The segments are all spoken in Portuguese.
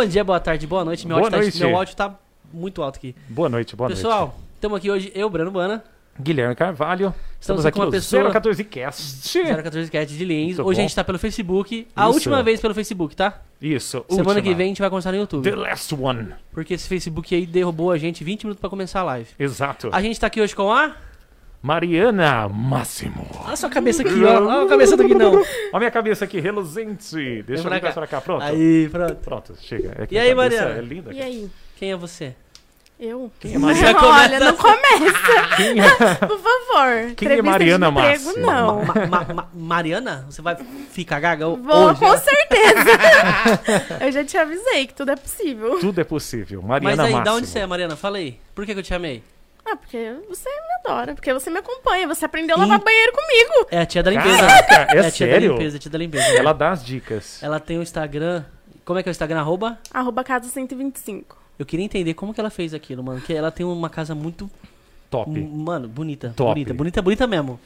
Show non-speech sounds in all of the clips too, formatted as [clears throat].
Bom dia, boa tarde, boa noite. Meu, Boa áudio, noite. Tá, meu áudio tá muito alto aqui. Boa noite, boa Pessoal, estamos aqui hoje, eu, Brano Bana, noite. Guilherme Carvalho. Estamos Estamos, aqui com uma pessoa- 014 Cast. 014 Cat de Lins. Muito Hoje a bom. gente tá pelo Facebook. A Isso. última vez pelo Facebook, tá? Isso. Semana última. que vem a gente vai começar no YouTube. The last one. Porque esse Facebook aí derrubou a gente 20 minutos pra começar a live. Exato. A gente tá aqui hoje com a. Mariana Máximo. Olha a sua cabeça aqui, ó. Olha a cabeça do Guinão. Olha a minha cabeça aqui, reluzente. Deixa eu cá. pra cá. Pronto. Aí, pronto. Pronto, chega. É E aí, Mariana? É linda. E aí? Quem é você? Eu? Quem é Mariana? Começa Olha, não começa. Quem é, [laughs] Por favor. Quem é Mariana de emprego, Máximo? Não. Ma- ma- ma- Mariana? Você vai ficar gaga Vou, hoje? com certeza. [laughs] eu já te avisei que tudo é possível. tudo é possível. Mas Mariana aí, Máximo. da onde você é, Mariana? Fala aí. Por que, que eu te amei? Ah, porque você me adora, porque você me acompanha, você aprendeu a lavar banheiro comigo. É a tia da limpeza. Caraca, é, [laughs] a tia sério? da limpeza, a tia da limpeza. Ela dá as dicas. Ela tem o Instagram. Como é que é o Instagram? Arroba? Arroba casa 125. Eu queria entender como que ela fez aquilo, mano. Que ela tem uma casa muito. Top. Mano, bonita. Top. Bonita, bonita, bonita mesmo.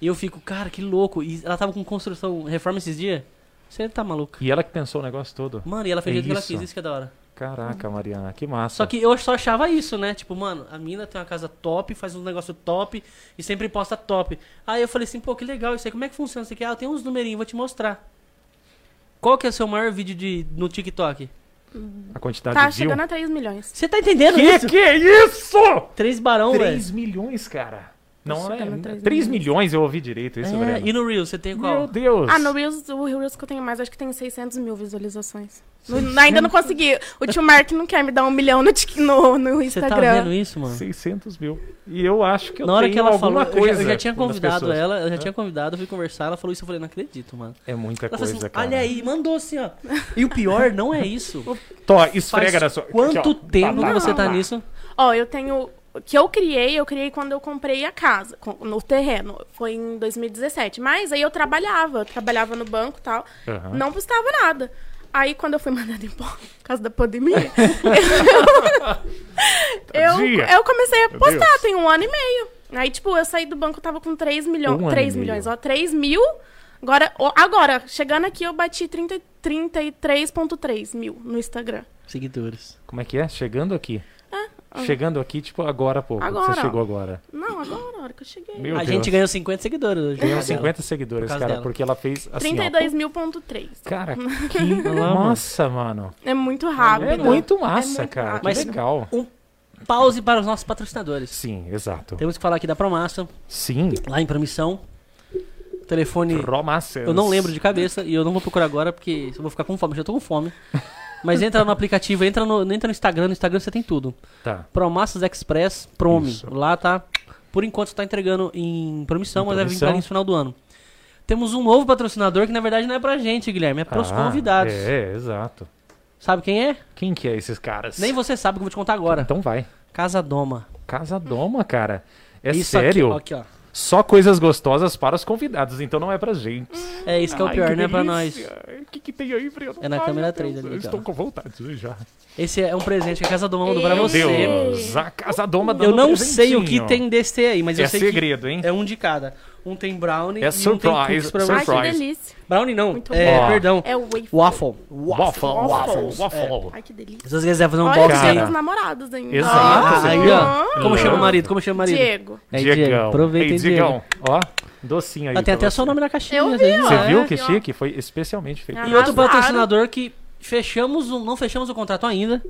E eu fico, cara, que louco. E ela tava com construção, reforma esses dias. Você tá maluco. E ela que pensou o negócio todo. Mano, e ela fez É do jeito que ela quis, isso que é da hora. Caraca, Mariana, que massa. Só que eu só achava isso, né? Tipo, mano, a mina tem uma casa top, faz um negócio top e sempre posta top. Aí eu falei assim, pô, que legal isso aí, como é que funciona isso aqui? Ah, eu tenho uns numerinhos, vou te mostrar. Qual que é o seu maior vídeo de, no TikTok? A quantidade Tá de view. chegando a 3 milhões. Você tá entendendo Que isso? que é isso? Três barão, velho. 3 milhões, cara. Não é. chegando a três 3 milhões. eu ouvi direito, isso, É, e no Reels, você tem Meu qual? Deus. Ah, no Reels, o Reels que eu tenho mais, acho que tem 600 mil visualizações. No- ainda não consegui. O tio Mark não quer me dar um milhão no, no, no Você tá Instagram. vendo isso, mano? 600 mil. E eu acho que eu Na hora tenho que ela falou, alguma eu já, coisa. eu já tinha convidado ela, eu já tinha convidado, eu fui conversar, ela falou isso, eu falei, não acredito, mano. É muita Ela coisa, falou assim, cara. olha aí, mandou assim, ó. E o pior não é isso. Tó, esfrega Faz na sua... quanto aqui, ó. tempo Tá, que tá, você tá tá. nisso? Ó, eu tenho. Que eu criei, eu criei quando eu comprei a casa, no terreno. Foi em 2017. Mas aí eu trabalhava, eu trabalhava no banco e tal. Aham. Não postava nada. Aí quando eu fui [laughs] mandada embora, por causa da pandemia, [laughs] eu, eu comecei a postar, tem um ano e meio. Aí, tipo, eu saí do banco, eu tava com 3 milhões. Um ano 3 e meio. milhões, ó, 3 mil. Agora, agora, chegando aqui, eu bati 30 33,3 mil no Instagram. Seguidores. Como é que é? Chegando aqui. Chegando aqui, tipo, agora há pouco. Agora, Você chegou agora. Não, agora, a hora que eu cheguei. Meu a Deus. gente ganhou 50 seguidores hoje. Ganhou Por causa 50 seguidores, cara, dela. porque ela fez assim, 32 mil ponto 3. ó. Cara, [laughs] que massa, mano. É muito rápido. É muito massa, muito cara. rápido. Que Mas- legal. dela. Pause para os nossos patrocinadores. Sim, exato. Temos que falar aqui da Promassa, Sim. lá em Promissão. Telefone Romassas. eu não lembro de cabeça e eu não vou procurar agora porque eu vou ficar com fome, já tô com fome. [laughs] Mas entra no aplicativo, entra no, entra no Instagram, no Instagram você tem tudo. Tá. Promassas Express, Promi. Isso. Lá tá. Por enquanto está entregando em promissão, Em mas deve entregar no final do ano. Temos um novo patrocinador que na verdade não é pra gente, Guilherme, é pros Ah, convidados. É, exato. Sabe quem é? Quem que é esses caras? Nem você sabe que eu vou te contar agora. Então vai. Casa Doma. Casa Doma, cara. É Isso sério? Aqui, aqui, ó. Só coisas gostosas para os convidados, então não é pra gente. É isso que é o Ai, pior, não é pra delícia. nós. O que, que tem aí, Breno? É na Ai, câmera meu 3 Deus, ali, Eu estou com vontade já. Esse é um presente que a Casa Doma mandou pra Meu você. Deus, a Casa Doma dando Eu não sei o que tem desse aí, mas eu É sei segredo, hein? que é um de cada. Um tem brownie É e um tem surprise, cookies pra Ai, surprise. que delícia. Brownie não, Muito é, bom. perdão. É o waffle. Waffle. Waffle, waffle, waffle. Ai, que delícia. Se você quiser fazer um Olha, box aí. dos namorados ainda. Exato, Ah, aí, ó. Como chama o marido? Como chama o marido? Diego. Aí, Diego. Diegão. Aproveita, Ei, Diego. Diegão. Ó, docinho aí. Ah, tem até você. seu nome na caixinha. Eu vi, ó. Você É, viu que ó. chique? Foi especialmente feito. Ah, E outro patrocinador que fechamos, o- não fechamos o contrato ainda,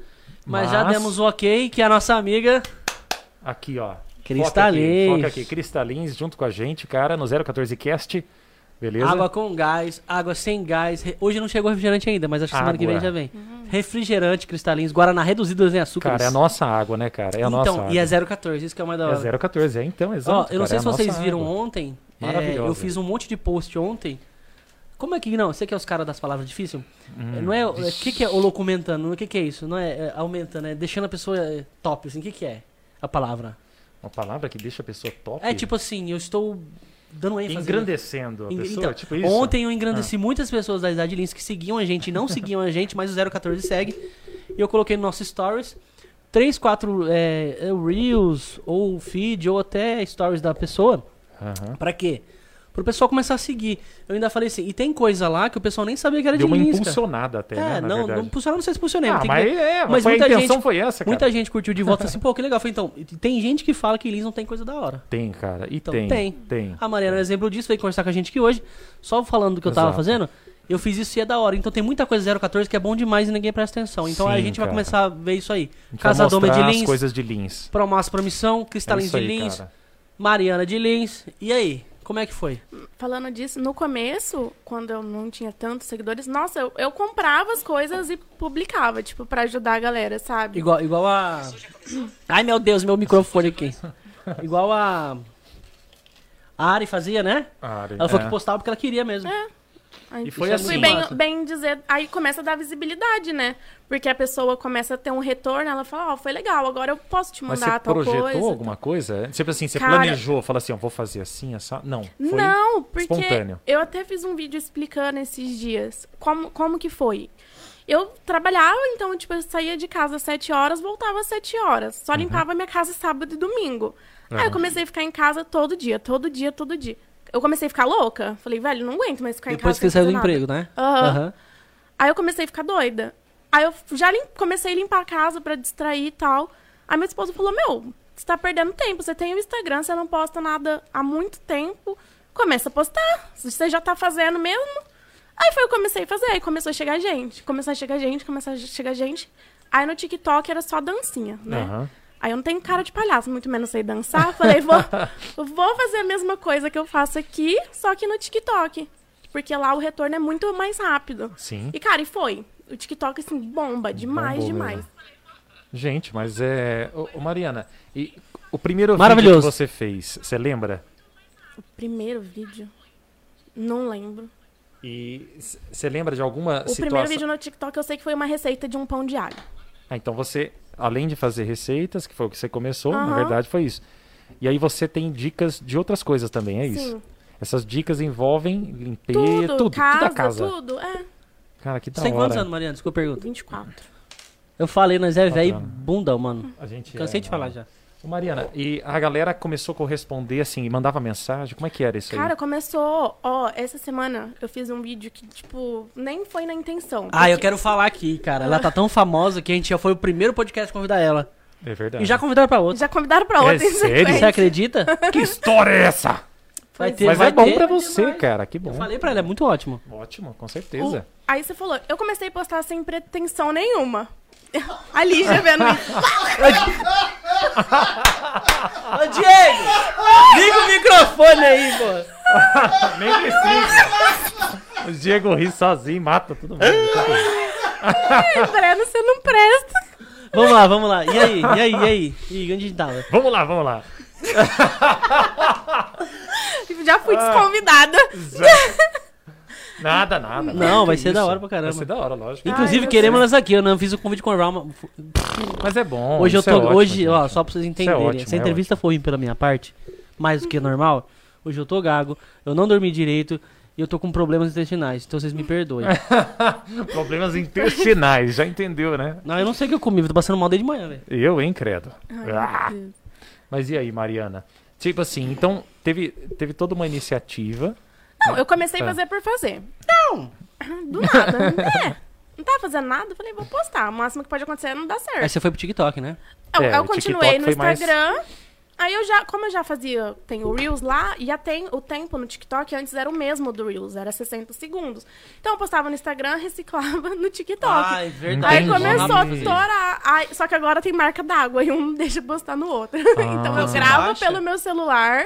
mas, já Mas- demos o ok, que é a nossa amiga Aqui, ó. Cristalins. Foca aqui, foca aqui. Cristalins junto com a gente, cara, no 014 Cast. Beleza? Água com gás, água sem gás. Hoje não chegou refrigerante ainda, mas acho que semana que vem já vem. Refrigerante, cristalins, Guaraná reduzido sem açúcar. Cara, é a nossa água, né, cara? É a nossa então, água. e é 014, isso que é o mais da hora. É 014, é então, Ó, exato. eu não cara, sei é se vocês nossa viram água. ontem. é, eu fiz um monte de post ontem. Como é que não? Você que é os caras das palavras difíceis? Hum, não é. O que, que é holocumentando? O que, que é isso? Não é, é aumentando, é deixando a pessoa é, top, assim. O que, que é a palavra? Uma palavra que deixa a pessoa top. É tipo assim, eu estou dando ênfase. Engrandecendo a pessoa, então, tipo isso. Ah. Ontem eu engrandeci muitas pessoas da idade Lins que seguiam a gente e não seguiam a gente, mas o 014 segue. E eu coloquei no nosso stories três, quatro é, reels, ou feed, ou até stories da pessoa. Aham. Pra quê? Pro pessoal começar a seguir. Eu ainda falei assim, e tem coisa lá que o pessoal nem sabia que era Deu de uma cara. impulsionada até, né, É, na não, verdade. não não sei se impulsionei. Ah, mas que... é, mas foi muita a intenção gente- foi essa, cara. Muita gente curtiu de volta assim, pô, que legal. Eu falei, então, tem gente que fala que Lins não tem coisa da hora. Tem, cara, e Então, tem, tem. tem. A Mariana é um exemplo disso, veio conversar com a gente aqui hoje. Só falando do que eu tava Exato. fazendo, eu fiz isso e é da hora. Então tem muita coisa 014 que é bom demais e ninguém presta atenção. Então a Sim, gente vai cara. começar a ver isso aí. A gente vai Casadoma de mostrar as Lins, coisas de Lins. Promasso Promissão, É Cristalins isso de Lins, cara. Mariana de Lins. E aí? Como é que foi? Falando disso, no começo, quando eu não tinha tantos seguidores, nossa, eu, eu comprava as coisas e publicava, tipo, pra ajudar a galera, sabe? Igual, igual a. Ai meu Deus, meu microfone aqui. igual a. A Ari fazia, né? Ari, Ela falou é. que postava porque ela queria mesmo. Aí, E foi é assim. Fui bem, bem dizer, aí começa a dar visibilidade, né? Porque a pessoa começa a ter um retorno, ela fala, ó, foi legal, agora eu posso te Mas mandar você tal projetou coisa. alguma coisa? Tipo assim, você Cara- planejou, fala assim, ó, vou fazer assim, essa. Não. Foi Não, porque espontâneo. eu até fiz um vídeo explicando esses dias como, como que foi. Eu trabalhava, então, tipo, eu saía de casa às 7 horas, voltava às 7 horas. Só limpava minha casa sábado e domingo. Aí eu Uhum. comecei a ficar em casa todo dia, todo dia, todo dia. Eu comecei a ficar louca. Falei, velho, não aguento mais ficar em Depois casa. que você sem saiu do nada. emprego, né? Aham. Aham. Aí eu comecei a ficar doida. Aí eu já lim- comecei a limpar a casa pra distrair e tal. Aí meu esposo falou: Meu, você tá perdendo tempo. Você tem o Instagram, você não posta nada há muito tempo. Começa a postar. Você já tá fazendo mesmo. Aí foi eu comecei a fazer. Aí começou a chegar gente. Começou a chegar gente, começou a chegar gente. Aí no TikTok era só dancinha, né? Aham. Aí eu não tenho cara de palhaço, muito menos sei dançar. Falei, vou, [laughs] vou fazer a mesma coisa que eu faço aqui, só que no TikTok. Porque lá o retorno é muito mais rápido. Sim. E, cara, e foi. O TikTok, assim, bomba demais, Bombou demais. mesmo. Gente, mas é. Ô, ô, Mariana, e o primeiro vídeo que você fez, você lembra? O primeiro vídeo, não lembro. E você lembra de alguma O situação? primeiro vídeo no TikTok eu sei que foi uma receita de um pão de alho. Ah, então você, além de fazer receitas, que foi o que você começou, na Aham. verdade foi isso. E aí você tem dicas de outras coisas também, é isso? Sim. Essas dicas envolvem limpeza, Tudo, tudo, tudo, casa, da casa. tudo. É, Cara, que da Você tem hora. quantos anos, Mariana? Desculpa a pergunta. 24. Eu falei, nós é velho bundão, mano. A gente Cansei é, de falar mano. já. Mariana, e a galera começou a corresponder assim, e mandava mensagem, como é que era isso Cara, aí? começou... Ó, essa semana eu fiz um vídeo que, tipo, nem foi na intenção. Ah, eu quero falar aqui, cara. Ela tá tão famosa que a gente já foi o primeiro podcast a convidar ela. É verdade. E já convidaram pra outra. Já convidaram pra outra É sério? Você acredita? Que história é essa? Vai Pois ter, Mas vai é bom ter. pra você, cara, que bom. Eu falei pra ela, é muito ótimo. Ótimo, com certeza. O- Aí você falou, eu comecei a postar sem pretensão nenhuma. A Lígia vendo isso. Ô, Diego! Liga o microfone aí, pô. Nem precisa. o Diego ri sozinho, mata todo mundo. Breno, você não presta. Vamos lá, vamos lá. E aí, e aí, e aí? E onde a gente tava? vamos lá, vamos lá. Já fui desconvidada. Nada, nada. Não, vai ser da isso? hora pra caramba. Vai ser da hora, lógico. Inclusive, eu queremos sei. elas aqui. Eu não fiz o convite com o Raul. Mas é bom. Hoje eu é tô. ótimo, hoje, ó, gente. só pra vocês entenderem. ótimo, essa é entrevista foi ruim pela minha parte, mais do que normal. Hoje eu tô gago, eu não dormi direito e eu tô com problemas intestinais. Então vocês me perdoem. [laughs] Problemas intestinais, já entendeu, né? não, eu não sei o que eu comi, eu tô passando mal desde manhã, velho. Eu, hein, credo. Ah, Meu Deus. mas e aí, Mariana? Tipo assim, então teve, teve toda uma iniciativa. Não, eu comecei a Tá. fazer por fazer. Não! [laughs] Do nada. [laughs] é. Não tava fazendo nada, eu falei, vou postar. O máximo que pode acontecer é não dar Aí certo. você foi pro TikTok, né? Eu, É, eu continuei no foi mais- Instagram. Aí eu já, como eu já fazia, tem o Reels lá, e já tem o tempo no TikTok antes era o mesmo do Reels, era 60 segundos. Então eu postava no Instagram, [laughs] reciclava no TikTok. é verdade. Aí começou a estourar. Aí, só que agora tem marca d'água e um deixa postar no outro. então eu Ah. gravo pelo meu celular,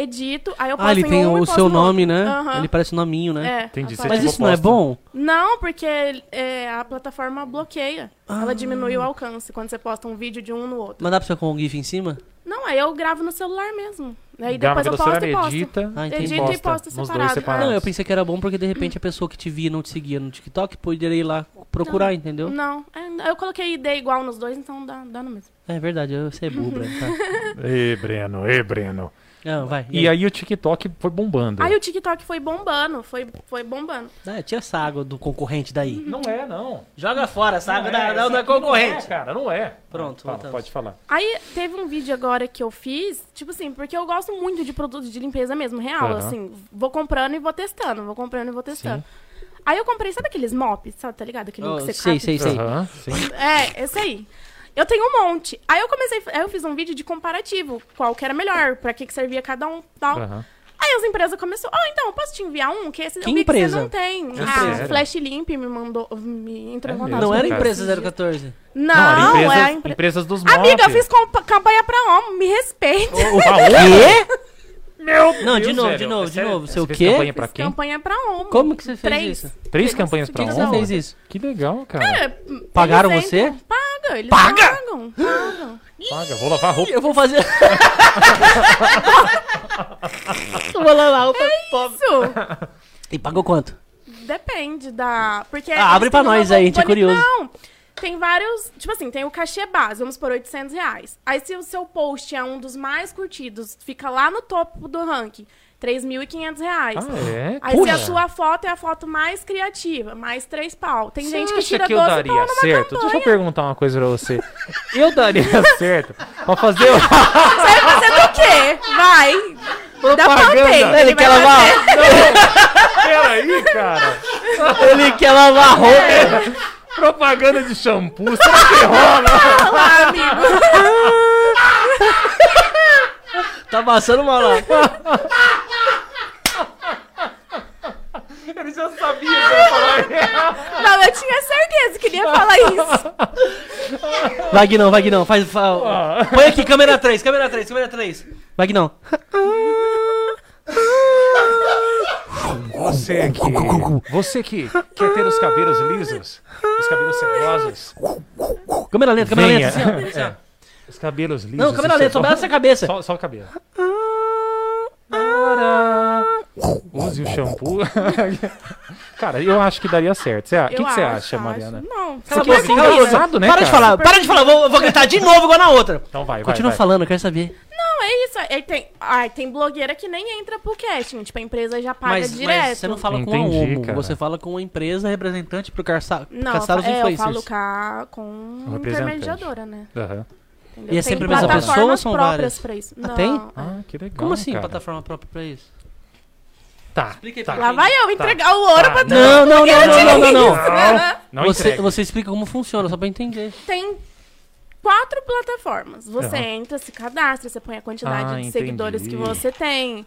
edito, aí eu posto Ah, ele em tem um o seu no nome, outro. né? Aham. Ele parece o nominho, né? É, Entendi, Mas tipo, isso não é bom? Não, porque é, a plataforma bloqueia. Ah. Ela diminui o alcance quando você posta um vídeo de um no outro. Mas dá pra você com o GIF em cima? Não, aí eu gravo no celular mesmo. Aí depois eu posto e posto. edita, Ah, entendi. Edita e posta separado. separados. Não, eu pensei que era bom porque de repente a pessoa que te via e não te seguia no TikTok poderia ir lá procurar, entendeu? Não, é, eu coloquei ID igual nos dois, então dá, dá no mesmo. É verdade, eu sei burro, Breno, tá? [laughs] Ê, Breno, ê, Breno. Não, vai. E aí o TikTok foi bombando. Aí o TikTok foi bombando, foi, foi bombando. Ah, tira essa água do concorrente daí. Não é, não. Joga fora essa água Não da, é, da, da aqui não é, concorrente. cara, não é. Pronto, Fala, pode falar. Aí teve um vídeo agora que eu fiz, tipo assim, porque eu gosto muito de produtos de limpeza mesmo, real. Aham. Assim, vou comprando e vou testando, vou comprando e vou testando. Aí eu comprei, sabe aqueles mops, sabe, tá ligado? Aquele Oh, que você sei, cata- sei, sei. Aham, sim. É, esse aí. Eu tenho um monte. Aí eu comecei, aí eu fiz um vídeo de comparativo, qual que era melhor, pra que que servia cada um, tal. Aham. Aí as empresas começaram, ah, então, eu posso te enviar um? Que esse Que empresa? que você não tem. Que a empresa? Flash Limp me mandou, me entrou É em contato. Não era empresa 014. Não, era é empresas, a empresa. empresas dos Amiga, eu fiz campanha pra homem, me respeita. Quê? [laughs] Meu Não, de Deus, novo, velho. de novo, É de novo. Você Seu fez quê? campanha pra quem? campanha pra homem. Como que você fez Três. isso? Três campanhas pra que você homem? fez isso? Que legal, cara. É, Pagaram eles você? entram- Paga, eles Paga? pagam. Pagam. Paga, vou lavar roupa. Eu vou fazer. eu [laughs] vou lá, roupa pobre. Isso. E pagou quanto? Depende da. Porque Ah, abre pra têm uma nós aí, a gente é curioso. Não. Tem vários. Tipo assim, tem o cachê base, vamos por 800 reais. Aí, se o seu post é um dos mais curtidos, fica lá no topo do ranking, 3.500 reais. Ah, é? Aí, se Puxa. a sua foto é a foto mais criativa, mais três pau. Tem gente que tira que eu 12 daria pau numa certo? Deixa eu campanha. perguntar uma coisa pra você. Eu daria [laughs] certo pra fazer Você vai fazer do quê? Vai. Dá propaganda. panqueca, Ele quer vai lavar. Peraí, cara. [laughs] Ele quer lavar roupa. Propaganda de shampoo. Será que [laughs] rola? lá, amigo. Tá passando mal lá. Ele já sabia que eu ia falar. Não, eu tinha certeza que ele ia falar isso. Vai, Guinão. Faz, fa- Põe aqui, câmera 3, câmera 3, câmera 3. Vai, Guinão. [laughs] Você que, você que quer ter os cabelos lisos, os cabelos sedosos, Câmera lenta, câmera Venha. lenta. Assim, ó, assim, ó. os cabelos lisos. Não, câmera e lenta, só sedosos- balança a cabeça. Só, só o cabelo. Use o shampoo. [laughs] Cara, eu acho que daria certo. O que, você acha, acho. Mariana? Não. Você quer boca, ser cala a boca. engraçado, né, Para de cara? falar, para de falar. Vou, vou gritar de novo igual na outra. Então vai, vai, Continua vai. falando, eu quero saber. Não, é isso. Aí tem, ai, tem blogueira que nem entra pro casting. Tipo, a empresa já paga Mas, direto. mas você não fala com Entendi, a Omo, cara. você fala com uma empresa representante pro caça, Não, caçar os é, eu influencers. falo ca- com intermediadora, né? Aham. Entendeu? E é sempre a mesma pessoa ou são várias? pra isso. Ah, Não, tem? é. Ah, que legal. Como assim, cara. plataforma própria pra isso? Tá. Explica aí tá. Lá vai eu entregar o ouro Tá, pra Não, não, não, não, não, não, não. Não. Não Você, entrega. você explica como funciona, só pra eu entender. Tem quatro plataformas. Você entra, se cadastra, você põe a quantidade Ah, de entendi. seguidores que você tem.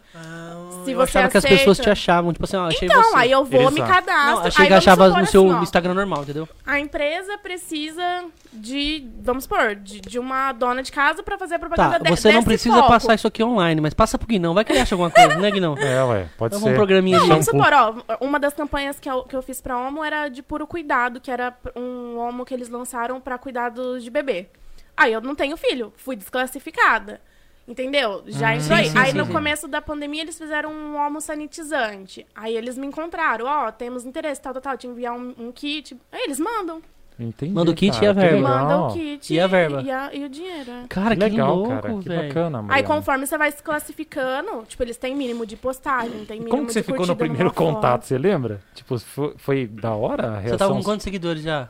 Se eu você achava que as aceita- pessoas te achavam, tipo assim, ó, achei Então, você. aí eu vou, me cadastro. Não, achei aí que achava supor no seu assim, ó, Instagram normal, entendeu? A empresa precisa de, vamos supor, de, de uma dona de casa pra fazer a propaganda Tá, de, você não precisa foco. passar isso aqui online, mas passa pro Guinão, vai que ele acha alguma coisa, né, Guinão? [laughs] É, ué, pode Então, um ser. programinha Não, de vamos supor, ó, uma das campanhas que eu, que eu fiz pra Homo era de puro cuidado, que era um Homo que eles lançaram pra cuidados de bebê. Aí eu não tenho filho, fui desclassificada. Entendeu? Já entrou aí. sim, aí sim, no sim. começo da pandemia eles fizeram um homo sanitizante. Aí eles me encontraram, ó, temos interesse, tal, tal, tal, te enviar um, um kit. Aí eles mandam. Entendi, Manda o kit cara, e a que verba. Mandam o kit E a verba? E, a- e o dinheiro. Cara, que Legal, louco, cara, que velho. bacana, Aí Mariana. conforme você vai se classificando, tipo, eles têm mínimo de postagem, tem mínimo Como que você ficou no primeiro contato, você lembra? Tipo, foi, foi da hora a Você reação? tava com quantos seguidores já?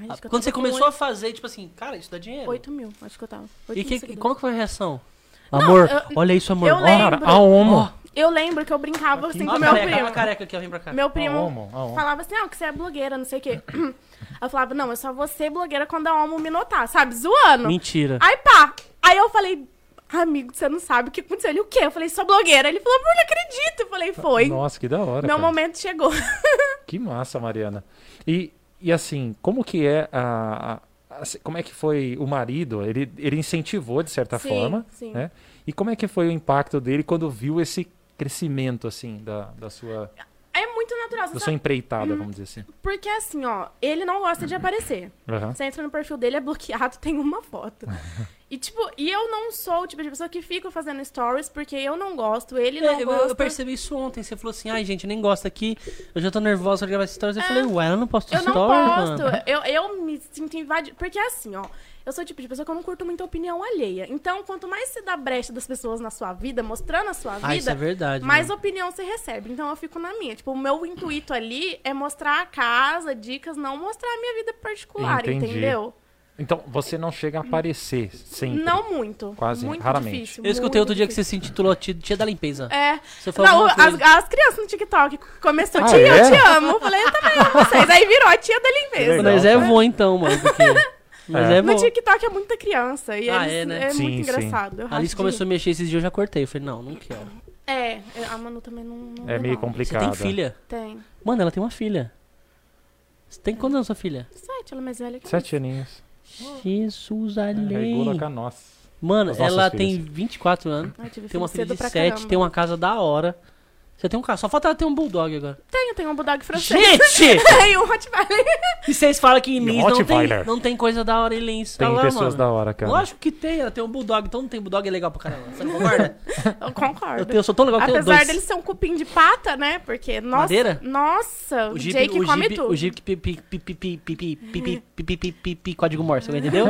Ai, acho que eu Quando você tava com começou a fazer, tipo assim, cara, isso dá dinheiro. 8 mil, acho que eu tava. 8 E mil que, seguidores. como que foi a reação? Não, Amor, eu- olha isso, amor. eu Ó, lembro. Cara, a Homo. Eu lembro que eu brincava assim ó, com a meu careca, primo. a careca aqui, ó, vem pra cá. Meu primo Homo, a Homo. falava assim, ah, que você é blogueira, não sei o quê. [clears throat] Eu falava, não, eu só vou ser blogueira quando a Homo me notar, sabe? Zoando. Mentira. Aí pá, aí eu falei, amigo, você não sabe o que aconteceu. Ele, o quê? Eu falei, sou blogueira. Ele falou, não acredito. Eu falei, foi. Nossa, que da hora, Meu cara. momento chegou. [laughs] Que massa, Mariana. E, e assim, como que é a, a- assim, como é que foi o marido? Ele, ele incentivou de certa Sim, forma, sim. né? E como é que foi o impacto dele quando viu esse crescimento assim da, da sua É muito natural, você da sabe? sua empreitada, vamos dizer assim? Porque assim, ó, ele não gosta de aparecer. Aham. Você entra no perfil dele, é bloqueado, [laughs] tem uma foto. E, tipo, e eu não sou o tipo de pessoa que fico fazendo stories porque eu não gosto, ele É, não eu, gosta. eu percebi isso ontem. Você falou assim, ai, gente, nem gosta aqui. Eu já tô nervosa pra gravar stories. Eu falei, ué, ela não posta É. Eu não stories, posto. Eu, eu me sinto invadida. Porque assim, ó. Eu sou o tipo de pessoa que eu não curto muita opinião alheia. Então, quanto mais você dá brecha das pessoas na sua vida, mostrando a sua Ah, isso é vida, verdade. mais mano. opinião você recebe. Então, eu fico na minha. Tipo, o meu intuito ali é mostrar a casa, dicas, não mostrar a minha vida particular, Entendi. entendeu? Então, você não chega a aparecer sempre. Não muito. Quase, muito raramente. Difícil, Eu escutei muito outro dia que difícil. você se intitulou Tia, tia da Limpeza. É. Você falou Não, as, as crianças no TikTok começou, Ah, tia, é? eu te amo. Eu falei, eu também amo vocês. Aí virou a tia da limpeza. legal, Mas é vô então, mano. Porque... Mas É. é, No. TikTok é muita criança. E Ah, eles- é, né? Sim, muito sim. engraçado. Eu A Alice começou a mexer esses dias, eu já cortei. Eu falei, não, não quero. É, a Manu também não. não É meio não. Você complicado. tem filha? Tem. Mano, ela tem uma filha. Você tem quantos anos sua filha? Sete, ela é mais velha que Sete aninhos. Jesus É, além. com a nossa. Mano, ela filhas. tem 24 anos. eu. Eu tive Tem uma filho filha de cedo pra 7, caramba. tem uma casa da hora. Você tem um cachorro. Só falta ela ter um bulldog agora. Tenho, tenho um bulldog francês. Gente! tenho um Rottweiler. E vocês falam que em Lins não tem, não tem coisa da hora em Lins. Tem lá, pessoas mano. da hora, cara. Lógico que tem. Ela tem um bulldog. Então não tem bulldog é legal pra caramba. Você concorda? eu concordo. Eu, tenho, eu sou tão legal que Apesar eu Apesar dele ser um cupim de pata, né? Porque, nossa... Madeira? Nossa, o, Jeep, Jake o come Jeep, tudo. O Jeep que pipi, pipi, pipi, pipi, pipi, pipi, código morse. Entendeu?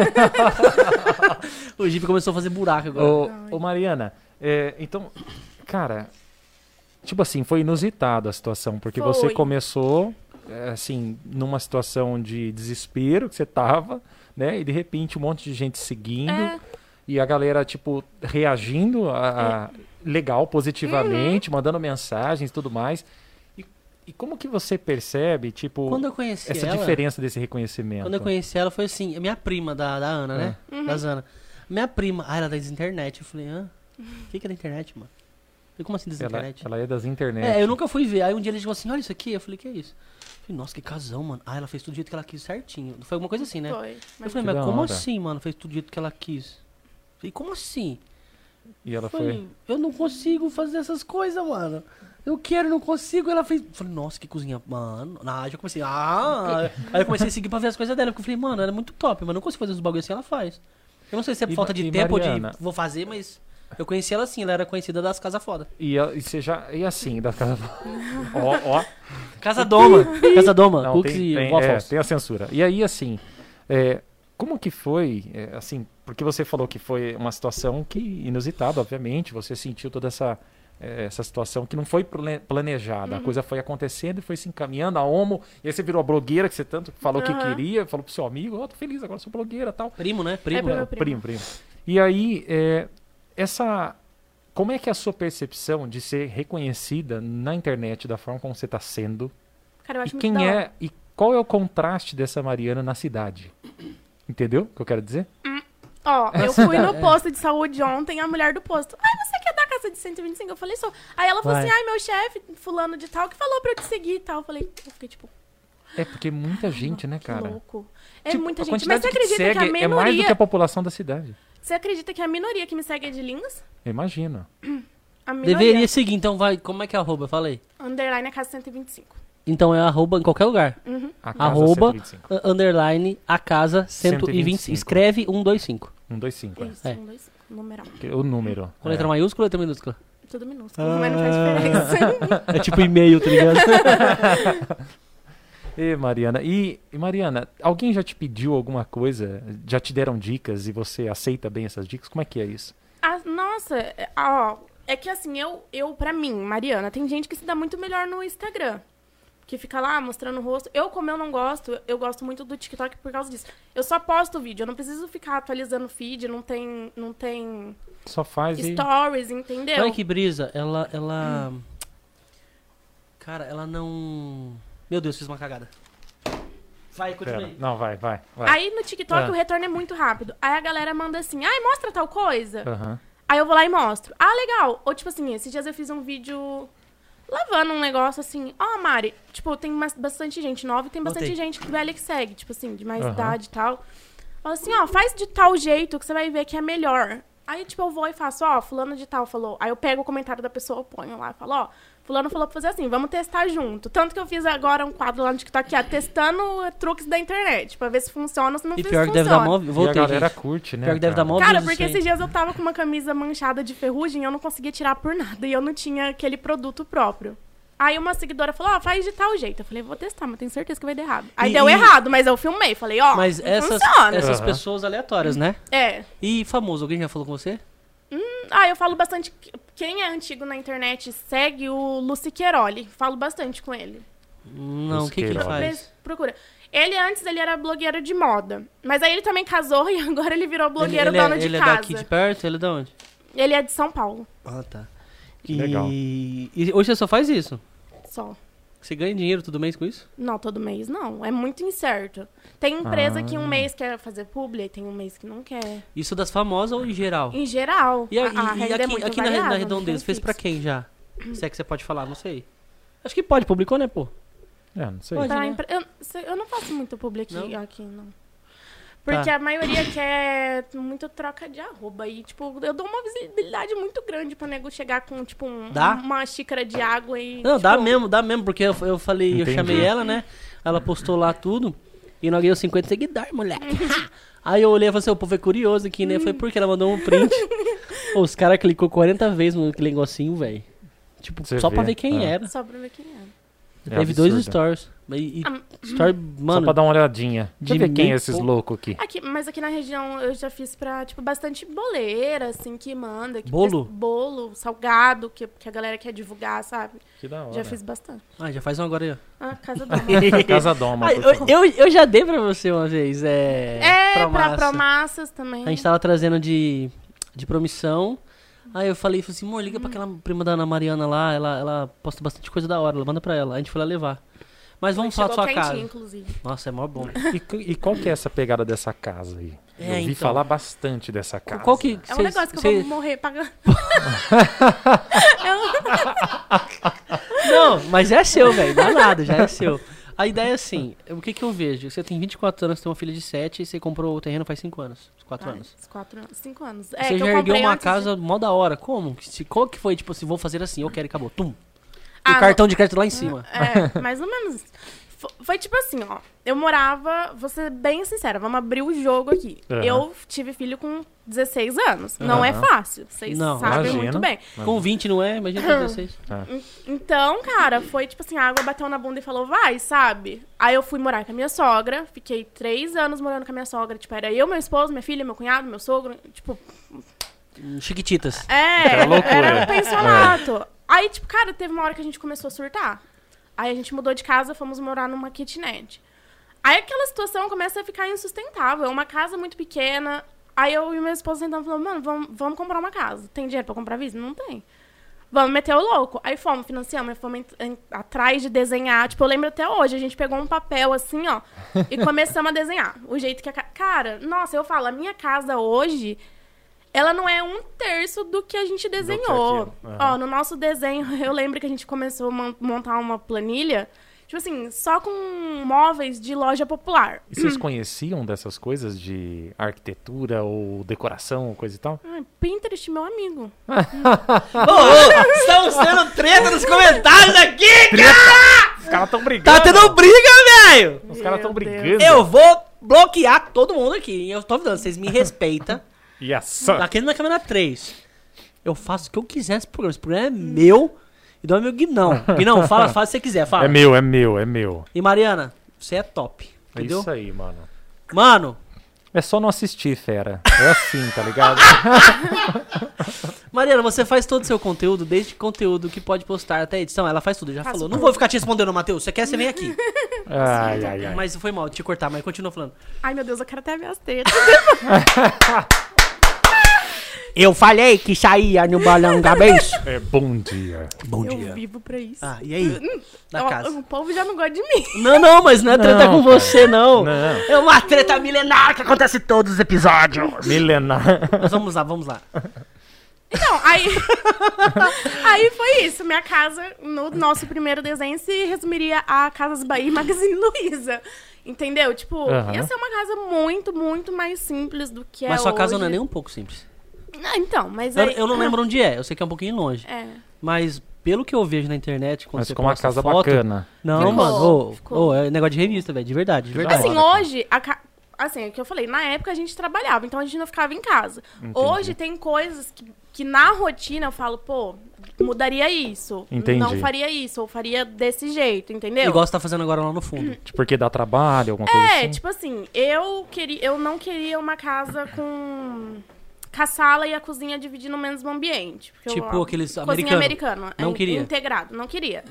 o Jeep começou a fazer buraco agora. Ô, ô Mariana, é, então... Cara, tipo assim, foi inusitado a situação, porque você Foi. começou, é, assim, numa situação de desespero que você tava, né? E de repente um monte de gente seguindo É, e a galera, tipo, reagindo a, a- legal, positivamente, Uhum. mandando mensagens e tudo mais. E, e como que você percebe, tipo, Quando eu conheci essa ela, diferença desse reconhecimento? quando eu conheci ela foi assim, a minha prima da, da Ana, né? Uhum. Da Zana. Minha prima, ah, ela é da internet. Eu falei, hã? O que, que é da internet, mano? Eu falei, como assim da Ela, internet? ela é das internet. É, eu nunca fui ver. Aí um dia ele chegou assim, olha isso aqui. Eu falei, que é isso? Eu falei, nossa, que casão, mano. Ah, ela fez tudo do jeito que ela quis certinho. Foi alguma coisa assim, né? foi. Eu Mas falei, Que mas como hora. assim, mano? Fez tudo do jeito que ela quis. Eu falei, como assim? E ela Eu foi. falei, eu não consigo fazer essas coisas, mano. Eu quero, não consigo. Ela fez. Eu falei, nossa, que cozinha. Mano. Ah, já comecei. Ah. Aí eu comecei a seguir pra ver as coisas dela. Porque eu falei, mano, ela é muito top, mas eu não consigo fazer os bagulhos assim, ela faz. Eu não sei se é E falta de tempo ou Mariana? de vou fazer, mas eu conheci ela assim, ela era conhecida das casas foda. E, e você já. E assim, da casa. [laughs] ó, ó. Casa Doma. casa Doma. Não, Cooks tem, e tem, é, tem a censura. E aí, assim, é, como que foi, é, assim, porque você falou que foi uma situação que inusitada, obviamente, você sentiu toda essa, é, essa situação que não foi plane- planejada, Uhum. a coisa foi acontecendo e foi se encaminhando, a homo, e aí você virou a blogueira que você tanto falou que Aham. queria, falou pro seu amigo, ó, tô feliz, agora sou blogueira tal. Primo, né? Primo. É, né? primo. Primo, primo. E aí, é, essa... Como é que é a sua percepção de ser reconhecida na internet da forma como você está sendo Cara, eu acho e muito quem hora. é e qual é o contraste dessa Mariana na cidade? Entendeu o que eu quero dizer? Ó, eu fui no É. posto de saúde ontem, a mulher do posto. Ai, você quer dar casa de 125? Eu falei, só. Aí ela falou Vai. assim, ai, meu chefe, fulano de tal, que falou pra eu te seguir e tal. Eu falei, eu fiquei tipo, É porque muita gente, né, que cara? louco. É Tipo, muita gente. Mas você que acredita que a segue é mais do que a população da cidade. Você acredita que a minoria que me segue é de Lins? Eu imagino. A minoria. Deveria seguir, então vai. Como é que é arroba? Fala aí. Underline a casa 125. Então é arroba em qualquer lugar. Uhum. A casa Arroba 125. uh, underline a casa 120. 125. Escreve 125. 125, é. Isso, É. um, dois, numeral. Que- O número. Com é. letra maiúscula ou letra minúscula? Tudo minúsculo, mas não faz diferença. [laughs] É tipo e-mail, tá ligado? [laughs] E Mariana, e, e Mariana, alguém já te pediu alguma coisa? Já te deram dicas e você aceita bem essas dicas? Como é que é isso? Ah, nossa, é, ó, é que assim, eu, eu, pra mim, Mariana, tem gente que se dá muito melhor no Instagram. Que fica lá mostrando o rosto. Eu, como eu não gosto, eu gosto muito do TikTok por causa disso. Eu só posto vídeo, eu não preciso ficar atualizando o feed, não tem, não tem Só faz e... stories, entendeu? Olha que brisa. Ela. ela... Cara, ela não. Meu Deus, fiz uma cagada. Vai, continua Pera, aí. Não, vai, vai, vai. Aí no TikTok Ah. o retorno é muito rápido. Aí a galera manda assim, ai, mostra tal coisa. Aham. Aí eu vou lá e mostro. Ah, legal. Ou tipo assim, esses dias eu fiz um vídeo lavando um negócio assim. Ó, Mari, tipo, tem mas- bastante gente nova e tem bastante Notei. gente velha que segue, tipo assim, de mais Aham. idade e tal. Fala assim, ó, faz de tal jeito que você vai ver que é melhor. Aí, tipo, eu vou e faço, ó, fulano de tal falou. Aí eu pego o comentário da pessoa, ponho lá e falo, ó, fulano falou pra fazer assim, vamos testar junto. Tanto que eu fiz agora um quadro lá no TikTok, ó, testando truques da internet, pra ver se funciona ou se não E pior que deve dar mó. e a Voltei, galera gente. curte, né? Pior que deve dar cara? mó Cara, porque esses dias eu tava com uma camisa manchada de ferrugem e eu não conseguia tirar por nada. E eu não tinha aquele produto próprio. Aí uma seguidora falou, ó, faz de tal jeito. Eu falei, vou testar, mas tenho certeza que vai dar errado. Aí E- deu e- errado, mas eu filmei. Falei, ó, Mas não essas, funciona. essas Aham. pessoas aleatórias, né? É. E famoso, alguém já falou com você? Ah, eu falo bastante. Quem é antigo na internet segue o Luci Queiroli. Falo bastante com ele. Não, o que, que ele faz? Procura. Ele antes ele era blogueiro de moda. Mas aí ele também casou [laughs] e agora ele virou blogueiro ele, dono é, de ele casa. é daqui de perto? Ele é de onde? Ele é de São Paulo. Ah, tá. Que e... legal. e hoje você só faz isso? Só. Você ganha dinheiro todo mês com isso? Não, todo mês não. É muito incerto. Tem empresa que um Ah. mês quer fazer publi e tem um mês que não quer. Isso das famosas ou em geral? Em geral, E, a- a, a e- renda é aqui, aqui na, variável, na tem Redondeza, fez pra fixo. quem já? [clears throat] Se é que você pode falar, não sei. Acho que pode, publicou, né, pô? É, não sei. Pode. Né? empre- eu, eu não faço muito publi aqui, Não? aqui, não. Porque Tá. a maioria quer muito troca de arroba. E, tipo, eu dou uma visibilidade muito grande pra nego chegar com, tipo, um- Dá? uma xícara de água e. Não, tipo, dá mesmo, dá mesmo, porque eu, eu falei, eu Entendi. chamei ela, né? Ela postou lá tudo. E nós ganhamos 50 seguidores, moleque. Aí eu olhei e falei assim, o povo é curioso aqui, né? Foi porque ela mandou um print. [laughs] Os caras clicou 40 vezes no negocinho, velho. Tipo, Você só pra vê, ver quem é. era. Só pra ver quem é. É Teve dois stories. E, e Ah, story, Só mano, pra dar uma olhadinha. Deixa de ver quem é esses loucos aqui. Aqui, mas aqui na região eu já fiz pra, tipo, bastante boleira, assim, que manda. Que Bolo? Bolo, salgado, que, que a galera quer divulgar, sabe? Que da hora. Já fiz bastante. Ah, já faz um agora aí, ó. Ah, casa [laughs] da Casa Doma. Ah, eu, eu, eu já dei pra você uma vez, é... É, pra promassa. promassas também. A gente tava trazendo de, de promissão. Aí eu falei, falei assim, amor, liga pra aquela prima da Ana Mariana lá, ela, ela posta bastante coisa da hora, ela manda pra ela. A gente foi lá levar. Mas vamos falar da sua casa. inclusive. Nossa, é mó bom. [laughs] E, e qual que é essa pegada dessa casa aí? É, eu ouvi então. falar bastante dessa casa. Qual que... É um negócio que eu cês- vou morrer pagando. Não, mas é seu, velho. Dá nada, já é seu. A ideia é assim, o que que eu vejo? Você tem 24 anos, tem uma filha de 7 e você comprou o terreno faz 5 anos. 4 Ah, anos. uns quatro anos. Cinco anos. É, você que já eu ergueu uma antes de- casa mó da hora. Como? Se, qual que foi, tipo assim, vou fazer assim, eu quero e acabou. Tum. E Ah, o cartão de crédito lá em cima. É, mais ou menos. Fo- Foi tipo assim, ó. Eu morava, vou ser bem sincera, vamos abrir o jogo aqui. Aham. Eu tive filho com 16 anos. Não é fácil. Vocês Não, sabem imagino. muito bem. Com 20 não é? Imagina com 16. Então, cara, foi tipo assim, a água bateu na bunda e falou, vai, sabe? Aí eu fui morar com a minha sogra, fiquei três anos morando com a minha sogra. Tipo, era eu, meu esposo, minha filha, meu cunhado, meu sogro. Tipo, Chiquititas. É, Era loucura. era um pensionato. Aí, tipo, cara, teve uma hora que a gente começou a surtar. Aí a gente mudou de casa, fomos morar numa kitnet. Aí aquela situação começa a ficar insustentável. É uma casa muito pequena. Aí eu e meu esposo sentamos e falamos, mano, vamos, vamos comprar uma casa. Tem dinheiro pra comprar visto? Não tem. Vamos meter o louco. Aí fomos, financiamos, fomos ent- en- atrás de desenhar. Tipo, eu lembro até hoje, a gente pegou um papel assim, ó, e começamos a desenhar. O jeito que a ca- Cara, nossa, eu falo, a minha casa hoje, ela não é um terço do que a gente desenhou. Aham. Ó, no nosso desenho, eu lembro que a gente começou a mon- montar uma planilha, tipo assim, só com móveis de loja popular. E vocês [clears throat] conheciam dessas coisas de arquitetura ou decoração, coisa e tal? Ai, Pinterest, meu amigo. [laughs] Ô, ô, estamos tendo treta nos comentários aqui, cara! Os caras tão brigando. Tá tendo briga, velho! Os caras tão Meu Deus. brigando. Eu vou bloquear todo mundo aqui. Eu tô avisando, vocês me respeitam. [laughs] E essa... Aqui na câmera 3. Eu faço o que eu quiser esse programa. Esse programa é meu e do meu Guinão. [laughs] Guinão, fala, fala se você quiser, fala. É meu, é meu, é meu. E Mariana, você é top. É Entendeu? isso aí, mano. Mano, É só não assistir, fera. É assim, tá ligado? [laughs] Mariana, você faz todo o seu conteúdo, desde conteúdo que pode postar até edição. Ela faz tudo, já Faço falou. Não tudo. vou ficar te respondendo, Matheus. Você quer, você vem aqui. [laughs] ai, ai, ai. Mas foi mal te cortar, mas continua falando. Ai, meu Deus, eu quero até ver as tretas. Eu falei que saía no balão cabeço. [laughs] É bom dia. Bom eu vivo pra isso. Ah, e aí? Da Ó, casa. O povo já não gosta de mim. Não, não, mas não é treta Não, com cara. você, não. Não. É uma treta milenar que acontece em todos os episódios. Milenar. Mas vamos lá, vamos lá. Então, aí. [laughs] aí foi isso. Minha casa, no nosso primeiro desenho, se resumiria a Casas Bahia e Magazine Luiza. Entendeu? Tipo, Aham. ia ser uma casa muito, muito mais simples do que é Mas sua casa hoje. não é nem um pouco simples. Ah, então, mas Eu, aí... eu não lembro [laughs] onde é, eu sei que é um pouquinho longe. É. Mas pelo que eu vejo na internet, quando Mas você com uma casa foto, bacana. Não, Ficou, mano, ficou. ô, é negócio de revista, velho, de verdade, de Da verdade. Assim, hoje, a ca- assim, é o que eu falei, na época a gente trabalhava, então a gente não ficava em casa. Entendi. Hoje tem coisas que, que na rotina eu falo, pô, mudaria isso. Entendi. Não faria isso, ou faria desse jeito, entendeu? Igual você tá fazendo agora lá no fundo. Tipo, porque dá trabalho, alguma coisa É, assim? tipo assim, eu queria, eu não queria uma casa com com a sala e a cozinha dividindo o mesmo ambiente. porque eu- Tipo aqueles Cozinha americano. americana. Não in- queria. Integrado, não queria.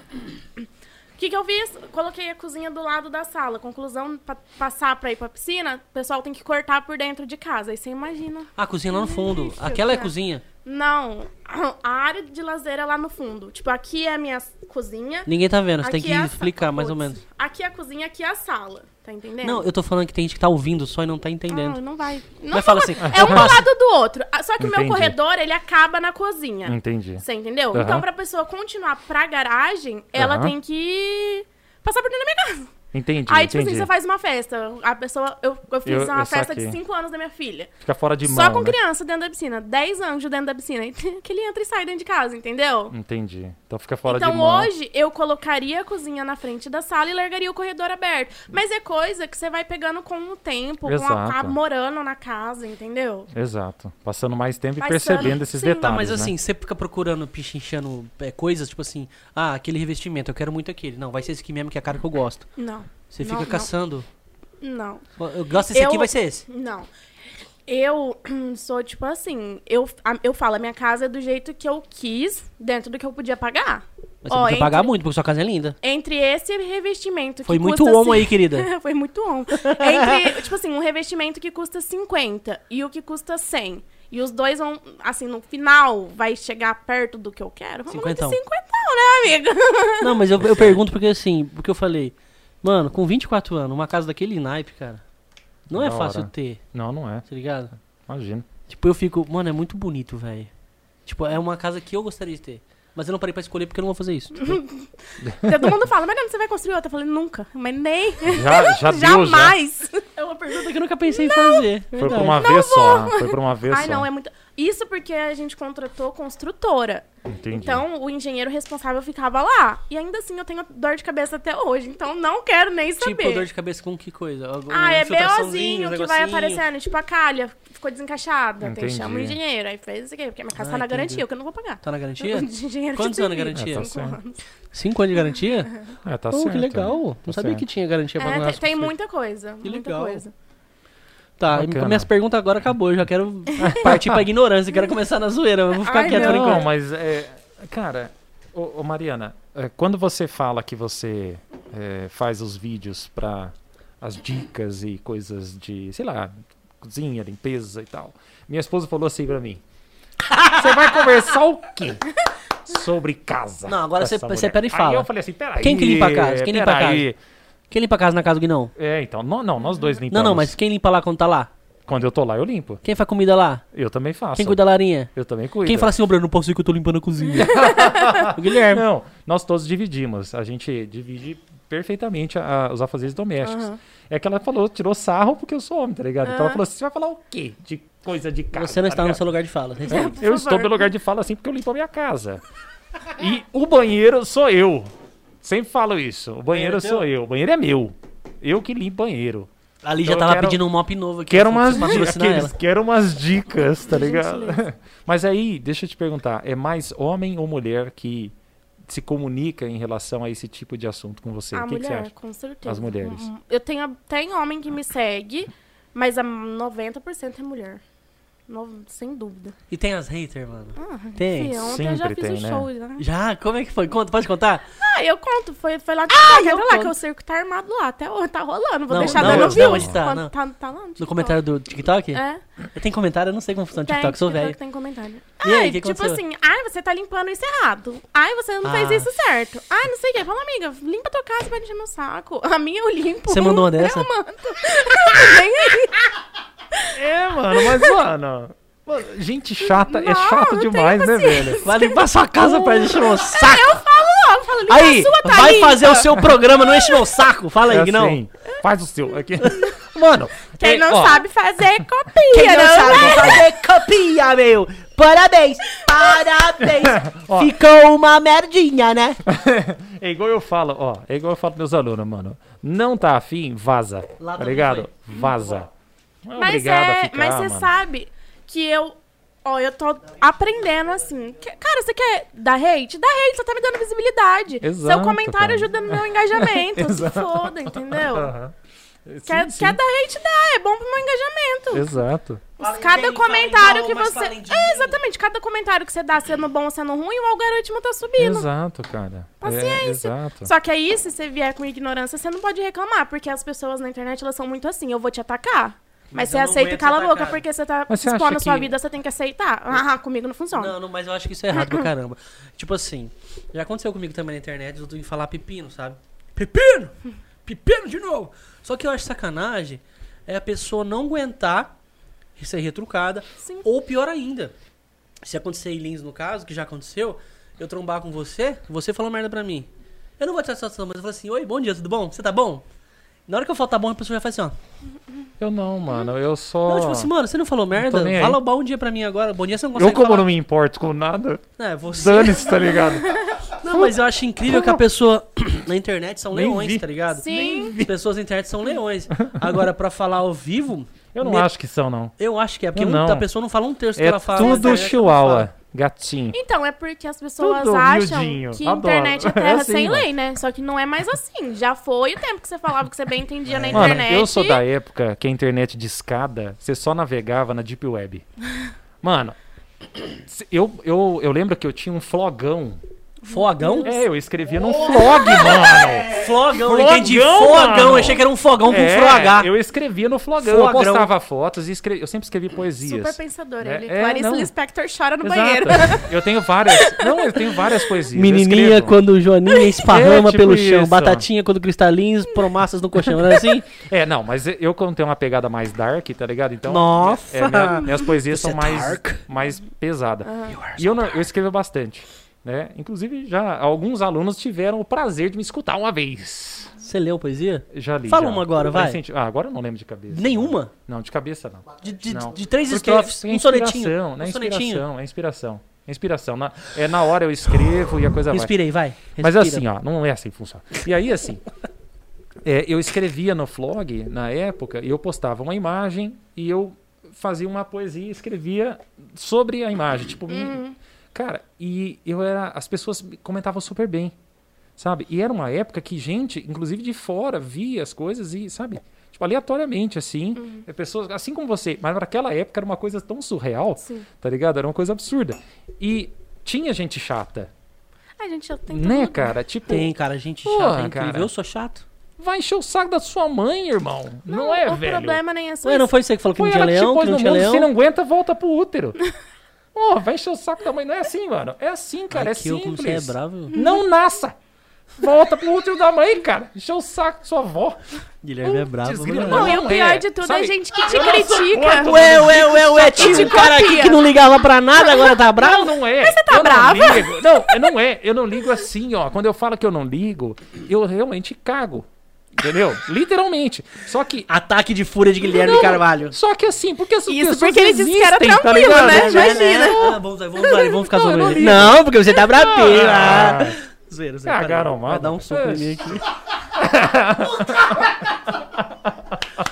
O que, que eu fiz? Coloquei a cozinha do lado da sala. Conclusão, pra passar pra ir pra piscina, o pessoal tem que cortar por dentro de casa. Aí você imagina. Ah, cozinha lá no fundo. Aquela é cara. cozinha. Não, a área de lazer é lá no fundo. Tipo, aqui é a minha cozinha. Ninguém tá vendo, você tem que é a explicar mais ou menos. Aqui é a cozinha, aqui é a sala. Tá entendendo? Não, eu tô falando que tem gente que tá ouvindo só e não tá Ah, entendendo. não vai. Não Mas fala vai- assim, É um lado do outro. Ah, Só que o meu Entendi. corredor, ele acaba na cozinha. Entendi. Você entendeu? Aham. Então, pra pessoa continuar pra garagem, ela tem que passar por dentro da minha casa. Entendi, Aí, tipo entendi. assim, você faz uma festa. A pessoa. Eu, eu fiz Eu- uma eu festa de saquei. 5 anos da minha filha. Fica fora de mão, Só com né? criança dentro da piscina. 10 anjos dentro da piscina. E [laughs] que ele entra e sai dentro de casa, entendeu? Entendi. Então fica fora então de mão. hoje eu colocaria a cozinha na frente da sala e largaria o corredor aberto. Mas é coisa que você vai pegando com o tempo, com a, Exato. a- morando na casa, entendeu? Exato. Passando mais tempo e Passando- percebendo esses Sim. detalhes, Tá, mas né? assim, você fica procurando, pichinchando é, coisas, tipo assim, ah, aquele revestimento, eu quero muito aquele. Não, vai ser esse aqui mesmo, que é a cara que eu gosto. Não. Você Não, fica não. caçando. Não. Eu gosto desse Eu- aqui, vai ser esse. Não. Eu [clears throat] sou tipo assim, eu, eu falo, a minha casa é do jeito que eu quis, dentro do que eu podia pagar. Mas você Ó, podia pagar entre- muito, porque sua casa é linda. Entre esse revestimento que Foi muito custa homo aí, querida. [laughs] Foi muito homo. Entre, [laughs] tipo assim, um revestimento que custa 50 e o que custa 100. E os dois vão, assim, no final, vai chegar perto do que eu quero. Vamos Cinquentão. de 50, né, amiga? Não, mas eu, eu pergunto porque assim, porque eu falei, mano, com 24 anos, uma casa daquele naipe, cara, não é Da fácil hora. ter, Não, não é. tá ligado? Imagina. Tipo, eu fico, mano, é muito bonito, velho. Tipo, é uma casa que eu gostaria de ter. Mas eu não parei pra escolher porque eu não vou fazer isso. [laughs] Todo mundo fala, mas não, você vai construir outra? Eu falei, nunca. Mas nem. Já, já [laughs] deu, já. Jamais. É uma pergunta que eu nunca pensei em fazer. Foi verdade. por uma vez só. Foi por uma vez Ai, só. não, é muito. Isso porque a gente contratou construtora. Entendi. Então, o engenheiro responsável ficava lá. E ainda assim, eu tenho dor de cabeça até hoje. Então, não quero nem saber. Tipo, dor de cabeça com que coisa? Algum- Ah, é BOzinho que vai aparecendo. Tipo, a calha ficou desencaixada. Tem Entendi. chama o engenheiro. Aí fez isso aqui, porque a minha casa Ah, tá na entendi. garantia, que eu não vou pagar. Tá na garantia? [laughs] Engenheiro Quantos anos de garantia? É, tá Cinco anos. Cinco anos de garantia? É, tá Pô, certo. que legal. Não Tá sabia certo. que tinha garantia pra É, tem, tem muita coisa. Que muita legal. coisa. Tá, Bacana. minhas perguntas agora acabou. Eu já quero partir pra ignorância. Quero começar na zoeira. Eu vou ficar Ai, quieto por não. enquanto. Não, mas, é, cara, ô, ô, Mariana, é, quando você fala que você é, faz os vídeos pra as dicas e coisas de, sei lá, cozinha, limpeza e tal, minha esposa falou assim pra mim: Você vai conversar o quê? Sobre casa. Não, agora você- essa você mulher?" pera e fala. Aí eu falei assim: peraí. Quem que limpa a casa? Quem limpa a peraí. Quem limpa a casa na casa do Guinão? É, então, não, não, nós dois limpamos. Não, não, mas quem limpa lá quando tá lá? Quando eu tô lá, eu limpo. Quem faz comida lá? Eu também faço. Quem cuida da larinha? Eu também cuido. Quem fala assim, ô Bruno, não posso ir que eu tô limpando a cozinha? [laughs] o Guilherme. Não, nós todos dividimos. A gente divide perfeitamente a- os afazeres domésticos. Aham. É que ela falou, tirou sarro porque eu sou homem, tá ligado? Então Ah. ela falou assim: você vai falar o quê de coisa de casa? Você não tá está no seu lugar de fala. [laughs] Eu estou no lugar de fala assim porque eu limpo a minha casa. E o banheiro sou eu. Sempre falo isso. O banheiro Banheiro sou teu? eu. O banheiro é meu. Eu que limpo banheiro. Ali Então já tava quero- pedindo um mop novo aqui. Quero umas, preciso di- patrocinar aqueles- quero umas dicas, tá ligado? [laughs] Mas aí, deixa eu te perguntar, é mais homem ou mulher que se comunica em relação a esse tipo de assunto com você? A o que, que você mulher, acha? com certeza. As mulheres. Hum, Eu tenho, tem homem que me segue, mas a 90% é mulher. No- sem dúvida. E tem as haters, mano. Ah, Tem. enfim, ontem eu já Sempre fiz tem, o né? show, né? Já? Como é que foi? Conta, pode contar? Ah, eu conto. Foi, foi lá de ah, eu lá, conto. que o circo tá armado lá. Até hoje tá rolando. Vou Não, deixar não, dando não, views. onde tá, não. Tá, tá lá no No comentário do TikTok? É, Tem comentário? Eu não sei como funciona o tem, TikTok, sou TikTok velho. tem comentário. E aí, Ai, o que tipo aconteceu? assim, ai, você tá limpando isso errado. Ai, você não Ah. fez isso certo. Ai, não sei o que. Fala, amiga, limpa tua casa pra encher meu saco. [laughs] A minha eu limpo. Você mandou uma dessa? Eu mando. [laughs] Nem aí. É, mano, mas, [laughs] mano... mano, Gente chata é Não, chato não tenho demais, né, velho? Vai limpar sua [laughs] casa pra encher meu saco. Eu falo logo, falo, limpa Aí, a sua, tá vai limpa. fazer o seu programa, não enche meu saco. Fala aí, É Guinão. assim, faz o seu. Aqui. [laughs] Mano, Quem é, não ó, sabe fazer, copia, Quem não né? sabe fazer copia, meu. Parabéns, parabéns. Ó. Ficou uma merdinha, né? É igual eu falo, ó. É igual eu falo pros meus alunos, mano. Não tá afim, vaza. Lá tá ligado? foi. Vaza. Não é Mas é, ficar, mas você sabe que eu, ó, eu tô aprendendo assim. que- cara, você quer dar hate? Dá hate, você tá me dando visibilidade. Exato, Seu comentário cara. ajuda no meu engajamento. [laughs] se foda, entendeu? Aham. Quer, Sim, sim. quer dar hate? Dá, é bom pro meu engajamento. Exato. Falem Cada bem, comentário que mal, mas você. É, exatamente. Cada comentário que você dá, sendo bom ou sendo ruim, o algoritmo tá subindo. Exato, cara. É, Paciência. exato. Só que aí, se você vier com ignorância, você não pode reclamar, porque as pessoas na internet elas são muito assim, eu vou te atacar. Mas, Mas você aceita e cala a boca, porque você tá Mas você expondo a sua que- vida, você tem que aceitar. Ah, comigo não funciona. Não, não, mas eu acho que isso é errado pra [laughs] caramba. Tipo assim, já aconteceu comigo também na internet, eu tenho que falar pepino, sabe? Pepino! Pepino de novo! Só que eu acho sacanagem é a pessoa não aguentar ser retrucada, Sim. ou pior ainda, se acontecer em Lins no caso, que já aconteceu, eu trombar com você, você falou merda pra mim. Eu não vou te dar satisfação, mas eu falo assim, oi, bom dia, tudo bom? Você tá bom? Na hora que eu falo tá bom, a pessoa já faz assim, ó. Eu não, mano. Eu só. Não, tipo assim, mano, você não falou merda? Fala bom dia pra mim agora. Bom dia você não consegue eu, como falar. não me importo com nada, É, você... dane-se, tá ligado? [laughs] Não, mas eu acho incrível que a pessoa [clears throat] na internet são Nem leões, vi. tá ligado? Sim. As pessoas na internet são leões. [laughs] Agora, pra falar ao vivo, Eu não Me- acho que são, não. eu acho que é. Porque não. a pessoa não fala um terço que É ela fala. tudo ela chihuahua, fala. Gatinho. Então, é porque as pessoas Tudo acham miudinho. que Adoro. internet é [laughs] É terra assim, sem mano. lei, né? Só que não é mais assim. Já foi o tempo que você falava que você bem entendia na Mano, internet. eu sou da época que a internet de escada, você só navegava na Deep Web. [laughs] Mano, eu, eu, eu lembro que eu tinha um flogão. Fogão? É, eu escrevia num flog, mano. Flogão, eu Flogão, entendi. Fogão, mano. eu achei que era um fogão com É, H. eu escrevia no flogão. Eu postava fotos e escre... eu sempre escrevi poesias. Super pensador É, ele. é, Clarice não. Lispector chora no Exato. banheiro. [laughs] Eu tenho várias. Não, eu tenho várias poesias. Menininha quando o Joaninha esparrama É, tipo pelo chão. isso. Batatinha quando cristalinhos, promassas no colchão. Não é assim? É, não, mas eu como tenho uma pegada mais dark, tá ligado? Então, Nossa. é, minha- minhas poesias Você são é mais, dark. mais pesadas. E eu, eu escrevo bastante. Né? Inclusive, já alguns alunos tiveram o prazer de me escutar uma vez. Você leu poesia? Já li. Fala já. uma agora, vai. Recente- Ah, agora eu não lembro de cabeça. Nenhuma? Não, de cabeça não. De, de, Não. de três Porque estrofes, é um sonetinho. inspiração, né? Um sonetinho. Inspiração, é inspiração. É inspiração. Na, é na hora eu escrevo e a coisa vai. Respirei, vai. Mas assim, ó, não é assim que funciona. E aí, assim, [laughs] é, eu escrevia no flog, na época, e eu postava uma imagem e eu fazia uma poesia e escrevia sobre a imagem. Tipo, me- cara, e eu era. As pessoas me comentavam super bem, sabe? E era uma época que gente, inclusive de fora, via as coisas e, sabe? Tipo, aleatoriamente, assim. é Pessoas, assim como você, mas naquela época era uma coisa tão surreal, Sim. tá ligado? Era uma coisa absurda. E tinha gente chata, Ai, gente, eu tenho né, tudo. cara? Tipo, Tem, cara, gente Porra, chata, é incrível. cara. Eu sou chato. Vai encher o saco da sua mãe, irmão. Não, é, o velho. problema nem é só Ué, não foi você que falou que Foi não tinha que leão, que não tinha mundo. leão? Se não aguenta, volta pro útero. [laughs] Ó, vai encher o saco da mãe. Não é assim, mano. É assim, cara. Ai, é que eu, como simples. é bravo. Não nasça. Volta pro útero da mãe, cara. Encheu o saco sua avó. Guilherme é bravo. Mano. Não, e o Não pior é. de tudo Sabe, é gente que te não critica. Ué, ué, ué, ué, tinha um cara aqui que não ligava pra nada, agora tá Não, bravo? não é. Mas você tá eu brava? Não, não, eu não é. Eu não ligo assim, ó. Quando eu falo que eu não ligo, eu realmente cago. Entendeu? Literalmente. Só que. Ataque de fúria de Guilherme Não, Carvalho. Só que assim, porque as Isso porque ele disse que era existem, tá tranquilo, ligado? né? É, Imagina. Ah, vamos, vamos, vamos, vamos ficar Não, zoando ele. Não, porque você tá brabinho. Ah. Ah. Zoeira, zoeira. Cagaram, Vai mano. dar um soco É. em mim aqui.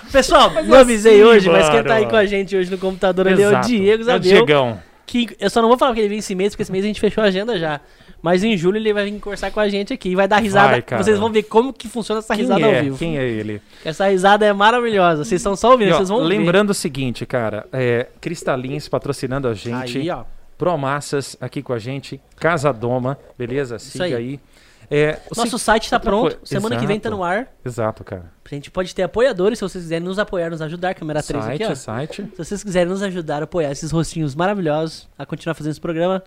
[laughs] Pessoal, não avisei assim, hoje, mas quem tá aí mano. com a gente hoje no computador ali é o. Diego É o Zabel. Diegão. Que eu só não vou falar que ele vem esse mês, porque esse mês a gente fechou a agenda já. Mas em julho ele vai vir conversar com a gente aqui e vai dar risada. Vai. Vocês vão ver como que funciona essa Quem risada é? ao vivo. Quem é ele? Essa risada é maravilhosa. Vocês estão só ouvindo, E, ó, vocês vão ver. lembrando o seguinte, cara, é, Cristalins patrocinando a gente, Aí, ó. Promassas aqui com a gente, Casa Doma, beleza? Siga aí. aí. É, o Nosso se- site tá outra pronto. coi- Semana que vem tá Exato. no ar. Exato, cara. A gente pode ter apoiadores, se vocês quiserem nos apoiar, nos ajudar. Câmera 3 Site, aqui, ó. site. Se vocês quiserem nos ajudar a apoiar esses rostinhos maravilhosos, a continuar fazendo esse programa.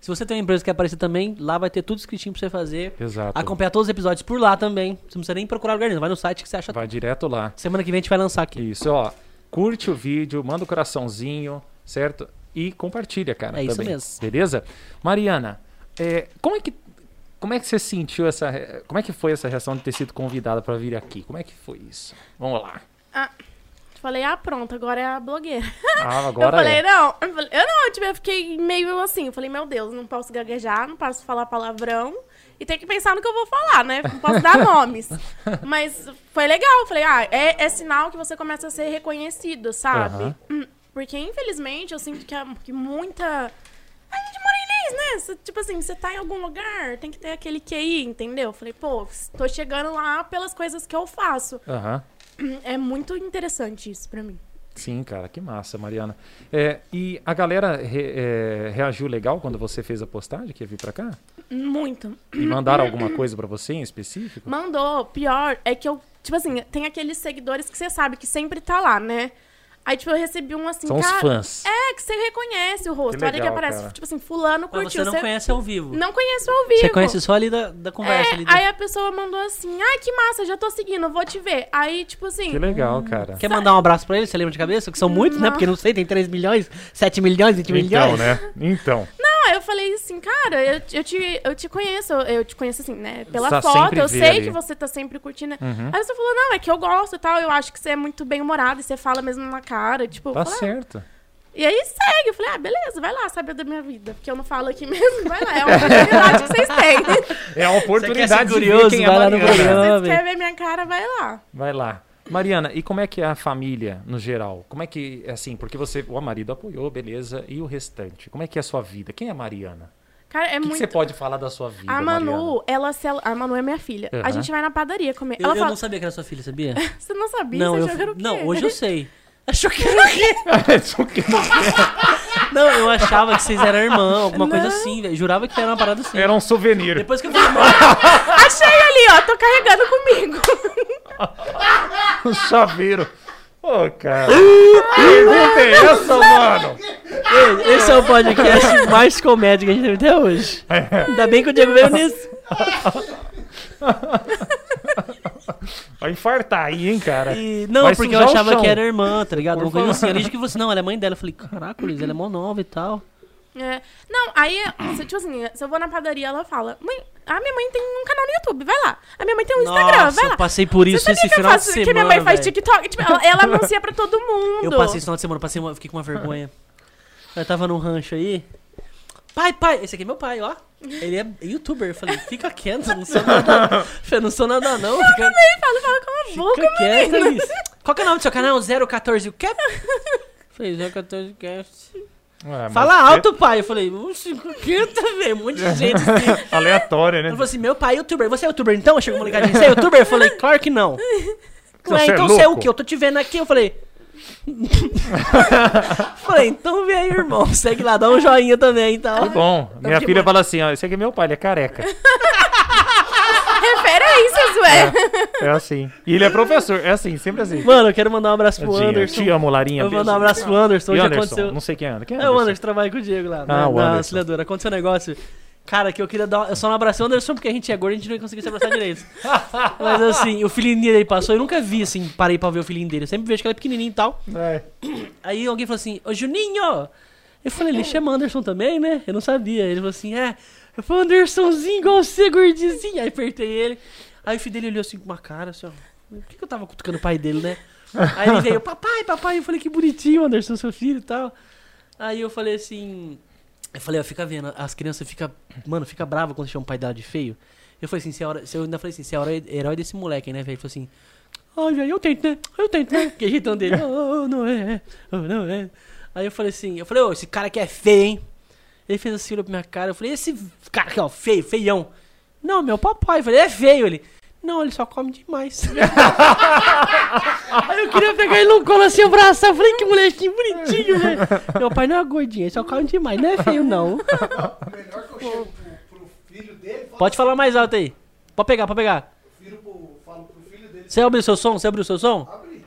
Se você tem uma empresa que quer aparecer também, lá vai ter tudo escritinho pra você fazer. Exato. Acompanhar todos os episódios por lá também. Você não precisa nem procurar lugar nenhum. Vai no site que você acha. Vai direto lá. Semana que vem a gente vai lançar aqui. Isso, ó. Curte o vídeo, manda o coraçãozinho, certo? E compartilha, cara. É isso também, mesmo. Beleza? Mariana, é, como é que como é que você sentiu essa como é que foi essa reação de ter sido convidada para vir aqui? Como é que foi isso? Vamos lá. Falei, ah, pronto, agora é a blogueira. Ah, [laughs] agora eu falei, é. não, eu, falei, eu não, tipo, eu fiquei meio assim, eu falei, meu Deus, não posso gaguejar, não posso falar palavrão e tem que pensar no que eu vou falar, né? Não posso dar [laughs] nomes. Mas foi legal, eu falei, ah, é, é sinal que você começa a ser reconhecido, sabe? Aham. Hum, Porque, infelizmente, eu sinto que, a- que muita. A gente mora Inês, né? Cê- tipo assim, você tá em algum lugar, tem que ter aquele QI, entendeu? Eu falei, pô, tô chegando lá pelas coisas que eu faço. Aham. [clears throat] É muito interessante isso pra mim. Sim, cara, que massa, Mariana. É, e a galera re- é, reagiu legal quando você fez a postagem que ia vir pra cá? Muito. E mandaram alguma coisa pra você em específico? Mandou. Pior é que eu, tipo assim, tem aqueles seguidores que você sabe que sempre tá lá, né? Aí, tipo, eu recebi um assim, São os cara. fãs. É, que você reconhece o rosto. Que Olha que legal, aparece, cara. tipo assim, fulano Mas curtiu. você não conhece ao vivo. Não conheço ao vivo. Você conhece só ali da, da conversa. É, ali. aí a pessoa mandou assim, ai, que massa, já tô seguindo, vou te ver. Aí, tipo assim, Que legal, cara. Quer mandar um abraço pra ele? Você lembra de cabeça? Que são muitos, né? Não. Porque não sei, tem 3 milhões, 7 milhões, 20 milhões. Então, né? Então. Eu falei assim, cara, eu, eu, te, eu te conheço, eu te conheço assim, né? Pela Tá foto, eu sei ali. que você tá sempre curtindo. Uhum. Aí você falou, não, é que eu gosto e tal, eu acho que você é muito bem humorado e você fala mesmo na cara, tipo... Tá falei, ah. certo. E aí segue, eu falei, ah, beleza, vai lá saber da minha vida, porque eu não falo aqui [laughs] mesmo, vai lá, é uma oportunidade que vocês têm. [laughs] É a Você quer oportunidade quem é vai lá no programa. Se ver minha cara, vai lá. Vai lá. Mariana, e como é que é a família no geral? Como é que, assim, porque você, o marido apoiou, beleza, e o restante? Como é que é a sua vida? Quem é a Mariana? Cara, é o que, que muito... você pode falar da sua vida, A Mariana? Manu, ela se... A Manu é minha filha. Aham. A gente vai na padaria comer. Eu, ela eu fala, não sabia que era sua filha, sabia? [laughs] você não sabia? não, você eu, achou que era o quê? não, hoje eu [laughs] sei. Achou que era o quê? [laughs] Isso que não Não, eu achava que vocês eram irmão, alguma coisa assim, velho. Jurava que era uma parada assim. Era um souvenir. Depois que eu falei, mano, [laughs] Achei ali, ó, tô carregando comigo. [laughs] Um chaveiro. Ô, cara. Que pergunta é essa, mano? ei, esse é o podcast mais comédia que a gente teve até hoje. Ainda bem que o Diego veio nisso. [laughs] Vai infartar aí, hein, cara? E, não, Vai porque eu achava que era irmã, tá ligado? Por Uma coisa favor. assim. Ali que você, não, ela é mãe dela. Eu falei, caraca, Luiz, ela é mó nova e tal. É. Não, aí, se, tipo assim, se eu vou na padaria, ela fala, mãe, a minha mãe tem um canal no YouTube, vai lá. A minha mãe tem um Instagram, Nossa, vai eu lá. passei por isso Você esse eu final de faço, semana. que minha mãe faz velho. TikTok? Tipo, ela, ela anuncia pra todo mundo. Eu passei esse final de semana, passei uma, fiquei com uma vergonha. Eu tava num rancho aí. Pai, pai, esse aqui é meu pai, ó. Ele é youtuber. Eu falei, fica quieto, eu não sou nada. Eu falei, não sou nada, não. Fica, Fala, fala com a boca, fica quieta, menino. Liz. Qual que é o nome do seu canal? 014 o quê? Falei, 014 Cast. Ué, Fala alto, pai. Eu falei, oxe, fica quieta, velho. Um monte de gente assim. [laughs] Aleatório, né? Ele falou assim, meu pai é youtuber. Você é youtuber então? Chegou uma ligadinha. Você é youtuber? Eu falei, claro que não. Você é então você é o louco? quê? Eu tô te vendo aqui. Eu falei... [laughs] falei, então vem aí, irmão. Segue lá, dá um joinha também e Tá bom. Minha que filha fala assim, ó, esse aqui é meu pai, ele é careca. [laughs] Referências, ué. É assim. E ele é professor, é assim, sempre assim. Mano, eu quero mandar um abraço pro Tadinha, Anderson. Te amo, Larinha. Eu vou mandar um abraço pro Anderson. E Hoje Anderson? aconteceu... Não sei quem é. Quem é É o Anderson, trabalha com o Diego lá, Ah, na, o na Anderson. auxiliadora. Aconteceu um negócio, cara, que eu queria dar. Eu só não abracei o Anderson porque a gente é gordo e a gente não ia conseguir se abraçar direito. [laughs] Mas assim, o filhinho dele passou, eu nunca vi assim, parei pra ver o filhinho dele. Eu sempre vejo que ele é pequenininho e tal. É. [clears throat] Aí alguém falou assim: Ô Juninho! Eu falei, ele chama Anderson também, né? Eu não sabia. Ele falou assim: É, eu falei, Andersonzinho igual você, gordinho. Aí apertei ele. Aí o filho dele olhou assim com uma cara assim, ó. Por que, que eu tava cutucando o pai dele, né? Aí ele veio, papai, papai. Eu falei, que bonitinho, Anderson, seu filho e tal. Aí eu falei assim. Eu falei, ó, fica vendo, as crianças ficam. Mano, fica brava quando chama o pai dela de feio. Eu falei assim, você é hora, eu ainda falei assim, você é herói desse moleque, né, velho? Ele falou assim, ai, velho, eu tento, né? Eu tento, né? Que jeitão dele, oh, não é, oh, não é. Aí eu falei assim, eu falei, ô, esse cara aqui é feio, hein? Ele fez assim, olhou pra minha cara, eu falei, esse cara aqui, ó, feio, feião. Não, meu papai, eu falei, é feio ele. Não, ele só come demais. [laughs] Aí eu queria pegar ele no colo assim, abraçar. Eu falei, que molequinho bonitinho, velho. Meu pai não é gordinho, ele só come demais. Não é feio, não. O melhor que eu chego pro, pro filho dele, Pode falar mais alto aí. Pode pegar, pode pegar. filho pro, falo pro filho dele, Você abriu o seu som? Você abriu o seu som? abre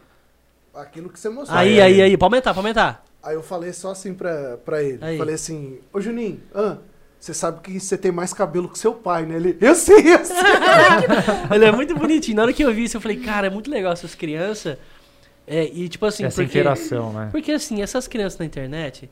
aquilo que você mostrou. Aí, aí, aí. Pode aumentar, pode aumentar. Aí eu falei só assim pra, pra ele. Aí. Falei assim, ô Juninho, ah, você sabe que você tem mais cabelo que seu pai, né? Ele, eu sei, eu [laughs] sei. Ele é muito bonitinho. Na hora que eu vi isso, eu falei, cara, é muito legal essas crianças. É, e tipo assim, Essa porque, interação, né? porque assim, essas crianças na internet,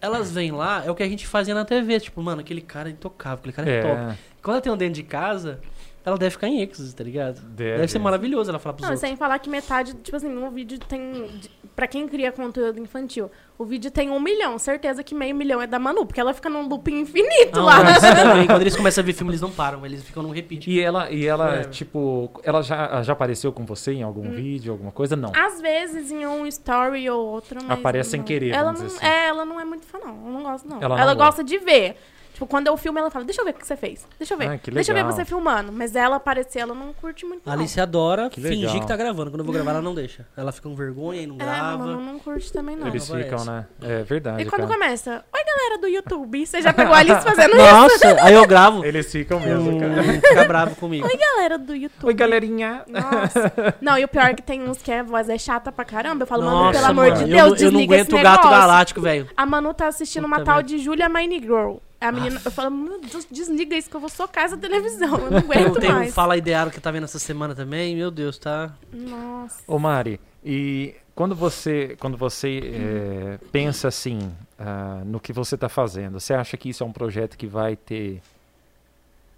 elas vêm lá, é o que a gente fazia na TV. Tipo, mano, aquele cara é intocável, aquele cara é, top. É. Quando eu tenho dentro de casa, ela deve ficar em êxtase, tá ligado? Deve. Deve ser maravilhoso ela falar pros Não, outros. sem falar que metade, tipo assim, no vídeo tem. Pra quem cria conteúdo infantil, o vídeo tem um milhão. Certeza que meio milhão é da Manu, porque ela fica num looping infinito Não, lá. mas [laughs] também, quando eles começam a ver filme, eles não param, eles ficam num repeat. E ela, e ela É. tipo, ela já, já apareceu com você em algum vídeo, alguma coisa? Não. Às vezes em um story ou outro, mas. Aparece sem não- querer, Ela vamos não, dizer assim. É, ela não é muito fã, não. Ela não gosta, não. Ela Ela, não gosta de ver. Tipo, quando eu filmo, ela fala, deixa eu ver o que você fez. Deixa eu ver. Ah, que Deixa eu ver legal. você filmando. Mas ela aparecer, ela não curte muito, A não. Alice adora Que fingir legal. que tá gravando. Quando eu vou gravar, ela não [laughs] deixa. Ela fica com vergonha e não É, grava. Manu não curte também, não. Eles não ficam, né? É verdade, E quando cara. começa, oi galera do YouTube, você [laughs] já pegou a Alice fazendo isso? Nossa, aí eu gravo. Eles ficam mesmo, cara. Hum, fica bravo comigo. Oi galera do YouTube. Oi, galerinha. Nossa. Não, e o pior é que tem uns que a voz é chata pra caramba. Eu falo, Nossa, pelo amor mano, de eu Deus, não- eu, não desliga esse aguento o gato negócio. galáctico, velho. A Manu tá assistindo uma Puta tal merda. de Julia Mine Girl. A menina, eu falo, meu Deus, desliga isso que eu vou socar essa televisão. Eu não aguento tem um mais. Fala Idearo que tá vendo essa semana também. Meu Deus, tá. Nossa. Ô Mari, e quando você, quando você eh, pensa assim ah, no que você está fazendo, você acha que isso é um projeto que vai ter,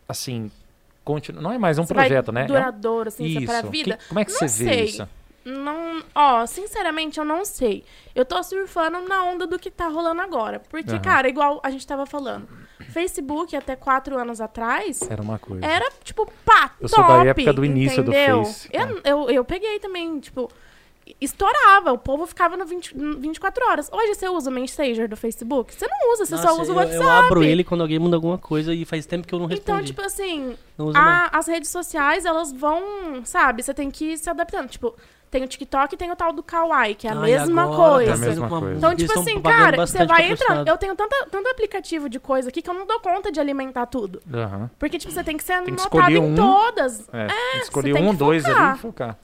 assim, continu... não é mais um Você vai projeto, né? É um- Duradouro, assim, isso. isso. pra vida. Que- como é que Não você vê sei. isso? Não, ó, sinceramente, eu não sei. Eu tô surfando na onda do que tá rolando agora. Porque, Aham. cara, igual a gente tava falando, Facebook até quatro anos atrás Era uma coisa. era, tipo, pá, Eu sou top, da época do início do entendeu? Face, Eu, cara. eu, eu peguei também, tipo, estourava. O povo ficava no 20, no 24 horas. Hoje você usa o Messenger do Facebook? Você não usa, você só Nossa, usa o eu, WhatsApp. eu abro ele quando alguém manda alguma coisa e faz tempo que eu não respondi. Então, tipo assim, a- as redes sociais, elas vão, sabe? Você tem que ir se adaptando. Tipo, tem o TikTok e tem o tal do Kawaii, que é a Ah, mesma agora coisa. É a mesma coisa. Então, tipo assim, cara, você vai entrando. Eu tenho tanta, tanto aplicativo de coisa aqui que eu não dou conta de alimentar tudo. Aham. Porque, tipo, você tem que ser Tem que anotado escolher em um. todas. É, tem que você escolher tem um, que dois ali e focar.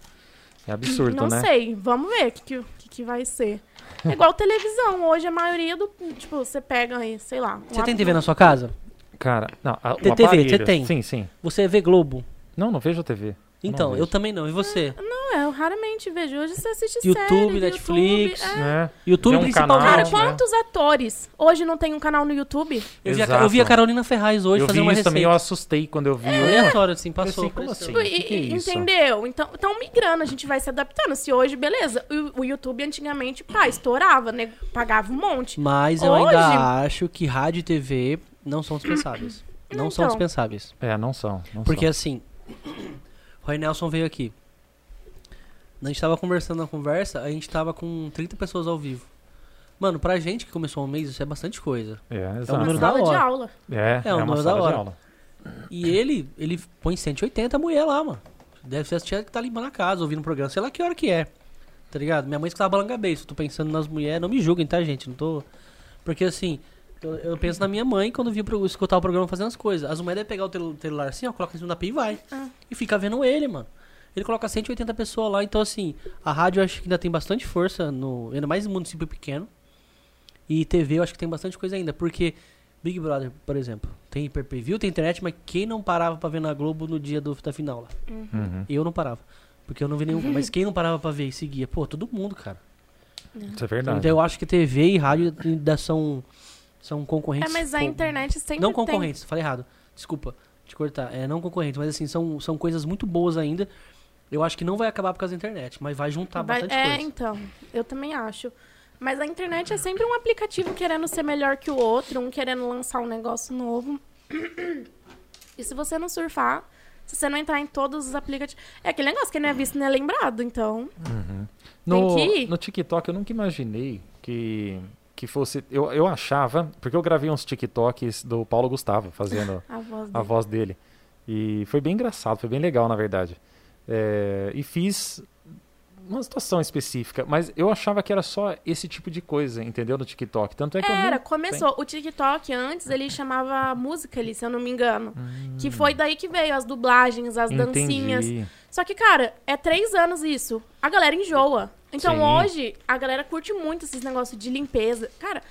É absurdo, não né? sei, vamos ver o que, que, que, que vai ser. É igual televisão. Hoje a maioria do. Tipo, você pega aí, sei lá. um Você tem app- TV na sua casa? Cara, não, a, o Tem TV, você tem? Sim, sim. Você vê Globo? Não, não vejo TV. Então, eu também não. E você? Não, eu raramente vejo. Hoje você assiste YouTube, série, Netflix. YouTube, é. Né? YouTube um principalmente. canal, Cara, né? quantos atores hoje não tem um canal no YouTube? Eu vi, a, eu vi a Carolina Ferraz hoje eu fazer uma isso receita. também, eu assustei quando eu vi. É aleatório, assim, passou. assim, como apareceu. assim? Tipo, que que é isso? entendeu? Então, então, migrando, a gente vai se adaptando. Se hoje, beleza, o, o YouTube antigamente, pá, estourava, né? Pagava um monte. Mas eu Hoje- ainda acho que rádio e TV não são dispensáveis. [clears throat] Não são Então. dispensáveis. É, não são. Não Porque são. assim, Roy Nelson veio aqui. A gente tava conversando na conversa, a gente tava com 30 pessoas ao vivo. Mano, pra gente que começou um mês, isso é bastante coisa. É, Uma exato. número da sala de hora. aula. É, É um uma número da hora. aula. E ele, ele põe 180 mulher lá, mano. Deve ser a tia que tá limpando a casa, ouvindo o programa, sei lá que hora que é. Tá ligado? Minha mãe escutava balangabês, eu tô pensando nas mulheres, não me julguem, tá, gente? Não tô. Porque assim, eu, eu penso na minha mãe quando pro, escutar o programa fazendo as coisas. As mulheres devem pegar o tel- celular assim, ó, coloca em cima da pia e vai. Ah. E fica vendo ele, mano. Ele coloca 180 pessoas lá, então assim, a rádio eu acho que ainda tem bastante força, no, ainda mais em município pequeno. E TV eu acho que tem bastante coisa ainda, porque Big Brother, por exemplo, tem pay-per-view, tem internet, mas quem não parava pra ver na Globo no dia do, da final lá? Uhum. Eu não parava. Porque eu não vi nenhum. Mas quem não parava pra ver e seguia? Pô, todo mundo, cara. Isso é verdade. Então eu acho que TV e rádio ainda são, são É, concorrentes. mas a internet sempre Não tem. concorrentes, falei errado. Desculpa te cortar. É, não concorrentes, mas assim, são, são coisas muito boas ainda. Eu acho que não vai acabar por causa da internet, mas vai juntar Vai- bastante é, coisa. então, eu também acho. Mas a internet é sempre um aplicativo querendo ser melhor que o outro, um querendo lançar um negócio novo. [clears throat] E se você não surfar, se você não entrar em todos os aplicativos. É aquele negócio que não é visto nem é lembrado, então. No, Tem que ir. no TikTok eu nunca imaginei que, que fosse. Eu, eu achava, porque eu gravei uns TikToks do Paulo Gustavo fazendo [laughs] A voz a dele. voz dele. E foi bem engraçado, foi bem legal, na verdade. É, e fiz uma situação específica, mas eu achava que era só esse tipo de coisa, entendeu? No TikTok. Tanto é que eu Era, começou. O TikTok antes ele chamava Musical.ly, se eu não me engano. Que foi daí que veio as dublagens, as dancinhas. Hum. Entendi. Só que, cara, é três anos isso. A galera enjoa. Então Sim. hoje, a galera curte muito esses negócios de limpeza. Cara,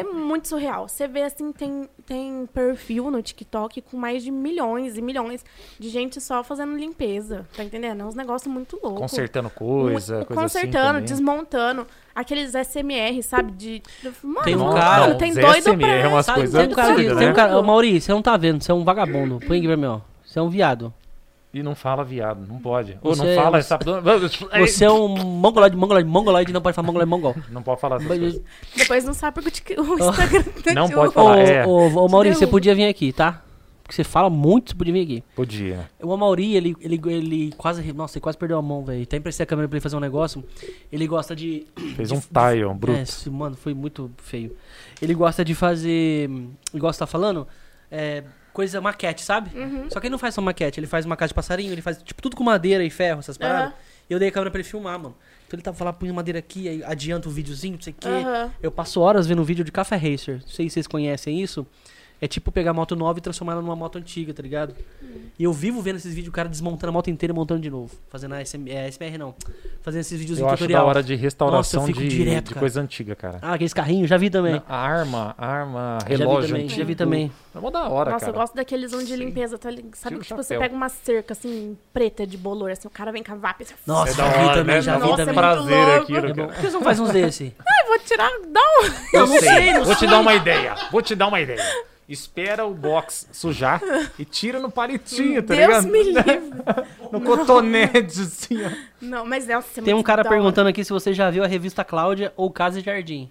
é muito surreal. Você vê assim, tem, tem perfil no TikTok com mais de milhões e milhões de gente só fazendo limpeza. Tá entendendo? É uns negócios muito loucos. Consertando coisa, coisa Consertando, assim. desmontando. Aqueles SMR, sabe? De. Mano, Tem um mano, cara- tem doido SMR pra. é umas coisas tem um cara, absurdas, tem um né? cara, Ô, Maurício, você não tá vendo, você é um vagabundo. Põe aqui pra mim, ó. Você é um viado. E não fala viado, não pode. Ou não Você- fala essa. [laughs] Você é um mongoloide, mongoloide, mongoloide, não pode falar mongoloide, mongol. Não pode falar essas coisas. Depois não sabe porque o [laughs] Instagram Não te pode Ô, falar. é. ô, ô, Maurício, você podia vir aqui, tá? Porque você fala muito, você podia vir aqui. Podia. O Amauri, ele, ele, ele quase. Nossa, ele quase perdeu a mão, velho. Até emprestei a câmera pra ele fazer um negócio. Ele gosta de. Fez de- um tile, um bruto. É, esse- mano, foi muito feio. Ele gosta de fazer. Igual você tá falando, é, coisa maquete, sabe? Uhum. Só que ele não faz só maquete, ele faz uma casa de passarinho, ele faz tipo tudo com madeira e ferro, essas paradas. Aham. E eu dei a câmera pra ele filmar, mano. Então ele tava falando, põe madeira aqui, aí adianta o videozinho, não sei o quê. Aham. Eu passo horas vendo vídeo de Café Racer. Não sei se vocês conhecem isso. É tipo pegar a moto nova e transformar ela numa moto antiga, tá ligado? E eu vivo vendo esses vídeos, o cara desmontando a moto inteira e montando de novo. Fazendo a SM, é, SMR não. Fazendo esses vídeos Eu em acho da tutorial. hora de restauração Nossa, de, direto, de cara. coisa antiga, cara. Ah, aqueles carrinhos, já vi também. A arma, arma, já vi relógio também, antigo. já vi também. É mó da hora, Nossa, cara. eu gosto daqueles onde de limpeza, tá ligado? Sabe que tipo, você pega uma cerca assim, preta de bolor, assim, o cara vem com a VAP assim, Nossa, É da já vi hora, também, né? já vi Nossa, é também. muito prazer louco. aquilo, É cara. Por que você não faz uns desse? [laughs] Ai, vou tirar, dá um... Eu não sei, Vou te dar uma ideia. Vou te dar uma ideia. Espera o box sujar e tira no palitinho, tá Deus ligado? me livre. [laughs] No cotonete, assim, ó. Não, mas é Tem um cara perguntando aqui se você já viu a revista Cláudia ou Casa e Jardim.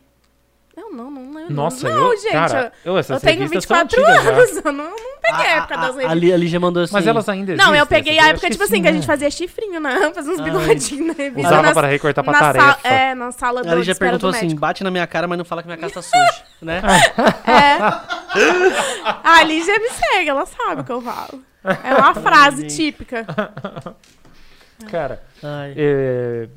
Eu não, não, não. Nossa, não, eu, gente. cara, eu, eu, essas eu tenho revistas são 24 antigas já. anos, eu não, não peguei a época das a, revistas. ali, ali já mandou assim. Mas elas ainda existem. Não, eu peguei a época, tipo assim, que a sim, gente fazia chifrinho, né? Fazia uns bigodinhos na revista. Usava nas- para recortar pra na tarefa. É, na sala do Ali já perguntou assim, médico. bate na minha cara, mas não fala que minha casa tá suja, [laughs] né? É. A Lígia me segue, ela sabe o que eu falo. É uma frase típica. Cara, Ai. é,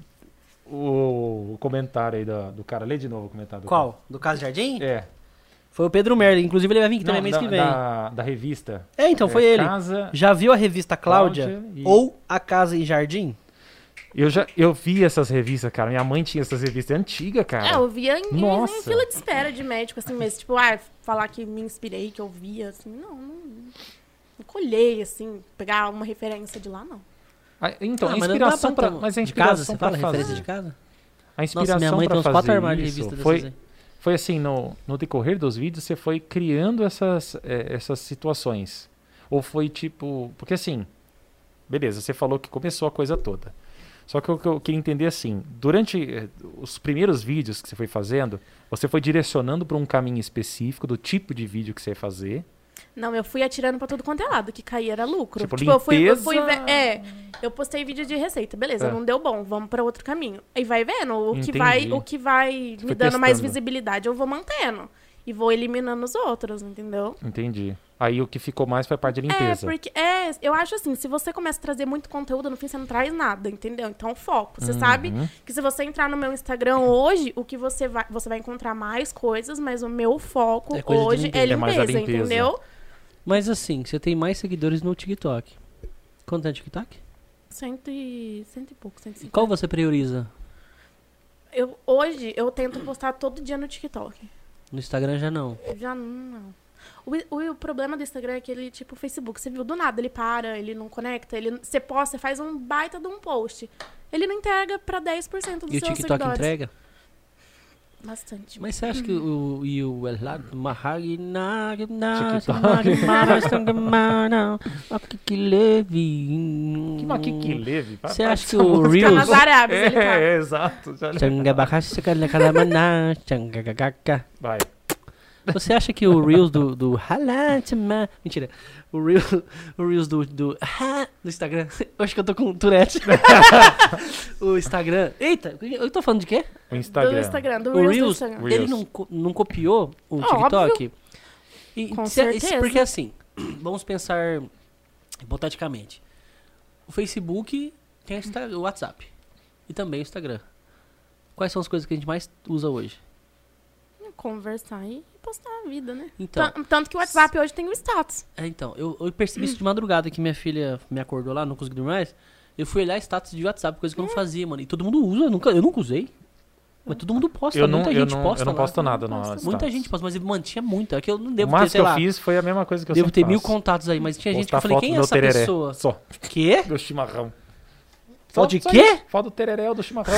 o, o comentário aí do, do cara, lê de novo o comentário. do Qual? Do Casa e Jardim? cara. É. Foi o Pedro Merda. Inclusive ele vai vir aqui também Não, mês da, que vem. Da, da revista. É, então, foi É, ele. Casa, Já viu a revista Cláudia? Cláudia e- Ou A Casa e Jardim? Eu já eu vi essas revistas, cara. Minha mãe tinha essas revistas antigas, cara. É, eu via em, em- Nossa. em fila de espera de médico, assim, mas tipo, ah, falar que me inspirei, que eu via, assim, não, não, não colhei, assim, pegar uma referência de lá, não. Ah, então, Ah, a inspiração pra, mas a inspiração fala fazer, referência de casa? a inspiração Nossa, minha mãe tem uns quatro fazer armários de revista foi foi assim no, no decorrer dos vídeos você foi criando essas eh, essas situações. Ou foi tipo porque assim beleza você falou que começou a coisa toda. Só que o que eu queria entender é assim durante eh, os primeiros vídeos que você foi fazendo você foi direcionando para um caminho específico do tipo de vídeo que você ia fazer Não, eu fui atirando pra tudo quanto é lado, que caía era lucro. Tipo, eu fui, eu fui ver- é, eu postei vídeo de receita, beleza, É. não deu bom, vamos pra outro caminho. Aí vai vendo, o que Entendi. vai, o que vai me dando mais testando. visibilidade, eu vou mantendo. E vou eliminando os outros, entendeu? entendi aí o que ficou mais foi a parte de É, limpeza porque é, eu acho assim, se você começa a trazer muito conteúdo, no fim você não traz nada, entendeu? Então foco. Você Uhum. sabe que se você entrar no meu Instagram hoje, o que você vai, você vai encontrar mais coisas, mas o meu foco É hoje limpeza. é É mais limpeza. entendeu? Mas assim, você tem mais seguidores no TikTok. Quanto é TikTok? Cento e, cento e pouco, cento e cinquenta. Qual você prioriza? Eu, hoje eu tento postar todo dia no TikTok. No Instagram já não. Já não. O, o, o problema do Instagram é que ele, tipo, o Facebook, você viu do nada, ele para, ele não conecta, ele, você posta, faz um baita de um post. Ele não entrega pra 10% dos E o seus TikTok seguidores. entrega? Bastante. Mas você acha que o e o Elad Mahag na que aqui que leve Você acha que o Reels nas Arábias, ele tá. é, é, exato vai Você acha que o Reels do, do Halatma. Mentira. O Reels, o Reels do, do, do Instagram. Eu acho que eu tô com Tourette. [laughs] o Instagram. Eita, eu tô falando de quê? o Do Instagram Instagram, do O Reels, do Reels, Instagram. Reels. ele não, não copiou o Óbvio. TikTok? E, Com se- certeza. Porque assim, [clears throat] vamos pensar hipoteticamente. O Facebook tem o WhatsApp. E também o Instagram. Quais são as coisas que a gente mais usa hoje? Conversar e postar a vida, né? Então, Tan- Tanto que o WhatsApp hoje tem o status. É, então, eu, eu percebi isso de madrugada que minha filha me acordou lá, não consegui dormir mais. Eu fui olhar status de WhatsApp, coisa que eu não fazia, mano. E todo mundo usa, eu nunca, eu nunca usei. Mas todo mundo posta, eu não, muita eu gente não, posta eu não lá. posto nada no Posta. Muita gente posta, mas ele mantinha muito. É que eu não o devo ter, máximo sei que eu lá, fiz foi a mesma coisa que eu devo sempre ter mil faço. contatos aí, mas tinha gente que eu Postar falei, quem é meu essa tereré. pessoa? Só. Quê? Do chimarrão. Foto de quê? Foto do tereré ou do chimarrão.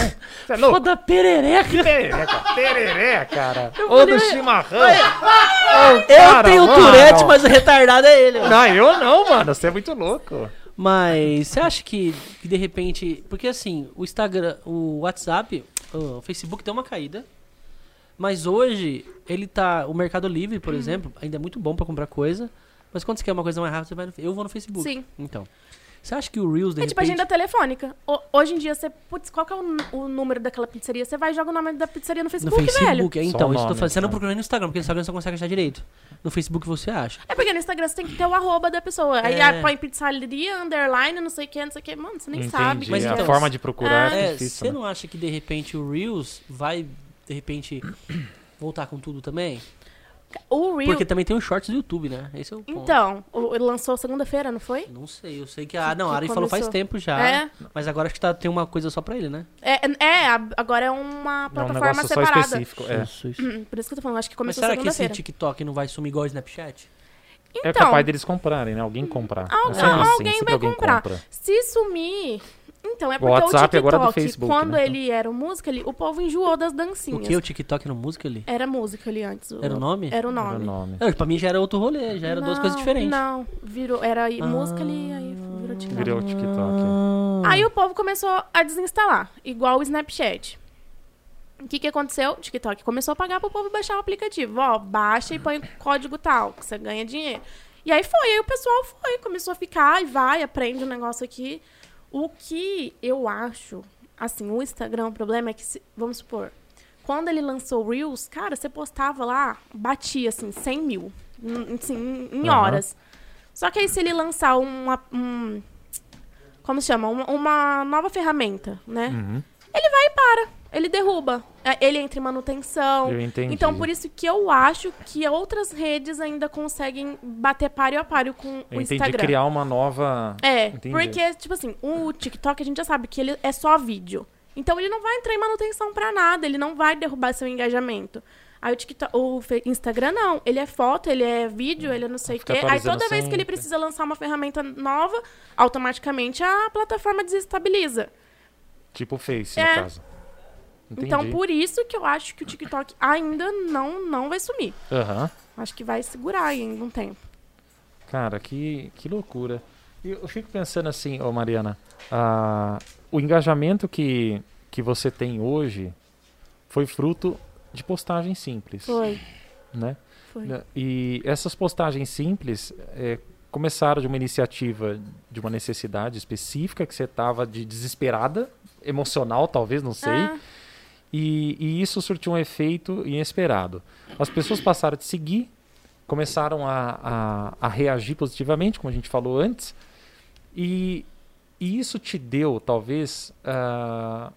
Você é louco? Foda perereca. Terereca, tereré, cara. Eu Ou falei, do chimarrão. Eu Cara, tenho mano. Tourette, mas o retardado é ele. ó. Não, eu não, mano. Você é muito louco. Mas você acha que, que de repente. Porque assim, o Instagram, o WhatsApp, o Facebook deu uma caída. Mas hoje, ele tá. O Mercado Livre, por exemplo, ainda é muito bom pra comprar coisa. Mas quando você quer uma coisa mais rápida, você vai no, eu vou no Facebook. Sim. Então. Você acha que o Reels, de É tipo repente... agenda telefônica. O- hoje em dia, você. Putz, qual que é o, o número daquela pizzaria? Você vai e joga o nome da pizzaria no No Facebook, velho. Facebook, é, então, isso tô nome, fazendo. Você não tá. procura nem no Instagram, porque no Instagram você consegue achar direito. No Facebook você acha. É porque no Instagram você tem que ter o arroba da pessoa. Aí É. ah, põe pizzaria, underline, não sei o que, não sei o que. Mano, você nem Entendi. sabe. Mas a então- forma de procurar é, É, difícil. você né? não acha que de repente o Reels vai, de repente, voltar com tudo também? O Reel. Porque também tem os shorts do YouTube, né? Esse é o ponto. Então, ele lançou segunda-feira, não foi? Não sei, eu sei que a. Não, que a Ari falou faz tempo já. É. Mas agora acho que tá, tem uma coisa só pra ele, né? É, é, a- agora é uma É um plataforma negócio só separada. específico. É. Isso, isso. Hum, Por isso que eu tô falando, acho que Mas começou será que esse segunda-feira. TikTok não vai sumir igual o Snapchat? É Então, capaz deles comprarem, né? Alguém comprar. Al- É sempre assim, alguém vai alguém comprar. compra. se sumir... Então, é O porque WhatsApp o TikTok, agora é do Facebook, quando né? ele era o música, o povo enjoou das O dancinhas. que? O TikTok no música ali? Era música ali antes. Era o nome? Era o Era o nome. nome. Não, pra mim já era outro rolê, já eram duas Não, coisas diferentes. Não, virou, era aí Ah. música ali, aí virou TikTok. Virou o TikTok. Aí o povo começou a desinstalar, igual o Snapchat. O que, que aconteceu? O TikTok começou a pagar pro povo baixar o aplicativo. Ó, baixa e põe o código tal, que você ganha dinheiro. E aí foi, aí o pessoal foi, começou a ficar e vai, aprende um negócio aqui. O que eu acho, assim, o Instagram, o problema é que, se- vamos supor, quando ele lançou o Reels, cara, você postava lá, batia, assim, 100 mil, em- assim, em horas. Só que aí se ele lançar uma, um, como se chama? Uma, uma nova ferramenta, né? Uhum. Ele derruba. É, Ele entra em manutenção. Eu entendi. Então, por isso que eu acho que outras redes ainda conseguem bater páreo a páreo com Eu o entendi Instagram. criar uma nova. É, Entendi. porque, tipo assim, o TikTok a gente já sabe que ele é só vídeo. Então ele não vai entrar em manutenção pra nada, ele não vai derrubar seu engajamento. Aí o TikTok, o Instagram não, ele é foto, ele é vídeo, ele é não sei o quê. Aí toda vez que ele sempre. precisa lançar uma ferramenta nova, automaticamente a plataforma desestabiliza. Tipo o Face, É. no caso. Entendi. Então por isso que eu acho que o TikTok ainda não, não vai sumir. Aham. Acho que vai segurar ainda um tempo. Cara, que, que loucura. Eu fico pensando assim, ô Mariana, ah, o engajamento que, que você tem hoje foi fruto de postagens simples, Foi, né? foi. E essas postagens simples eh, começaram de uma iniciativa, de uma necessidade específica que você estava de desesperada, emocional talvez, não sei. Ah, E, e isso surtiu um efeito inesperado. As pessoas passaram a te seguir, começaram a, a, a reagir positivamente, como a gente falou antes, e, e isso te deu, talvez, ah,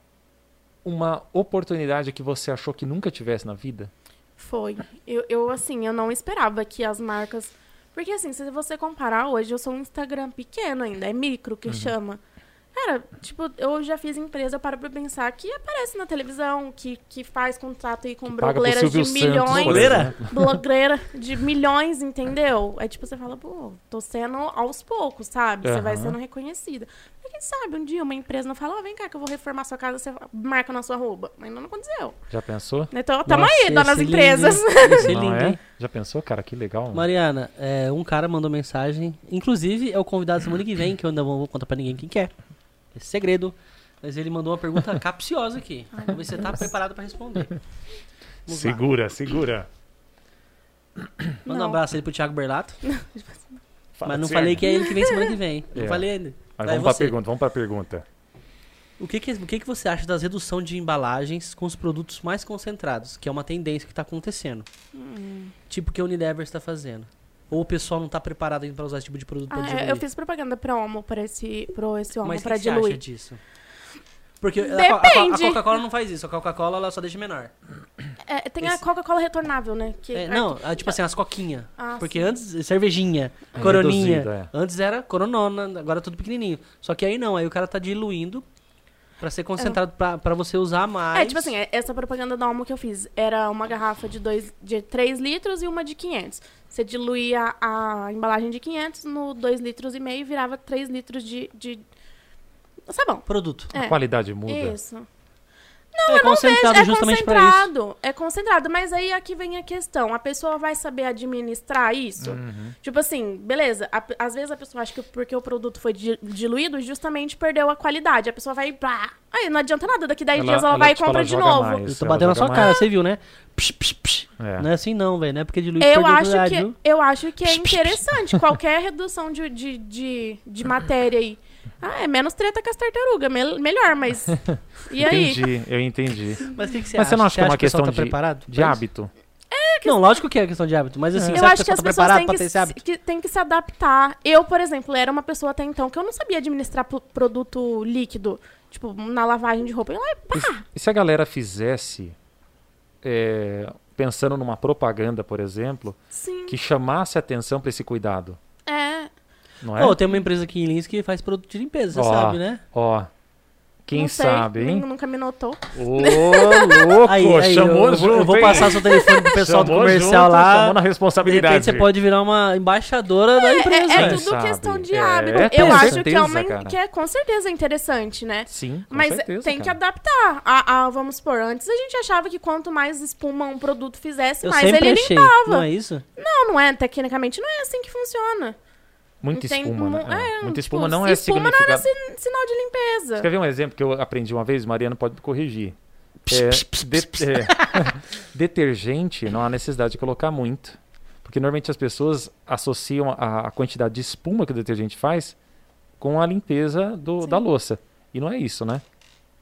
uma oportunidade que você achou que nunca tivesse na vida? Foi. Eu, eu, assim, eu não esperava que as marcas. Porque, assim, se você comparar hoje, eu sou um Instagram pequeno ainda, é micro Uhum. que chama. Cara, tipo, eu já fiz empresa para pra pensar que aparece na televisão, que, que faz contrato aí com blogueiras de Santos, milhões. Blogueira? blogueira de milhões, entendeu? Aí, tipo, você fala, pô, tô sendo aos poucos, sabe? Você vai sendo reconhecida. Mas quem sabe um dia uma empresa não fala, ó, vem cá que eu vou reformar sua casa, você marca na sua roupa. Mas ainda não aconteceu. Já pensou? Então, tamo Nossa, aí, donas empresas. lindo, é? hein? Já pensou, cara? Que legal. mano. Mariana, é, um cara mandou mensagem. Inclusive, é o convidado semana que vem, que eu ainda não vou contar pra ninguém quem quer. É segredo. Mas ele mandou uma pergunta capciosa aqui. Vamos ver se você tá preparado pra responder. Vamos lá. Segura, segura. Manda um Não. abraço aí pro Thiago Berlato. Fala mas não falei que é ele que vem semana que vem. Não É. falei ainda. Mas Vai vamos pra pergunta, vamos pra pergunta. O que que, o que que você acha das redução de embalagens com os produtos mais concentrados? Que é uma tendência que tá acontecendo. Hum. Tipo que a Unilever está fazendo. Ou o pessoal não tá preparado ainda pra usar esse tipo de produto pra Ah, diluir. é, eu fiz propaganda pra Homo, pra esse, pro esse Homo, Mas o que você diluir. acha disso? Porque a Co- a, a Depende. Coca-Cola não faz isso. A Coca-Cola ela só deixa menor. É, tem a Esse- Coca-Cola retornável, né? Que, É, não, é tipo assim, as coquinha. Ah, Porque sim. antes, cervejinha, É coroninha. reduzido, é. Antes era coronona, agora é tudo pequenininho. Só que aí não, aí o cara tá diluindo pra ser concentrado pra, pra você usar mais. É, tipo assim, é- essa propaganda da Homo que eu fiz era uma garrafa de, dois, de 3 litros e uma de 500. Você diluía a embalagem de 500 no 2 litros e meio e virava 3 litros de, de sabão. Produto. A É, qualidade muda. isso. É concentrado é justamente pra isso. concentrado. É concentrado. Mas aí aqui vem a questão. A pessoa vai saber administrar isso? Uhum. Tipo assim, beleza. a- às vezes a pessoa acha que porque o produto foi di- diluído, justamente perdeu a qualidade. A pessoa vai. Pá, aí não adianta nada. Daqui 10 dias ela, vai e tipo, compra ela de novo. mais, Eu tô ela batendo na sua mais. cara, você viu, né? Psh, psh, psh. É. Não é assim não, velho. Não é porque diluir Eu perdeu a acho, que, viu? eu acho que é interessante. Qualquer redução de, de, de, de matéria aí. Ah, é menos treta com as tartarugas. mel- melhor, mas. [laughs] E aí? Entendi, eu entendi. Mas o que, que você Mas você acha? não acha que é uma pessoal questão tá de, preparado de pra isso? hábito? Não, lógico que é questão de hábito, mas assim, Eu você acho que que as o pessoal tá pessoas têm que, ter esse se, hábito? que, têm que se adaptar. Eu, por exemplo, era uma pessoa até então que eu não sabia administrar pro- produto líquido. Tipo, na lavagem de roupa. Eu ia lá e pá! E se a galera fizesse, é, pensando numa propaganda, por exemplo, Sim. que chamasse atenção para esse cuidado, É. não é? Pô, tem uma empresa aqui em Lins que faz produto de limpeza, você sabe, né? Ó, quem não sei, sabe, hein? nun- Nunca me notou. Ô, [laughs] louco, Aí, aí, chamou eu, vou- eu junto, vou hein? passar seu telefone pro pessoal do Chamou comercial junto, lá. Chamou na De responsabilidade. repente você pode virar uma embaixadora da É, empresa. é Quem tudo sabe? questão de É, hábito. é, eu com acho que certeza, é, uma, cara. que é com certeza interessante, né? Sim, com Mas certeza, tem que cara. adaptar. A, a- vamos supor, antes a gente achava que quanto mais espuma um produto fizesse, Eu mais ele achei, limpava. não é isso? Não, não é. Tecnicamente não é assim que funciona. Muita Tem espuma, né? É, é, Muita tipo, espuma não se é espuma não era significado. sin- sinal de limpeza. Você quer ver um exemplo que eu aprendi uma vez? Mariana pode me corrigir. É, de- é, [laughs] detergente, não há necessidade de colocar muito. Porque normalmente as pessoas associam a, a quantidade de espuma que o detergente faz com a limpeza do- da louça. E não é isso, né?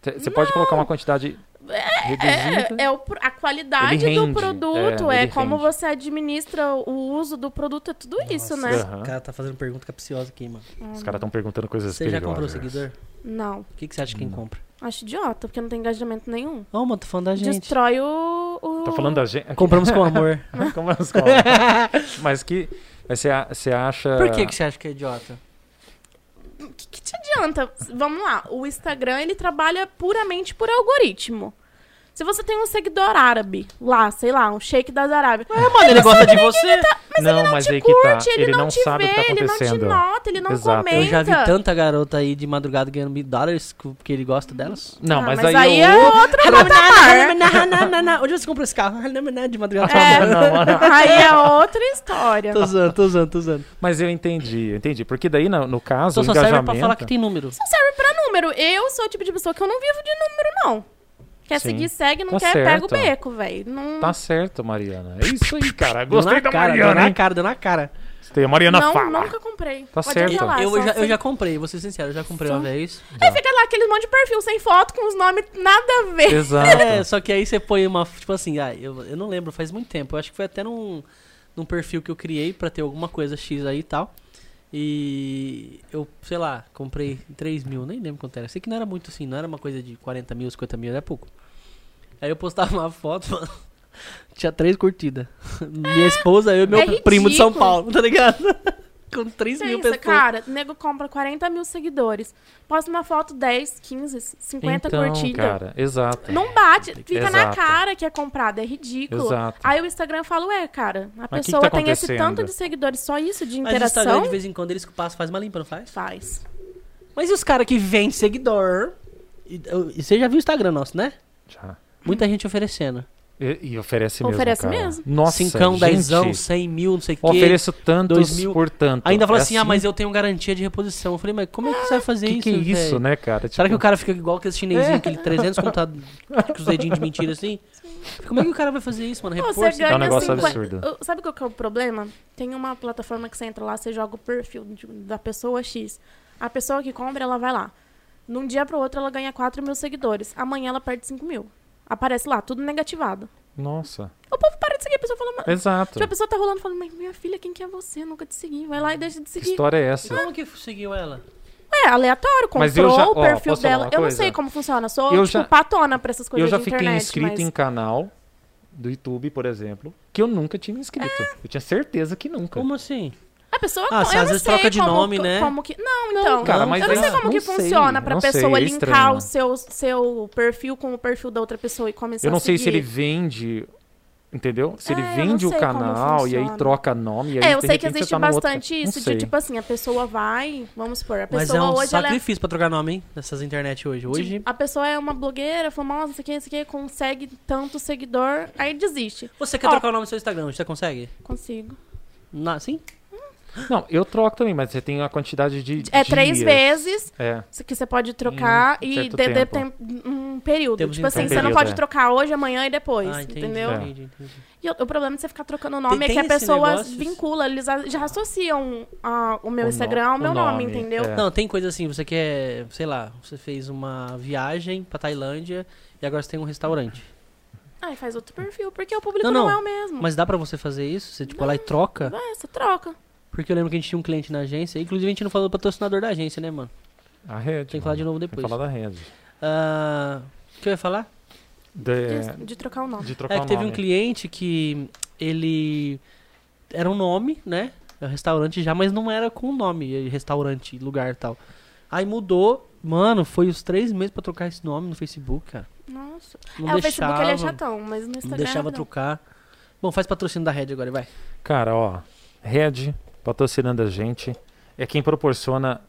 Você pode colocar uma quantidade reduzida. É, é o a qualidade Ele do rende, produto, é, é, como rende. você administra o uso do produto, é tudo isso, né? Nossa. Aham. O cara tá fazendo pergunta capciosa aqui, mano. Os caras estão perguntando coisas Você já comprou perigosas. seguidor? Não, O que, que você acha que quem compra? acho idiota, porque não tem engajamento nenhum. Ô, mano, tô falando da gente. Destrói o, o... Tá falando da gente. Compramos com amor. [laughs] Como as com- [laughs] Mas que. Mas você acha. Por que, que você acha que é idiota? Te adianta? Vamos lá, o Instagram, ele trabalha puramente por algoritmo. Se você tem um seguidor árabe lá, sei lá, um shake das Arábias, É, mano, ele gosta de você. não, mas te aí que tá. curte, ele, não, te sabe vê, o que tá ele não te nota, ele não Exato. comenta. Eu já vi tanta garota aí de madrugada ganhando mil dólares porque ele gosta delas. Não, Ah, mas, mas aí, aí eu... é outro patamar. Onde você comprou esse carro? De madrugada. É. Não, não. Aí é outra história. Tô usando, tô usando, tô usando. Mas eu entendi, eu entendi. Porque daí, no, no caso, Só, o só serve engajamento... pra falar que tem número. Não serve pra número. Eu sou o tipo de pessoa que eu não vivo de número, não. Quer Sim. seguir, segue, não Tá quer, pega o certo. beco, velho. Não, Tá certo, Mariana. É isso aí, cara. Deu Gostei na da cara, deu Mariana, na hein? cara, deu na cara. Tem a Mariana não fala. nunca comprei. Tá Pode certo. revelar, Eu só já, eu já comprei, vou ser sincero, eu já comprei uma Só. vez. Aí fica lá aquele monte de perfil sem foto, com os nomes nada a ver. Exato. [laughs] É, só que aí você põe uma, tipo assim, ah, eu, eu não lembro, faz muito tempo. Eu acho que foi até num, num perfil que eu criei pra ter alguma coisa X aí e tal. E eu, sei lá, comprei 3 mil, nem lembro quanto era. Sei que não era muito assim, não era uma coisa de 40 mil, 50 mil, era pouco. Aí eu postava uma foto, [laughs] mano. Tinha três curtidas. Minha esposa, eu e meu É primo de São. Paulo, tá ligado? Com 3 mil Pensa, pessoas. cara, o nego compra 40 mil seguidores. Posta uma foto 10, 15, 50 então, curtidas. cara, exato. Não bate, fica na Exato. cara que é comprado, é ridículo. Exato. Aí o Instagram fala, ué, cara, a Mas que que pessoa tá tem esse tanto de seguidores, só isso de Mas o Instagram, interação? de vez em quando, eles passam, faz uma limpa, não faz? Faz. Mas e os caras que vendem seguidor? E, e você já viu o Instagram nosso, né? Já. Muita gente oferecendo. E, e oferece mesmo, Oferece cara. mesmo? Nossa, Cincão, gente, dezão, cem mil, não sei o quê. Ofereço tantos dois mil. por tanto. Ainda fala É assim, ah, mas eu tenho garantia de reposição. Eu falei, mas como é que você vai fazer que isso, que é isso, né, cara? Será que Tipo, o cara fica igual aquele chinesinho, aquele 300 computado com os dedinhos de mentira assim? Como é que o cara vai fazer isso, mano? Repor, você assim? ganha É um negócio 50 absurdo. Sabe qual que é o problema? Tem uma plataforma que você entra lá, você joga o perfil de- da pessoa X. A pessoa que compra, ela vai lá. Num dia pro outro, ela ganha 4 mil seguidores. Amanhã, ela perde 5 mil. Aparece lá, tudo negativado. Nossa. O povo para de seguir, a pessoa fala... "Mas-" Exato. Tipo, a pessoa tá rolando falando, mas minha filha, quem que é você? Nunca te segui. Vai lá e deixa de Que seguir. história é essa? Como que seguiu ela? É, aleatório, comprou Mas eu já- o perfil dela. Eu não sei como funciona, sou, Eu tipo, já- patona pra essas coisas Eu já de fiquei internet. inscrito mas... em canal do YouTube, por exemplo, que eu nunca tinha me inscrito. Eu tinha certeza que nunca. Como assim? A pessoa, Ah, eu você não às vezes sei troca de como, nome, né? Como que... Não, então. cara, mas eu não aí- sei como não que sei, funciona pra não sei, pessoa é linkar estranho. o seu, seu perfil com o perfil da outra pessoa e começar Eu não a sei se ele vende Entendeu? Se ele É, eu vende não o como canal e aí troca nome. E aí, É, eu sei que existe tá outro- bastante Não isso, de tipo assim, a pessoa vai, vamos supor, a Mas pessoa é um hoje é sacrifício pra trocar nome, hein? Nessas internet hoje. Hoje. A pessoa é uma blogueira, famosa, não sei o que, não sei o que, consegue tanto seguidor, aí desiste. Você quer Ó. trocar o nome do seu Instagram? Você consegue? Consigo. Na, sim? Não, eu troco também, mas você tem a quantidade de. É três dias. vezes É. que você pode trocar um e de, de- tem um período. Temos tipo assim, um você não período, pode é. trocar hoje, amanhã e depois. ah, entendi. entendeu? É. entendi, entendi. E o, o problema de você ficar trocando o nome Tem- é que a pessoa negócio? vincula, eles a- já associam ah, o meu O Instagram no- ao meu nome, nome, entendeu? é. Não, tem coisa assim, você quer, sei lá, você fez uma viagem pra Tailândia e agora você tem um restaurante. Aí faz outro perfil, porque o público Não, não, não. é o mesmo. Mas dá pra você fazer isso? Você, tipo, vai lá e troca? Vai, você troca. Porque eu lembro que a gente tinha um cliente na agência, inclusive a gente não falou do patrocinador da agência, né, mano? A rede. Tem que falar de novo Tem que depois. falar da rede. Ah, o que eu ia falar? De, De, de trocar o nome. de trocar É que o teve um nome. cliente que ele era um nome, né? É um restaurante já, mas não era com o nome, restaurante, lugar e tal. Aí mudou, mano, foi os três meses pra trocar esse nome no Facebook, cara. Nossa. Não é, o deixava, Facebook ele é chatão, mas no não Instagram. deixava não. trocar. Bom, faz patrocínio da Red agora, vai. Cara, ó, Red patrocinando a gente é quem proporciona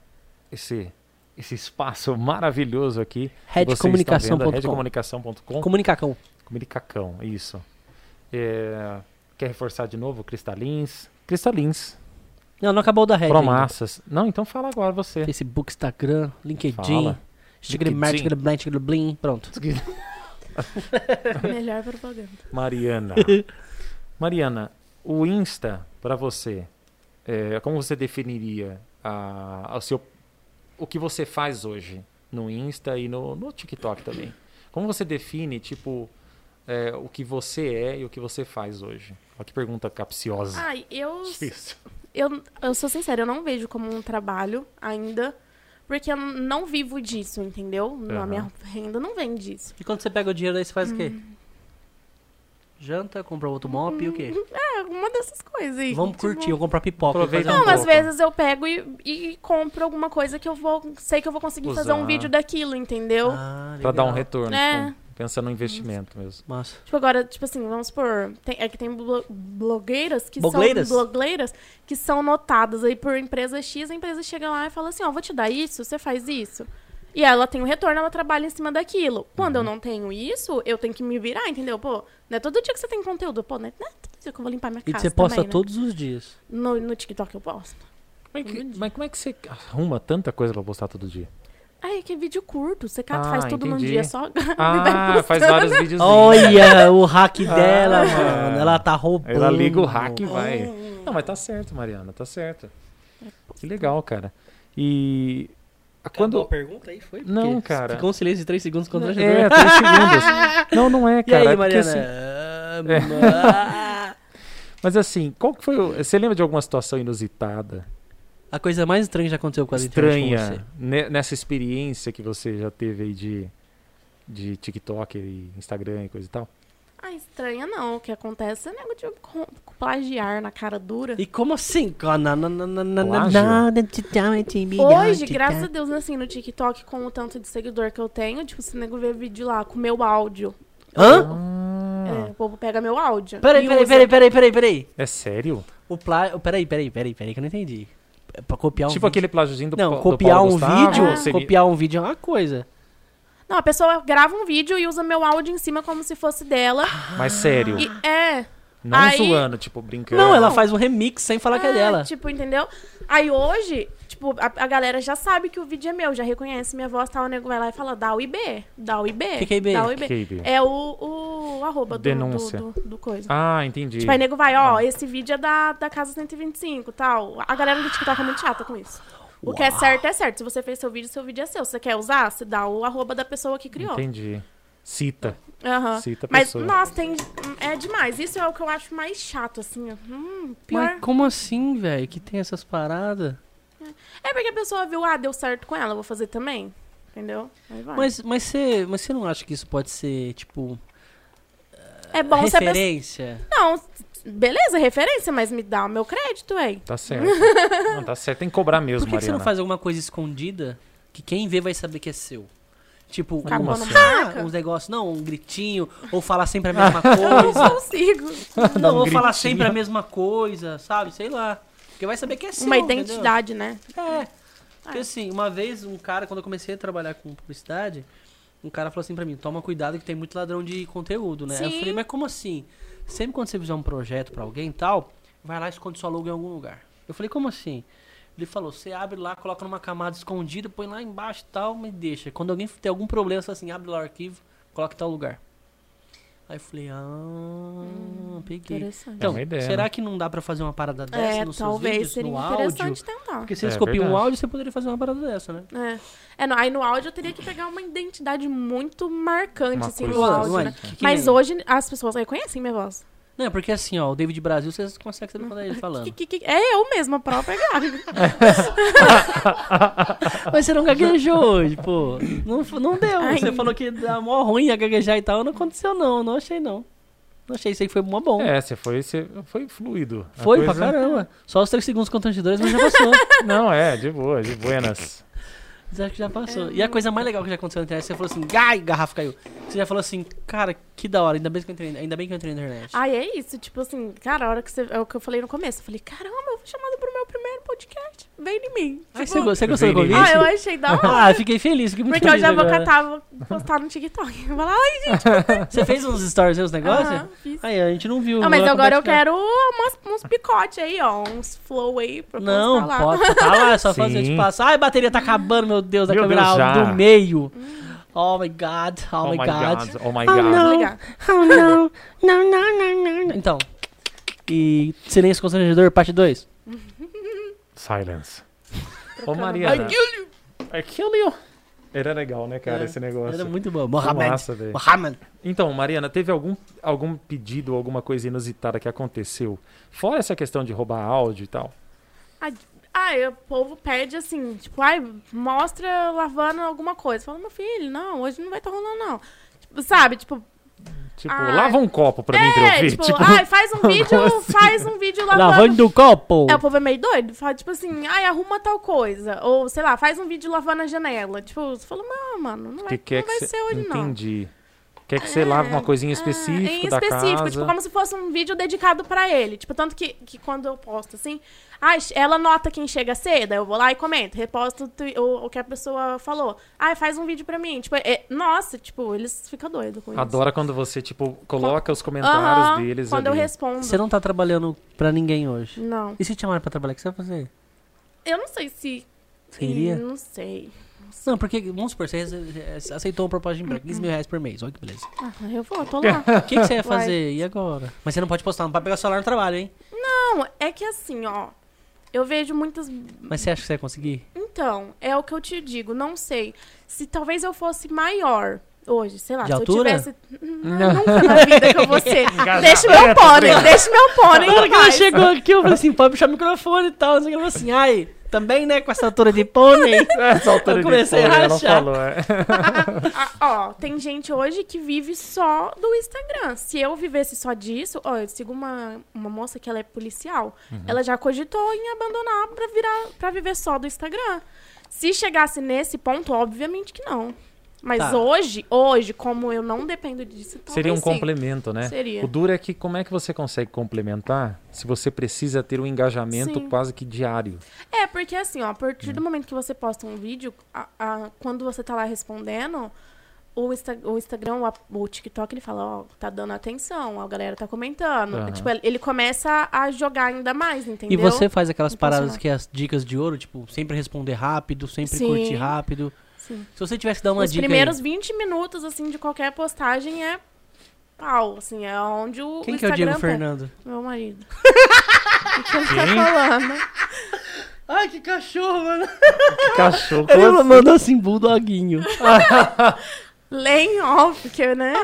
esse esse espaço maravilhoso aqui. Redcomunicação.com. Redcomunicação.com. Comunicacão. Comunicacão, isso. É, quer reforçar de novo? Cristalins. Cristalins. Não, não acabou da Red. ainda. Promassas. Não, então fala agora você. Facebook, Instagram, LinkedIn. Fala. Instagram, LinkedIn. Instagram, Instagram, Blim, pronto. [laughs] Melhor propaganda. Mariana. [laughs] Mariana, o Insta, pra você, é, como você definiria a, a seu, o que você faz hoje no Insta e no, no TikTok também? Como você define, tipo, é, o que você é e o que você faz hoje? Olha que pergunta capciosa. Ai, eu, [laughs] Difícil. eu, eu sou sincera, eu não vejo como um trabalho ainda, porque eu não vivo disso, entendeu? Aham. A minha renda não vem disso. E quando você pega o dinheiro aí, você faz o quê? Janta, compra outro mop e o quê? [laughs] É, uma dessas coisas aí. Vamos tipo- curtir, vamos comprar pipoca. Aproveita fazer um Não, às vezes eu pego e, e compro alguma coisa que eu vou. Sei que eu vou conseguir fazer um Usar. vídeo daquilo, entendeu? Ah, Pra dar um retorno. É. tipo, pensando no investimento mesmo. Massa. Tipo, agora, tipo assim, vamos supor. Tem, é que tem blo- blogueiras que Blogueiras? são. Blogueiras que são notadas aí por empresa X, a empresa chega lá e fala assim, ó, vou te dar isso, você faz isso. E ela tem o retorno, ela trabalha em cima daquilo. Quando Uhum. eu não tenho isso, eu tenho que me virar, entendeu? Pô, não é todo dia que você tem conteúdo. Pô, não é, não é todo dia que eu vou limpar minha E casa você posta também, né? todos os dias. No, no TikTok eu posto. Como é que- mas como é que você arruma tanta coisa pra postar todo dia? Ai, que vídeo curto. Você cata, Ah, faz tudo num entendi. dia só. [laughs] e Ah, faz vários vídeos. Olha o hack dela, Ah. mano. Ela tá roubando. Ela liga o hack e vai. Não, mas tá certo, Mariana, tá certo. Que legal, cara. E Acabou a quando pergunta aí, foi? Não, Porque cara. Ficou um silêncio de 3 segundos quando é, três segundos. [laughs] Não, não é, E cara. aí, é porque, Mariana? assim, Ah, [laughs] ma- mas assim, qual que foi o, Você lembra de alguma situação inusitada, A coisa mais estranha que já aconteceu com a estranha, ne- nessa experiência que você já teve aí de, de TikTok e Instagram e coisa e tal? Ah, estranha não. O que acontece é nego de plagiar na cara dura. E como assim? Hoje, graças a Deus, assim, no TikTok, com o tanto de seguidor que eu tenho, tipo, se nego ver vídeo lá com meu áudio, Hã? Ah, é, o povo pega meu áudio. Peraí, peraí, peraí, peraí, peraí, peraí. é sério? O plá... Peraí, peraí, peraí, peraí, que eu não entendi. É pra copiar um tipo vídeo. aquele plágiozinho do Não, do copiar Paulo um Gustavo, vídeo, seria- copiar um vídeo é uma coisa. Não, a pessoa grava um vídeo e usa meu áudio em cima como se fosse dela. Mas sério, E é. não aí- zoando, tipo, brincando. Não, ela faz um remix sem falar que é dela. Tipo, entendeu? Aí hoje, tipo, a, a galera já sabe que o vídeo é meu, já reconhece minha voz, tá? O nego vai lá e fala, dá o IB, dá o IB. Que que é IB? Dá o IB. KB. É o, o arroba do, Denúncia. do, do, do coisa. Ah, entendi. Tipo, aí nego vai, ó, esse vídeo é da, da Casa 125 tal. A galera do TikTok é muito chata com isso. O que é certo é certo. Se você fez seu vídeo, seu vídeo é seu. Se você quer usar, você dá o arroba da pessoa que criou. Entendi. Cita. Aham. Cita a Mas, pessoa. nossa, tem. É demais. Isso é o que eu acho mais chato, assim. Hum, pior. Mas como assim, velho? Que tem essas paradas? É porque a pessoa viu, ah, deu certo com ela, vou fazer também. Entendeu? Aí vai. Mas, mas, você, mas você não acha que isso pode ser, tipo, é bom se a pessoa. referência? Não, beleza, referência, mas me dá o meu crédito, aí. Tá certo. [laughs] não, tá certo. Tem que cobrar mesmo, Por que, que você Mariana. não faz alguma coisa escondida que quem vê vai saber que é seu? Tipo, um, pondo ah, uns negócios, não, um gritinho, ou falar sempre a [laughs] mesma Eu não coisa. consigo. não, um ou falar gritinho. sempre a mesma coisa, sabe? Sei lá. Porque vai saber que é seu, Uma entendeu? identidade, né? É. Porque assim, uma vez um cara, quando eu comecei a trabalhar com publicidade, um cara falou assim pra mim, toma cuidado que tem muito ladrão de conteúdo, né? Aí Eu Sim. falei, mas como assim? Sempre quando você fizer um projeto pra alguém e tal, vai lá e esconde sua logo em algum lugar. Eu falei, como assim? Ele falou, você abre lá, coloca numa camada escondida, põe lá embaixo e tal, mas deixa. Quando alguém tem algum problema, você fala assim, abre lá o arquivo, coloca em tal lugar. Aí eu falei, ah, peguei. Interessante. Então, uma ideia, será né? que não dá pra fazer uma parada dessa é, nos seus talvez vídeos, seria no áudio? interessante tentar. Porque se eles É copiam um verdade. áudio, você poderia fazer uma parada dessa, né? É. É, não, aí no áudio eu teria que pegar uma identidade muito marcante, Uma assim, no áudio, é? né? Que- que Mas nem- hoje as pessoas reconhecem minha voz. Não, é porque assim, ó, o David Brasil, vocês conseguem saber quando é ele falando. Que- que- que- é eu mesma, a própria gaga. [laughs] Mas você não gaguejou hoje, pô. Não, não deu. Ai. Você falou que dá mó ruim a gaguejar e tal. Não aconteceu, não. Não achei, não. Não achei. Isso aí foi mó bom. É, você foi, você foi fluido. Foi coisa- pra caramba. Só os 3 segundos constrangedores, mas já passou. [laughs] Não, é, de boa, de buenas. Mas acho que já passou. E a coisa mais legal que já aconteceu na internet, você falou assim, ai, garrafa caiu. Você já falou assim, cara, que da hora, ainda bem que eu entrei, ainda bem que eu entrei na internet. Ai, é isso, tipo assim, cara, a hora que você. É o que eu falei no começo. Eu falei, caramba, eu fui chamada pro meu primeiro podcast. Vem em mim. Tipo, você, você gostou do convite? ah, eu achei da hora. Ah, fiquei feliz, fiquei muito Porque eu feliz já vou agora. catar, vou postar no TikTok. Eu vou falar, ai, gente. [laughs] Você fez uns stories aí, os negócios? aham, fiz. Aí, a gente não viu. Não, mas agora eu quero umas, uns picotes aí, ó. Uns flow aí pra Não, postar lá. pode tá lá, é só Sim. fazer, tipo, passar. Ai, a bateria tá acabando, meu Deus, a Meu câmera Deus, já. do meio. Oh my god, oh, Oh my my god. god, oh my Oh, god. não. Legal. Oh [laughs] não, não, não, não, não. Então, e Silêncio Constrangedor, parte 2? Silence. Ô, Mariana. bagulho. I kill you. Era legal, né, cara, É, esse negócio. Era muito bom. Mohamed. massa. Mohamed. Então, Mariana, teve algum, algum pedido, alguma coisa inusitada que aconteceu? Fora essa questão de roubar áudio e tal. Ah, e o povo pede assim, tipo, ai, mostra lavando alguma coisa. Fala, meu filho, não, hoje não vai estar rolando, não. Tipo, sabe, tipo, Tipo, Ah. lava um copo pra mim pra eu é, ver. tipo, Tipo, ai, [laughs] faz um vídeo, assim? faz um vídeo lavando. Lavando do copo. É, o povo é meio doido. Fala, tipo assim, ai, arruma tal coisa. Ou, sei lá, faz um vídeo lavando a janela. Tipo, você fala, não, mano, não vai, que quer não que vai cê- ser hoje, não. Entendi. Quer que você lave uma coisinha específica É, em da específico, casa. tipo, como se fosse um vídeo dedicado pra ele. Tipo, tanto que, que quando eu posto assim, ah, ela nota quem chega cedo, eu vou lá e comento, reposto o, o, o que a pessoa falou. Ah, faz um vídeo pra mim. Tipo, é- nossa, tipo, eles ficam doidos com isso. Adora quando você, tipo, coloca os comentários Aham, deles Quando ali. eu respondo. Você não tá trabalhando pra ninguém hoje. Não. E se te chamarem pra trabalhar, o que você vai fazer? Eu não sei se. Você iria? Não sei. Não, porque, vamos supor, você aceitou uma proposta de emprego, 15 mil reais por mês. Olha que beleza. Ah, eu vou, tô lá. [laughs] O que, que você ia Vai. fazer? E agora? Mas você não pode postar, não pode pegar o celular no trabalho, hein? Não, é que assim, ó. Eu vejo muitas. Mas você acha que você vai conseguir? Então, é o que eu te digo, não sei. Se talvez eu fosse maior hoje, sei lá, De se altura? eu tivesse. Não, nunca na vida que eu vou ser. [laughs] Deixa meu pônei, deixa meu pônei. Na hora que ela chegou aqui, eu falei assim, pode puxar o microfone e tal. Ela falou assim, ai, também, né, com essa altura de pônei. [laughs] Essa altura Eu de comecei a fone, ela rachar. falou, é. [laughs] Ó, tem gente hoje que vive só do Instagram. Se eu vivesse só disso, ó, eu sigo uma, uma moça que ela é policial. Uhum. Ela já cogitou em abandonar pra, virar, pra viver só do Instagram. Se chegasse nesse ponto, obviamente que não. Mas Tá. hoje, hoje, como eu não dependo disso, Seria um sim. complemento, né? Seria. O duro é que como é que você consegue complementar se você precisa ter um engajamento Sim. quase que diário? É, porque assim, ó, a partir Hum. do momento que você posta um vídeo, a- a- quando você tá lá respondendo, o, Insta- o Instagram, o, o TikTok, ele fala, ó, tá dando atenção, a galera tá comentando. Aham. Tipo, ele- ele começa a jogar ainda mais, entendeu? E você faz aquelas paradas que é as dicas de ouro, tipo, sempre responder rápido, sempre Sim. curtir rápido. Sim. Se você tivesse que dar uma Os dica primeiros aí, 20 minutos, assim, de qualquer postagem é pau, assim, é onde o, quem o que é o Instagram... Diego tá- Fernando? Meu marido. [laughs] o que ele tá falando? Ai, que cachorro, mano. Que cachorro. Ele assim? mandou assim, bulldoguinho. Em [laughs] off, porque, né?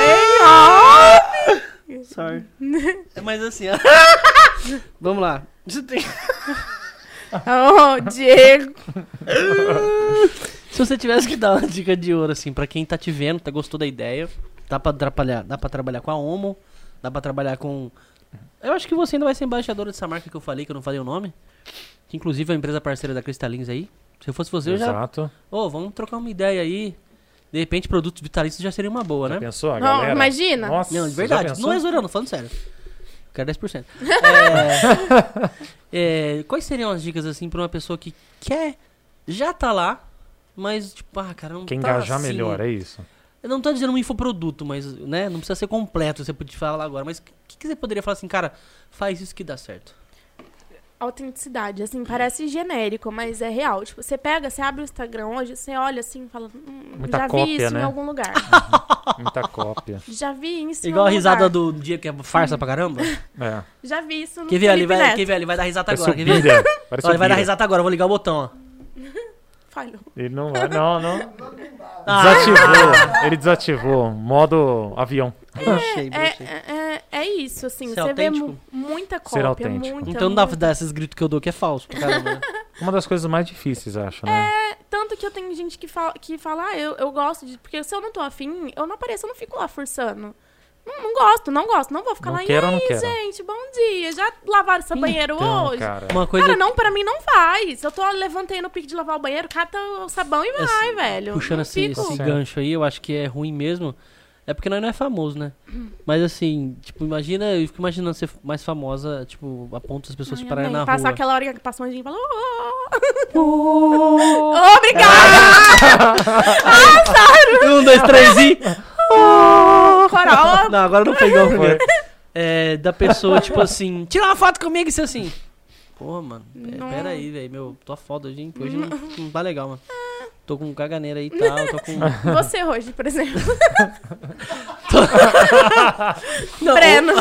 Em off! Sorry. [laughs] Mas assim, ó. Vamos lá. Você tem- Ô, Diego. Se você tivesse que dar uma dica de ouro, assim, pra quem tá te vendo, tá gostou da ideia, dá pra atrapalhar, dá pra trabalhar com a Omo, dá pra trabalhar com. Eu acho que você ainda vai ser embaixadora dessa marca que eu falei, que eu não falei o nome. Que inclusive é uma empresa parceira da Cristalins aí. Se eu fosse você, eu já. Exato. Ô, vamos trocar uma ideia aí. De repente, produtos vitalícios já seria uma boa, Já né? pensou a Não, galera? imagina. Nossa, Não, de verdade. Não é zoeira, não, falando sério. Quero 10%. [laughs] É, é, quais seriam as dicas, assim, pra uma pessoa que quer, já tá lá, mas, tipo, ah, cara, não Quer tá engajar assim. melhor, é isso. Eu não tô dizendo um infoproduto, mas, né, não precisa ser completo, você pode falar agora. Mas o que, que você poderia falar assim, cara, faz isso que dá certo? Autenticidade, assim, parece genérico, mas é real. Tipo, você pega, você abre o Instagram hoje, você olha assim e fala, hum, Muita já cópia, vi isso né? em algum lugar. Muita cópia. [laughs] já vi isso Igual a em algum risada lugar. do dia que é farsa pra caramba. É. Já vi isso no Quer ver ali, vai, Neto. quer ver ali, vai dar risada Parece agora. ver? Bira. Parece Ó, o ele vai dar risada agora, vou ligar o botão, ó. [laughs] Falhou. Ele não vai, não, não. Ah, Desativou. Ele desativou. Modo avião. Brochei, brochei. É, é, é isso, assim, Ser você vê autêntico? mu- muita Ser cópia, autêntico. muita, Então não dá pra dar esses gritos que eu dou que é falso caramba. né? [laughs] Uma das coisas mais difíceis, acho, né? Tanto que eu tenho gente que fala, que fala ah, eu, eu gosto de... Porque se eu não tô afim, eu não apareço, eu não fico lá forçando. Não, não gosto, não gosto, não vou ficar Não lá. quero e aí, não quero?" gente, bom dia. Já lavaram essa banheiro Então, hoje? cara. Uma coisa Cara, não, pra mim não faz. Eu tô levantei no pique de lavar o banheiro, cata o sabão e vai, Esse- velho. puxando esse, esse gancho aí, eu acho que é ruim mesmo. É porque nós não é famoso, né? Mas assim, tipo, imagina, eu fico imaginando ser mais famosa, tipo, a ponto das pessoas Ai, pararem na Passar rua. aquela hora que passa um anjinho e fala... Oh, Obrigada! [laughs] Um, dois, três e. Coral. Não, agora não foi igual o primeiro. Foi. [laughs] É, da pessoa, tipo assim, tira uma foto comigo e você assim. Porra, mano, pera aí, velho. Meu, tô foda hoje, hein? Hoje não, não tá legal, mano. Tô com caganeira aí e tal, tô com. [laughs] Você hoje, por exemplo. [laughs] Não, Breno.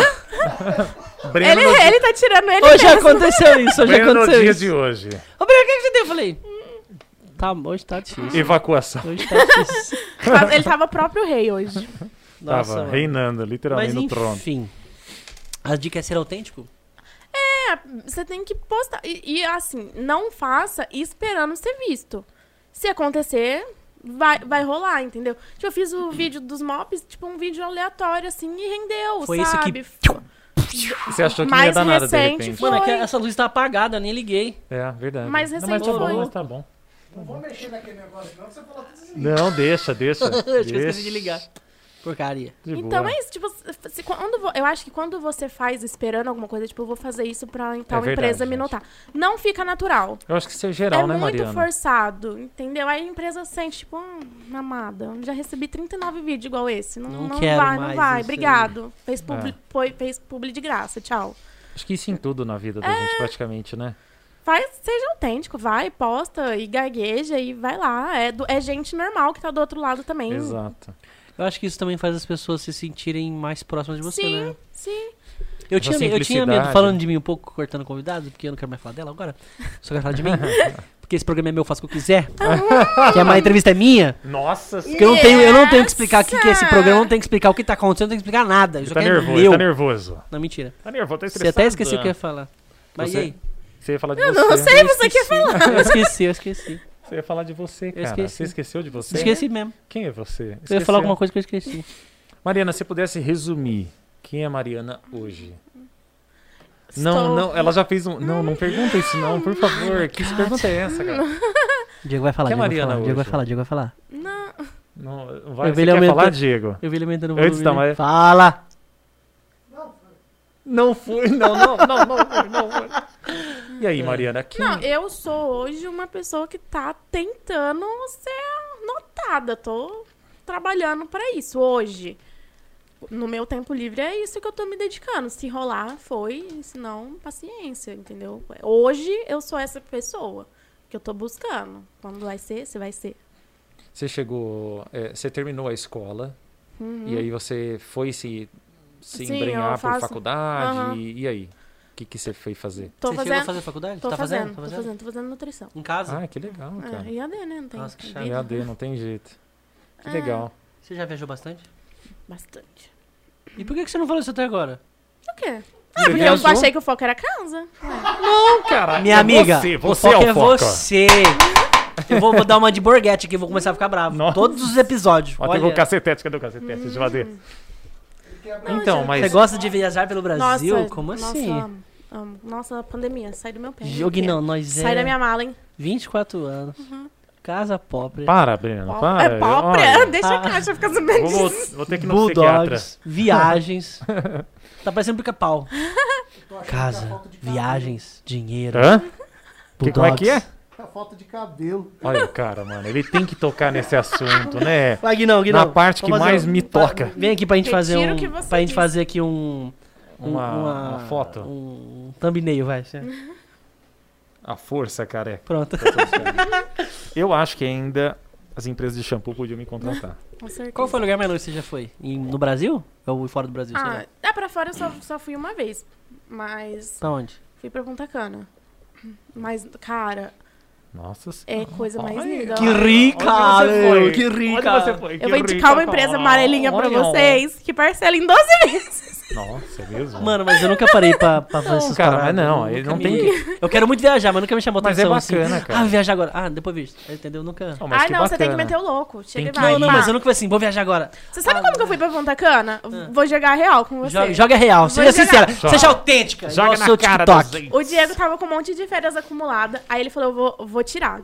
Breno Ele, no, ele tá tirando ele Hoje mesmo. aconteceu isso, hoje Breno no aconteceu dia isso. de hoje. Ô, Breno, o que que você deu? Eu falei, tá, hoje tá difícil. Evacuação. Hoje tá difícil. Ele tava próprio rei hoje. Nossa, Tava mano. reinando, literalmente, Mas no trono. enfim, a dica é ser autêntico? É, você tem que postar. E, e, assim, não faça esperando ser visto. Se acontecer, vai, vai rolar, entendeu? Tipo, eu fiz o vídeo dos mops, tipo, um vídeo aleatório, assim, e rendeu, Foi isso sabe? que- Você achou que não ia Mais dar nada, de recente repente. foi- Mano, é que essa luz tá apagada, nem liguei. É, verdade. Mais não, mas recente tá bom, foi. mas tá bom. Não vou mexer naquele negócio, não, você falou tudo assim. Não, deixa, deixa. Que [laughs] eu esqueci Deixa. de ligar. Porcaria. De Então boa. é isso, tipo, se- quando, vo- eu acho que quando você faz esperando alguma coisa, tipo, eu vou fazer isso pra tal verdade, empresa me gente. notar. Não fica natural. Eu acho que isso é geral, é né, muito Mariana? forçado, entendeu? Aí a empresa sente, tipo, hum, amada, já recebi 39 vídeos igual esse. Não, Não não, quero vai, mais não vai. aí. É. Obrigado. Fez publi, foi- fez publi de graça, tchau. Acho que isso em tudo na vida da É. gente, praticamente, né? Faz, seja autêntico, vai, posta e gagueja e vai lá. É, do- é gente normal que tá do outro lado também. Exato. Eu acho que isso também faz as pessoas se sentirem mais próximas de você, Sim, né? sim. Eu Essa tinha, eu tinha medo, falando de mim um pouco, cortando convidados, porque eu não quero mais falar dela agora. Só quero falar de mim. [laughs] Porque esse programa é meu, eu faço o que eu quiser. que a má entrevista é minha. Nossa, Porque eu não tenho, eu não tenho que explicar o que, que é esse programa, eu não tenho que explicar o que tá acontecendo, não tenho que explicar nada. Eu tá quero nervoso, meu. tá nervoso. Não, mentira. Tá nervoso, tá Você estressado. até esqueceu o que eu ia falar. Mas Você- e aí? Você ia falar de Eu você. não sei, Eu você quer falar. Eu esqueci, eu esqueci. Você ia falar de você, cara. esqueci. Você esqueceu de você? Esqueci mesmo. Quem é você? Eu ia Esqueceu. falar alguma coisa que eu esqueci. Mariana, se pudesse resumir, quem é Mariana hoje? Estou- Não, não, ela já fez um. Não, não pergunta isso, não, por favor. Que pergunta é essa, cara? [laughs] Diego vai falar, Que é Diego vai Mariana falar, Diego vai falar, Diego vai falar. Não. Não, vai, Eu você quer aumentando- falar, Diego? Eu vi ele aumentando o Antes volume. da né? Maria- Fala! Não foi, não, não, não, não foi, não foi. E aí, Mariana, quem... Não, eu sou hoje uma pessoa que tá tentando ser notada. Tô trabalhando pra isso hoje. No meu tempo livre é isso que eu tô me dedicando. Se rolar, foi. Se não, paciência, entendeu? Hoje eu sou essa pessoa que eu tô buscando. Quando vai ser, você vai ser. Você chegou, é, você terminou a escola e aí você foi se, se Uhum. Sim, embrenhar por faculdade Aham. e, e aí? O que, que você foi fazer? Tô Você chegou fazendo. a fazer faculdade? Tô tá fazendo, fazendo? Tá tô fazendo? fazendo, tô fazendo nutrição. Em casa? Ah, que legal, cara. É, IAD, né? Não tem. Nossa, que vida. EAD, não tem jeito. Que Ah. legal. Você já viajou bastante? Bastante. E por que que você não falou isso até agora? O quê? Você Eu viajou? achei que o foco era casa. Não, cara. Minha é amiga, Você, o você foco é é, o foco. você. Eu vou, vou dar uma de borguete aqui, vou começar a ficar bravo. Nossa. Todos os episódios. Ó, tem o cacetete, cadê o cacetete? Deixa eu ver. Então, mas... você gosta de viajar pelo Brasil? Nossa, Como nossa, assim? amo, amo. Nossa, a pandemia, sai do meu pé. Jogue não, nós é... Sai da minha mala, hein? 24 anos. Casa pobre. Para, Breno, para. é pobre, Olha, deixa Ah. a caixa ficar sabendo vou, disso. vou ter que ir no psiquiatra. Bulldogs, viagens. [laughs] tá parecendo pica-pau. [laughs] É a Casa, viagens, dinheiro. Hã? Que, como é que é? Bulldogs. É a falta de cabelo. Olha o cara, mano. Ele tem que tocar nesse assunto, né? Vai, Guinão, Guinão. Na parte que mais um- me toca. Vem aqui pra gente fazer Retiro um. Pra gente disse. fazer aqui um. Um- Uma, uma foto. Um thumbnail, vai. [laughs] A força, careca. Pronto. Eu acho que ainda as empresas de shampoo podiam me contratar. [laughs] Com certeza. Qual foi o lugar mais longe que você já foi? Em- no Brasil? Ou fora do Brasil? Ah, é pra fora eu só, só fui uma vez. Mas Pra onde? fui pra Punta Cana. Mas, cara, Nossa é coisa mais Ai, linda. Que rica! Foi? Que rica! Onde você foi? Eu Que vou indicar rica, uma empresa cara. amarelinha pra Olha. vocês que parcela em 12 vezes. Nossa, é mesmo? Mano, mas eu nunca parei pra, pra fazer essas cara, paradas. mas não, ele não tem que- [laughs] Eu quero muito viajar, mas nunca me chamou Mas é atenção bacana, assim. cara. Ah, viajar agora. Ah, depois vejo. Entendeu? Nunca... Oh, mas ah, que não, você tem que bacana. meter o louco. Chega Tem e que- vai. Não, não, mas eu nunca fui assim, vou viajar agora. Você sabe como que eu fui pra Punta Cana? Vou jogar real com você. Joga, joga real, seja jogar. sincera, Joga. seja autêntica. Joga na seu cara TikTok. O Diego tava com um monte de férias acumulada. Aí ele falou, eu vou, vou tirar.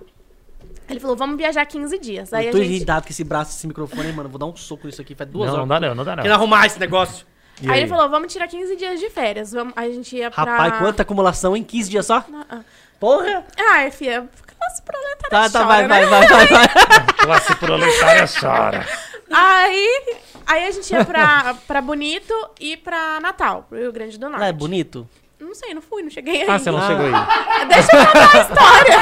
Ele falou, vamos viajar 15 dias. Aí Eu a tô gente... irritado com esse braço, esse microfone, hein, mano. Vou dar um soco nisso aqui, faz duas Não, horas. não dá não, não dá não. Querendo arrumar esse negócio. E Aí ele falou, vamos tirar 15 dias de férias. Vamos... Aí a gente ia pra... Rapaz, quanta acumulação em 15 dias só? Ah, ah. Porra! Ai, filha, classe proletária Tá, tá, chora, vai, né? vai, vai, vai, vai. [laughs] Classe proletária chora. Aí, aí a gente ia pra, pra Bonito e pra Natal, pro Rio Grande do Norte. Ah, é bonito? Não sei, não fui, não cheguei aí. Ah, você não Ah. chegou aí. [laughs] Deixa eu contar a história.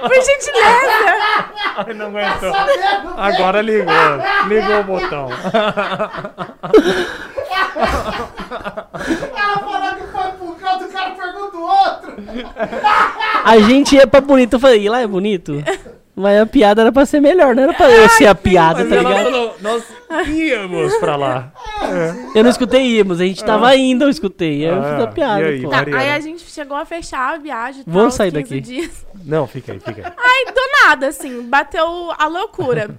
Por gentileza. Ai, não aguentou. Agora ligou. Ligou o botão. Ela falou que foi pro canto, o cara pergunta o outro. A gente ia pra bonito, eu falei, e lá é bonito? Mas a piada era pra ser melhor, não era pra eu ser a piada, Mas tá ela ligado? falou, nós íamos pra lá. Eu não escutei íamos, a gente tava indo, eu escutei. Aí eu Ah, fiz a piada, e aí, pô. Tá, Mariana? aí a gente chegou a fechar a viagem. Vamos tal, sair 15 daqui. Dias. Não, fica aí, fica aí. Aí, do nada, assim, bateu a loucura.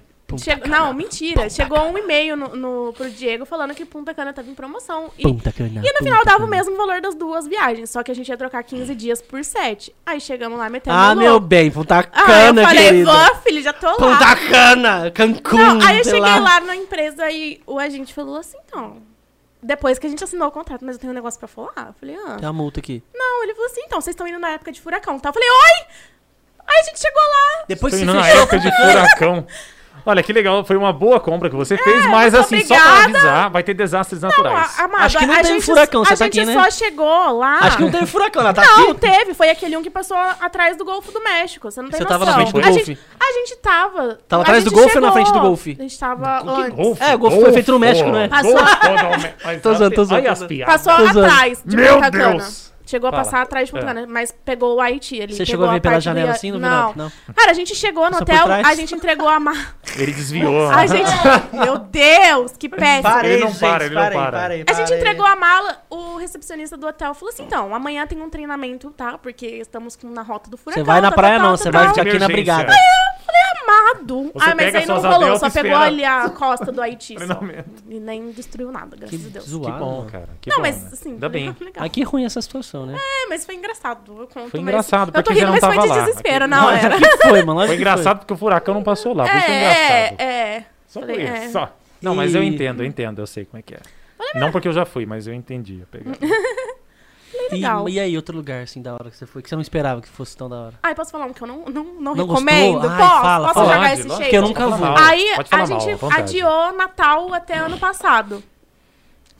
Não, mentira. Chegou um e-mail no, no, pro Diego falando que Punta Cana tava em promoção. E, Punta Cana. e no Punta final dava o Cana. mesmo valor das duas viagens. Só que a gente ia trocar 15 dias por 7. Aí chegamos lá metendo Ah, louco. meu bem, Punta Ah, Cana, eu falei, querida. vó, filho, já tô lá. Punta Cana, Cancún, Não, aí eu cheguei lá. lá. na empresa e o agente falou assim, então... Depois que a gente assinou o contrato, mas eu tenho um negócio pra falar. Eu falei, ah... Tem uma multa aqui. Não, ele falou assim, então, vocês estão indo na época de furacão, tá? Eu falei, oi! Aí a gente chegou lá. Depois que indo na época de furacão. [laughs] Olha, que legal, foi uma boa compra que você fez, mas É, muito assim, só pra obrigada. avisar, vai ter desastres naturais. Ah, amado, Acho que não a teve gente, furacão, você a tá gente aqui, né? só chegou lá... Acho que não teve furacão, ela tá Não, aqui. teve. Foi aquele um que passou atrás do Golfo do México. Você não tem Você noção. tava na frente do a Golfe? Gente, a gente tava... Tava a atrás gente do Golfe ou na frente do Golfe? A gente tava... Que antes. golfe, É, o golfe foi feito no México, né? Passou- mas Tô zoando, tô zoando, Olha tô as zoando. piadas. Passou atrás de Meu. Deus! Chegou a Fala. passar atrás de Punta É. Cana, mas pegou o Haiti ali. Você chegou a ver pela parte do janela assim, não não. Não. Cara, a gente chegou no Só hotel, a gente entregou a mala. Ele desviou. A gente... Meu Deus, que péssimo. Ele não para, ele não para. A gente entregou a mala, o recepcionista do hotel falou assim: então, amanhã tem um treinamento, tá? Porque estamos na rota do furacão. Você vai na tá, praia tá, não, tá, você tá, vai tá. ficar aqui na brigada. amado. Você ah, mas aí não rolou, só pegou ali a costa do Haiti. E nem destruiu nada, graças a Deus. Que bom, cara. Que Não, bom, mas né? assim, Ainda bem. que ruim essa situação, né? É, mas foi engraçado. Eu conto, Foi mas- engraçado, Eu tô porque rindo, mas foi de lá. desespero Aqui- na hora. Que foi, mano? [laughs] Foi que engraçado porque o furacão não passou lá, por isso foi É, engraçado. é. Só por Falei, isso, é. só. Não, mas eu entendo, eu entendo, eu sei como é que é. Não porque eu já fui, mas eu entendi. pegada. [laughs] legal. E, e aí, outro lugar, assim, da hora que você foi, que você não esperava que fosse tão da hora? Ai, posso falar um que eu não, não, não, Não recomendo? Ai, Posso? fala, posso fala. jogar Pode, esse shade? que eu nunca vou. Aí a mal, gente vontade. adiou Natal até ano passado.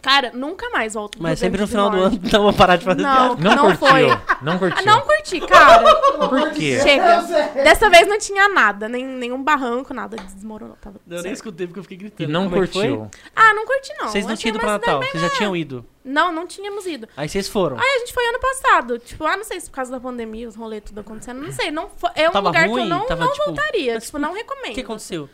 Cara, nunca mais volto pro Mas Rio sempre no Grande final do Norte. ano não vou parar de fazer Não, piada. Não, não curtiu, foi. não Ah, curtiu. não curti, cara. Por quê? Chega. Dessa vez não tinha nada, nem, nenhum barranco, nada desmoronou. Tava Eu nem certo. escutei porque eu fiquei E gritando. não Como é que foi? curtiu. Ah, não curti não. Vocês não Achei tinham ido pra uma cidade Natal, bem- vocês já tinham ido. Não, não tínhamos ido. Aí vocês foram. Aí a gente foi ano passado. Tipo, ah, não sei se por causa da pandemia, os rolês tudo acontecendo. Não sei. Não foi, é um Tava lugar que ruim? eu não, Tava, não tipo, voltaria. Tipo, não O recomendo. que aconteceu?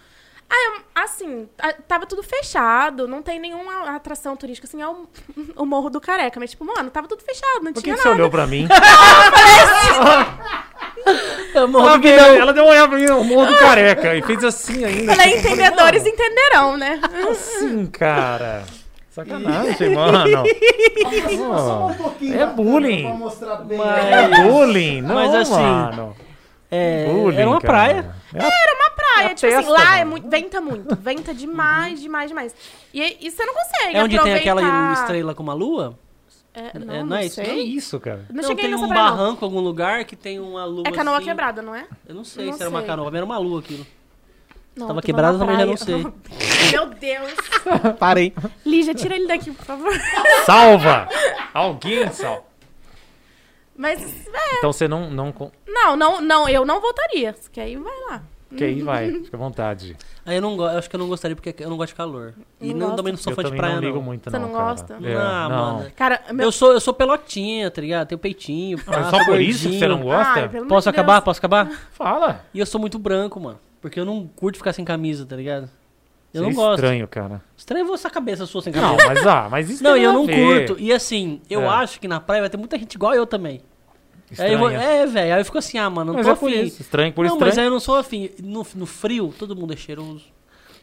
Assim, a- tava tudo fechado, não tem nenhuma atração turística, assim, é o, [laughs] o Morro do Careca. Mas, tipo, mano, tava tudo fechado, não Por que, tinha que você nada. olhou pra mim? [laughs] Eu morro Ela, do veio- Guinão. ela deu uma olhada pra mim no mundo do careca e fez assim ainda. Falei, tipo, entendedores mano, entenderão, né? Assim, cara. Sacanagem, [laughs] mano. Pouquinho É bullying. Mas- É bullying, não, Mas assim, mano. É, Bullying, era uma cara. praia. É a- praia, É tipo assim, lá mano. é muito, venta muito, venta demais, demais, demais. E, aí- e você não consegue É onde tem aquela aproveitar- estrela com uma lua? É, É, não, não não, é isso, Que sei. isso, cara? Não, cheguei tem nessa um praia, não. barranco em algum lugar que tem uma lua É canoa assim. quebrada, não é? Eu não sei Não se era uma sei. canoa, mas era uma lua aquilo. Não, Tava quebrada, também já não praia. [laughs] Meu Deus. [laughs] Parei. Lígia, tira ele daqui, por favor. Salva! Alguém salva. Mas, é, Então você não, não. não, não, não, eu não voltaria. Que aí vai lá. Que aí vai, fica à vontade. Aí eu não gosto, eu acho que eu não gostaria porque eu não gosto de calor. E Não não, gosta? também não sou eu fã de praia, não ligo não. muito, Você não. não cara. gosta? É, Ah, não. mano. Cara, meu... Eu sou, eu sou pelotinha, tá ligado? Tenho peitinho. Mas pá, só por isso que você não gosta? Ai, Posso acabar? Deus. Posso acabar? Fala. E eu sou muito branco, mano. Porque eu não curto ficar sem camisa, tá ligado? Eu não é gosto. estranho, cara. Estranho é essa cabeça sua sem Não, camisa. mas ah, mas isso Não, tem e eu não a ver. curto. E assim, eu É. acho que na praia vai ter muita gente igual eu também. Aí eu vou, é, velho. Aí eu fico assim, ah, mano, não mas tô é por afim. isso. Estranho por não, estranho. mas aí eu não sou afim. No, no frio, todo mundo é cheiroso.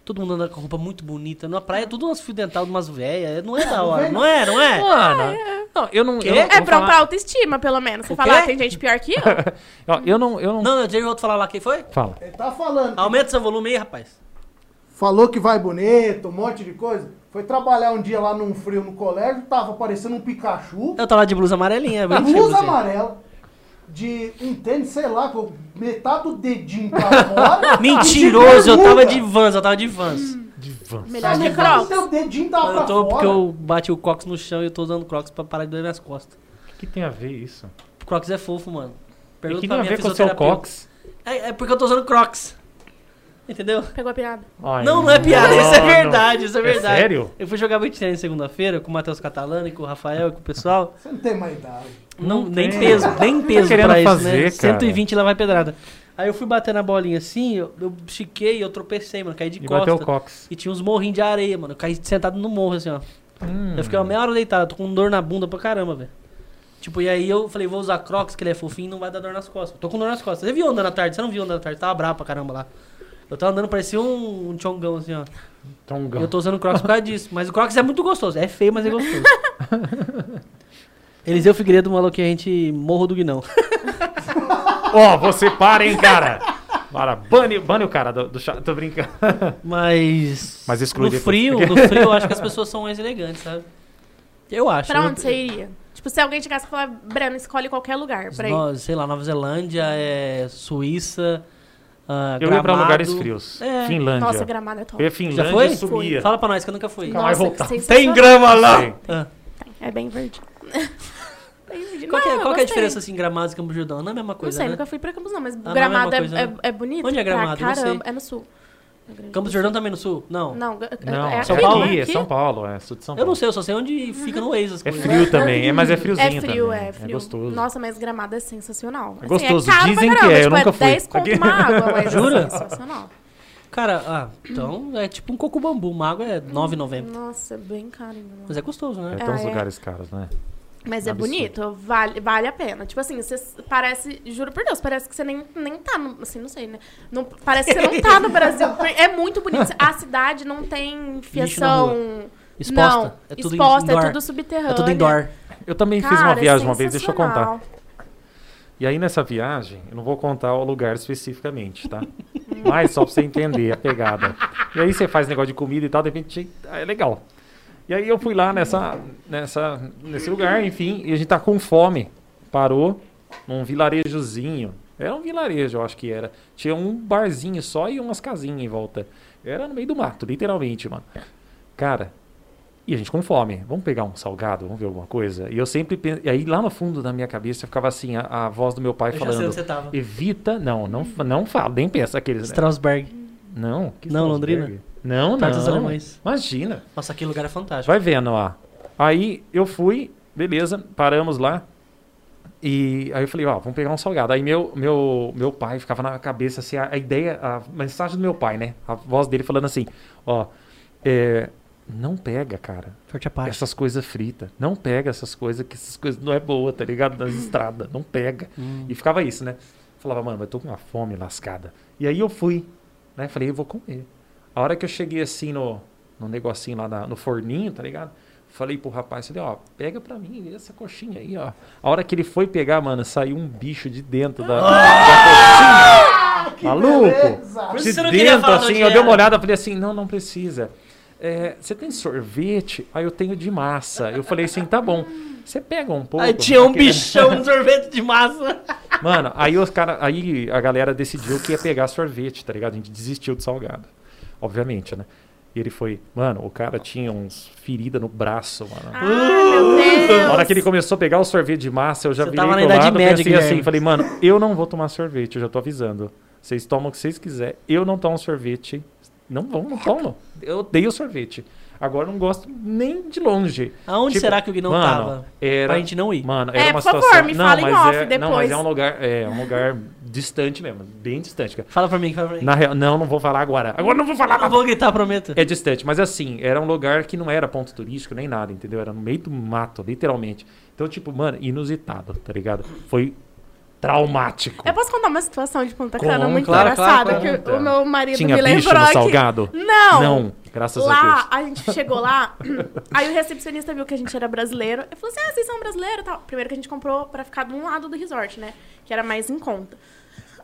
Todo mundo anda com roupa muito bonita. Na praia, tudo umas fio dental de umas velhas. Não é da hora. Não é, não é? Mano, não, eu não. Eu não, É pra, falar- pra autoestima, pelo menos. Você O fala, quê? ah, tem gente pior que eu. [laughs] Eu não. Eu não... Não, não, Jerry, outro falar lá quem foi? Fala. Ele tá falando. que Aumenta seu volume aí, rapaz. Falou que vai bonito, um monte de coisa. Foi trabalhar um dia lá num frio no colégio, tava parecendo um Pikachu. Eu tava de blusa amarelinha. é [laughs] Blusa amarela. De um tênis, sei lá, com metade do dedinho pra fora. [laughs] Mentiroso, eu tava de vans, eu tava de vans. De van. Melhor que do Crocs. teu dedinho tava Eu pra tô fora. porque eu bati o Crocs no chão e eu tô usando Crocs pra parar de doer minhas costas. O que tem a ver isso? O Crocs é fofo, mano. O Pergunta que pra tem a ver com o seu cox? É, é porque eu tô usando Crocs. Entendeu? Pegou a piada. Ai, não, não é piada, isso é verdade, isso é É verdade. sério? Eu fui jogar beat tennis segunda-feira com o Matheus Catalano e com o Rafael e com o pessoal. Você não tem mais idade. Não, Não nem tem. peso, nem peso querendo pra isso, fazer, né? cara? 120 lá vai pedrada. Aí eu fui bater na bolinha assim, eu, eu chiquei, eu tropecei, mano, caí de E bateu o costa. cox. E tinha uns morrinhos de areia, mano. Eu caí sentado no morro, assim, ó. Hum. Eu fiquei uma meia hora deitado, tô com dor na bunda pra caramba, velho. Tipo, e aí eu falei, vou usar Crocs, que ele é fofinho e não vai dar dor nas costas. Tô com dor nas costas. Você viu andando à tarde? Você não viu andando à tarde? Tava bravo pra caramba lá. Eu tava andando, parecia um, um chongão, assim, ó. Tongão. E eu tô usando Crocs por causa disso. Mas o Crocs é muito gostoso. É feio, mas é gostoso. [laughs] Eliseu Figueiredo falou que a gente morro do guinão. [laughs] Ó, você para, hein, cara. Para, bane, bane o cara do, do chat. Tô brincando. [laughs] Mas. Mas exclui No depois. frio, no frio eu acho que as pessoas são mais elegantes, sabe? Eu acho. Pra Eu- onde você iria? Tipo, se alguém chegasse e falar, Breno, escolhe qualquer lugar pra ir. Sei lá, Nova Zelândia, é, Suíça. Ah, Eu ia pra Gramado. lugares frios. É. Finlândia. Nossa, gramado é top. Eu ia Finlândia Já foi? e subia. Fala pra nós que eu nunca fui. Nossa, voltar. sensacional. grama lá! Ah, É [laughs] bem verde. Qual, que é, Não, qual que é a diferença assim, Gramados e Campos do Jordão? Não é a mesma Não coisa, sei, né? nunca fui pra Campos não, mas não é a Gramado mesma é, coisa, é- né? é bonito Onde é Gramado? Não caramba. É no sul. Campos do. Jordão também no sul? Não. Não, Não, é, São é Paulo? aqui, Aqui, é. São Paulo, é sul de São Paulo. Eu não sei, eu só sei onde fica no Waze É frio também, é, mas é friozinho É frio, também. é frio. gostoso. Nossa, mas Gramado é sensacional. É gostoso. Assim, é caro Dizem pra que é, eu tipo, nunca é fui. 10 conto uma água, mas Jura? é sensacional. Cara, ah, então é tipo um coco bambu. Uma água é R$ 9,90. Nossa, é bem caro ainda. Mas é gostoso, né? É, tem uns Ah, é. lugares caros, né? Mas é bonito, vale, vale a pena. Tipo assim, você parece, juro por Deus, parece que você nem, nem tá no. Assim, não sei, né? Não, parece que você não tá no Brasil. [laughs] É muito bonito. A cidade não tem fiação. Exposta. Não, é tudo exposta, indoor. é tudo subterrâneo. É tudo indoor. Eu também fiz Cara, uma é viagem uma vez, deixa eu contar. E aí nessa viagem, eu não vou contar o lugar especificamente, tá? Mas só pra você entender a pegada. E aí você faz negócio de comida e tal, de repente é legal. E aí eu fui lá nessa, nessa, nesse lugar, enfim, e a gente tá com fome. Parou num vilarejozinho. Era um vilarejo, eu acho que era. Tinha um barzinho só e umas casinhas em volta. Era no meio do mato, literalmente, mano. Cara, e a gente com fome. Vamos pegar um salgado, vamos ver alguma coisa. E eu sempre penso. E aí lá no fundo da minha cabeça ficava assim, a, a voz do meu pai Eu já sei onde falando. você tava. Evita. Não, não, não fala, nem pensa aqueles. Né? Strasberg. Não, que Não? Londrina? Não, não. alemães. Imagina. Nossa, aquele lugar é fantástico. Vai vendo lá. Aí eu fui, beleza, paramos lá. E aí eu falei, ó, vamos pegar um salgado. Aí meu, meu, meu pai ficava na cabeça assim, a, a ideia, a mensagem do meu pai, né? A voz dele falando assim, ó, é, não pega, cara, Forte a parte. essas coisas fritas. Não pega essas coisas, que essas coisas não é boa, tá ligado? Nas estradas, não pega. Hum. E ficava isso, né? Falava, mano, eu tô com uma fome lascada. E aí eu fui, né? Falei, eu vou comer. A hora que eu cheguei assim no, no negocinho lá na- no forninho, tá ligado? Falei pro rapaz, falei, ó, pega pra mim essa coxinha aí, ó. A hora que ele foi pegar, mano, saiu um bicho de dentro da, da coxinha. Maluco! beleza. Por isso De dentro, assim, eu dei uma olhada, falei assim, não, não precisa. É, você tem sorvete? Aí eu tenho de massa. Eu falei assim, tá bom. Você pega um pouco. Aí tinha um Aquele- bichão de [laughs] sorvete de massa. Mano, aí os cara, aí a galera decidiu que ia pegar sorvete, tá ligado? A gente desistiu do salgado. Obviamente, né? E ele foi, mano, o cara tinha uns ferida no braço, mano. Ai, meu Deus. Na hora que ele começou a pegar o sorvete de massa, eu já Você virei tava na Idade lado, Média, pensei assim, falei, mano, eu não vou tomar sorvete, eu já tô avisando. Vocês tomam o que vocês quiserem, eu não tomo sorvete. Não vão, não tomo. Eu odeio sorvete. Agora eu não gosto nem de longe. Aonde Tipo, será que o Gui não mano, tava? Era, Pra gente não ir. Mano, era É, uma por favor, situação... me não, fala em mas off é, Não, mas depois. é um lugar, é um lugar distante mesmo, bem distante. cara. Fala pra mim, fala pra mim. Na real, não, não vou falar agora. Agora não vou falar. Não vou gritar, prometo. É distante, mas assim, era um lugar que não era ponto turístico nem nada, entendeu? Era no meio do mato, literalmente. Então, tipo, mano, inusitado, tá ligado? Foi traumático. Eu posso contar uma situação de Punta Conta, Cana muito claro, engraçada claro, que o meu marido Tinha me lembrou no que... salgado? Não. Não, graças a Lá, Deus. a gente chegou lá, [clears throat] aí o recepcionista viu que a gente era brasileiro. Ele falou assim: ah, vocês são brasileiros e tal. Primeiro que a gente comprou pra ficar de um lado do resort, né? Que era mais em conta.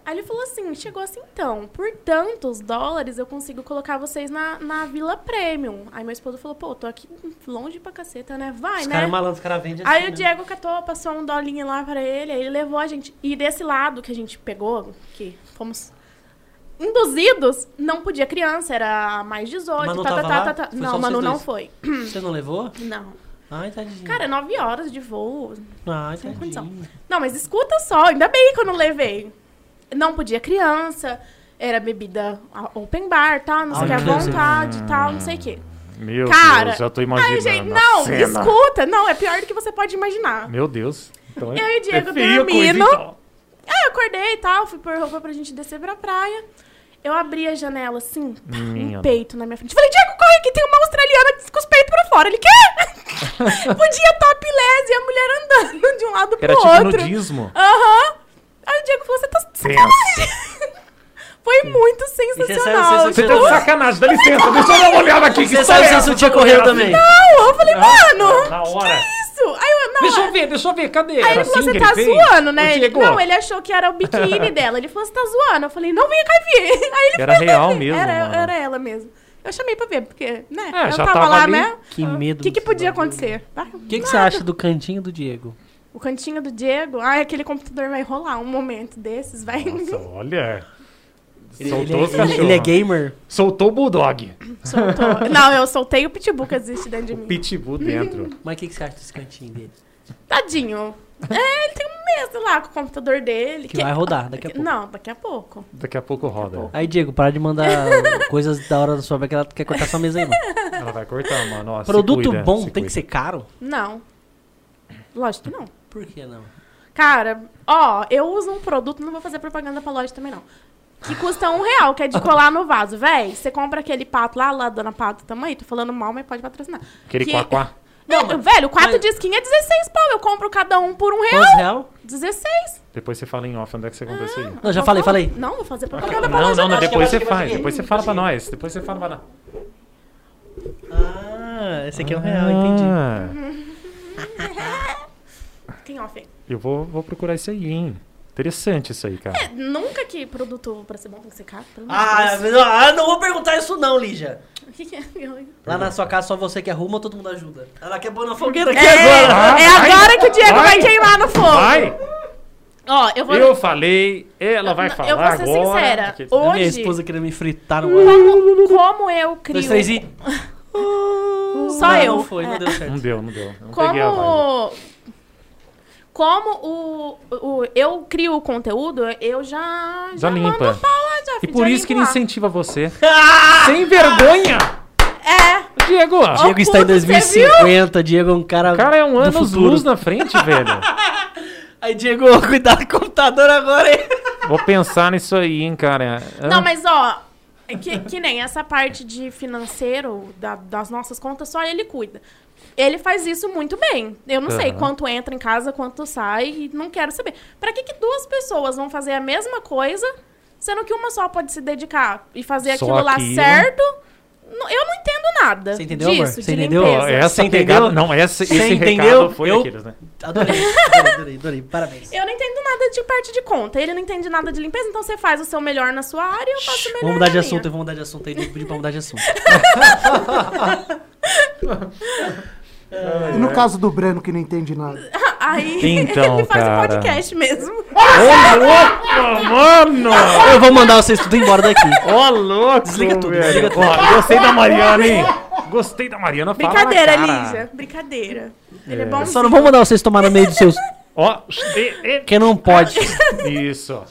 Aí ele falou assim: chegou assim, então, por tantos dólares eu consigo colocar vocês na, na Vila Premium. Aí meu esposo falou: pô, tô aqui longe pra caceta, né? Vai, Os né? caras malandros, os assim. Aí o né? Diego catou, passou um dolinho lá pra ele, aí ele levou a gente. E desse lado que a gente pegou, que fomos induzidos, não podia criança, era mais 18. Manu tá, tá, tá, tá, tá. Não, Manu não foi. Você não levou? Não. Ai, tadinho. Cara, nove horas de voo. Ai, sem tadinho. condição. Não, mas escuta só, ainda bem que eu não levei. Não podia criança, era bebida open bar, tal, não sei o que, à vontade, tal, não sei o que. Meu Cara, Deus, já tô imaginando. Ai, gente, não, cena. escuta. Não, é pior do que você pode imaginar. Meu Deus. Então Eu e o Diego é dormindo. então. Aí eu acordei e tal, fui pôr roupa pra gente descer pra praia. Eu abri a janela assim, pá, Minha um peito na minha frente. Falei, Diego, corre aqui, tem uma australiana com os peitos pra fora. Ele, quê? [laughs] [laughs] Podia topless e a mulher andando de um lado pro Era tipo outro. nudismo. Aham. Aí o Diego falou, você tá de sacanagem. [laughs] Foi muito saiu- sensacional. você Você tipo, tá de sacanagem, dá licença, deixa eu dar uma olhada aqui. que Você história sabe é se essa? o sutiã Essa correu também? não, eu falei, mano, Na que hora. isso? Aí eu, não, Deixa é- eu ver, deixa eu ver, cadê? Aí ele falou, assim você que tá zoando, né? Ele- não, ele achou que era o biquíni dela. Ele falou, você tá zoando? Eu falei, não, vem cá ver. Aí ele Era foi real mesmo, Era, mano. era ela mesmo. Eu chamei pra ver, porque, né? É, eu já tava, tava lá, ali. né? Que medo. O que, que podia acontecer? Ah, O que, que você acha do cantinho do Diego? O cantinho do Diego, ai, aquele computador vai rolar um momento desses, vai. Nossa, [laughs] olha. Ele, Soltou ele- os ele- cachorros. ele é gamer? Soltou o Bulldog. Soltou. Não, eu soltei o pitbull que existe dentro de mim. Pitbull dentro. [laughs] Mas o que, que você acha desse cantinho dele? Tadinho. É, ele tem um mês lá com o computador dele. Que vai rodar daqui a pouco. Não, daqui a pouco. Daqui a pouco roda. Aí, Diego, para de mandar [laughs] coisas da hora da sua que ela quer cortar sua mesa aí, mano. Ela vai cortar, mano. Se Produto cuida, bom tem cuida. que ser caro? Não. Lógico que não. Por que não? Cara, ó, eu uso um produto, não vou fazer propaganda pra loja também, não. Que custa um real, que é de colar no vaso. Véi, você compra aquele pato lá, lá, dona Pato, tamo aí, tô falando mal, mas pode patrocinar. Aquele Que- quá-quá. Não, mas- velho, quatro mas- disquinhos é 16 pau. Eu compro cada um por um real. Quantos real? 16. Depois você fala em off onde é que você comprou isso aí. Não, já falei, falei. Não, vou fazer propaganda pra Não, loja. não, não, depois você faz. Depois você fala pra nós. Depois você fala pra nós. Ah, esse aqui é um real, entendi. [laughs] [laughs] Tem off eu vou, vou procurar isso aí, hein? Interessante isso aí, cara. É, nunca que produto pra ser bom tem que ser caro. Ah, não, ah, não vou perguntar isso não, Lígia. O que, que é? Lá na sua casa só você que arruma ou todo mundo ajuda? Ela quer pôr na fogueira aqui É, agora. Ah, é vai. agora que o Diego vai, Vai. queimar no fogo. Vai! Ó, eu vou. Eu falei, ela vai Eu falar vou ser agora. sincera. porque- Hoje- Minha esposa queria me fritar no ar. Como, como eu crio. Dois, três e... [laughs] Só Não, eu. Não foi, não É. deu certo. Não deu, não deu. Eu Não peguei a vibe. Como. Como o, o. Eu crio o conteúdo, eu já. Já limpa. mando pau lá, já, E já por isso que ele incentiva você. [laughs] Sem vergonha! É. Diego! Diego está em puto, você 2050, Diego é um cara O cara é um do anos luz na frente, [laughs] velho. Aí, Diego, [laughs] cuidado com o computador agora, hein? Vou pensar nisso aí, hein, cara. Não, Hã? mas ó. Que, que nem essa parte de financeiro da- das nossas contas, só ele cuida. Ele faz isso muito bem. Eu não sei Aham. quanto entra em casa, quanto sai, e não quero saber. Pra que, que duas pessoas vão fazer a mesma coisa, sendo que uma só pode se dedicar e fazer Só aquilo lá aquilo. certo? Eu não entendo nada Você entendeu, amor? disso, Você de entendeu? limpeza. Essa Você entendeu? pegada, não, essa, Você esse entendeu? recado foi Eu- daqueles, né? Adorei, adorei, adorei, adorei. Parabéns. Eu não entendo nada de parte de conta. Ele não entende nada de limpeza, então você faz o seu melhor na sua área e eu faço o melhor Vamos mudar de assunto, eu vou mudar de assunto aí, vou pedir pra mudar de assunto. [laughs] E no caso do Breno que não entende nada? [laughs] Aí Então, ele faz cara. um podcast mesmo. Ô, louco, mano! Eu vou mandar vocês tudo embora daqui. Ó, louco, Desliga tudo, velho. desliga tudo. Ó, gostei da Mariana, hein? Gostei da Mariana. Brincadeira. Lígia. Brincadeira. Ele é, É. bom. Só não vou mandar vocês tomar no meio dos seus. Ó, e- e- Porque não pode. isso.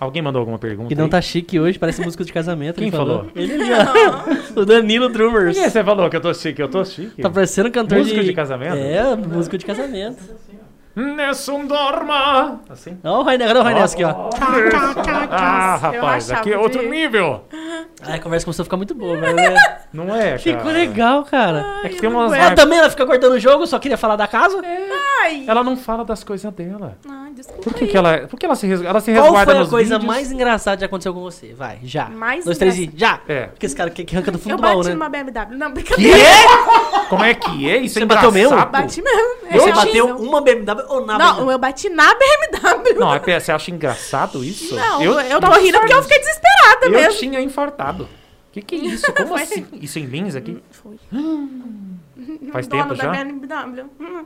Alguém mandou alguma pergunta? Que não aí? tá chique hoje, parece música de casamento. Quem ele falou? Ele [laughs] ó. O Danilo Drummers. Por que você falou que eu tô chique? Eu tô chique. Tá parecendo cantor Música de... de casamento? É, música de casamento. Nessun dorma. Assim? Ó o Rainer, olha o Rainer aqui, ó. Ah, rapaz, aqui é outro de- nível. [laughs] Aí a conversa começou a ficar muito boa, velho. né? [laughs] Não é, cara? Ficou legal, cara. É que Ai, tem eu não umas. Ela também, ela fica cortando o jogo, só queria falar da casa? Ai. Ela não fala das coisas dela. Ai, desculpa. Por que, que ela. Por que ela se, res- ela se Qual resguarda foi a coisa vídeos? mais engraçada que aconteceu com você? Vai, já. Mais Dois, três e já. É. Porque esse cara que, que arranca do fundo Eu do baú, bati né? numa BMW. Não, brincadeira. [laughs] Como é que é? Isso Você é bateu mesmo? Bati mesmo. É Você bateu uma BMW ou na Não, BMW? eu bati na BMW. Não, é você acha engraçado isso? Não, eu, tô rindo porque eu fiquei desesperada Eu mesmo. tinha infartado. Que que é isso? Como Foi. assim? Isso em Lins aqui? Foi. [gasps] Faz Dono tempo da já? BMW. Hum.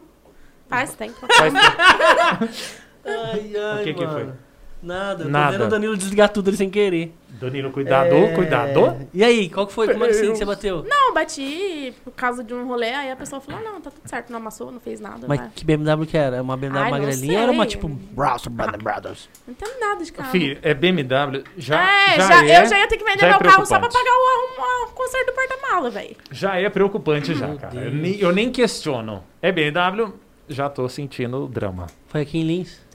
Faz tempo. Faz tempo. [laughs] Ai, ai, O que que mano. foi? Nada, eu tô Nada. vendo o Danilo desligar tudo ali sem querer. Danilo, cuidado, É. cuidado. E aí, qual que foi? Como é que sim, que você bateu? Não, bati por causa de um rolê, aí a pessoa falou, não, tá tudo certo, não amassou, não fez nada. Mas vai. que BMW que era? Uma BMW Ai, magrelinha ou era uma tipo Browser Brother Brothers? Não entendo nada de carro. Filho, é BMW, já, é, já, já, é, eu já ia ter que vender é meu carro só pra pagar o, o, o conserto do porta-mala, velho. já é preocupante já, cara. Eu nem, eu nem questiono. É BMW, já tô sentindo o drama. Foi aqui em Lins?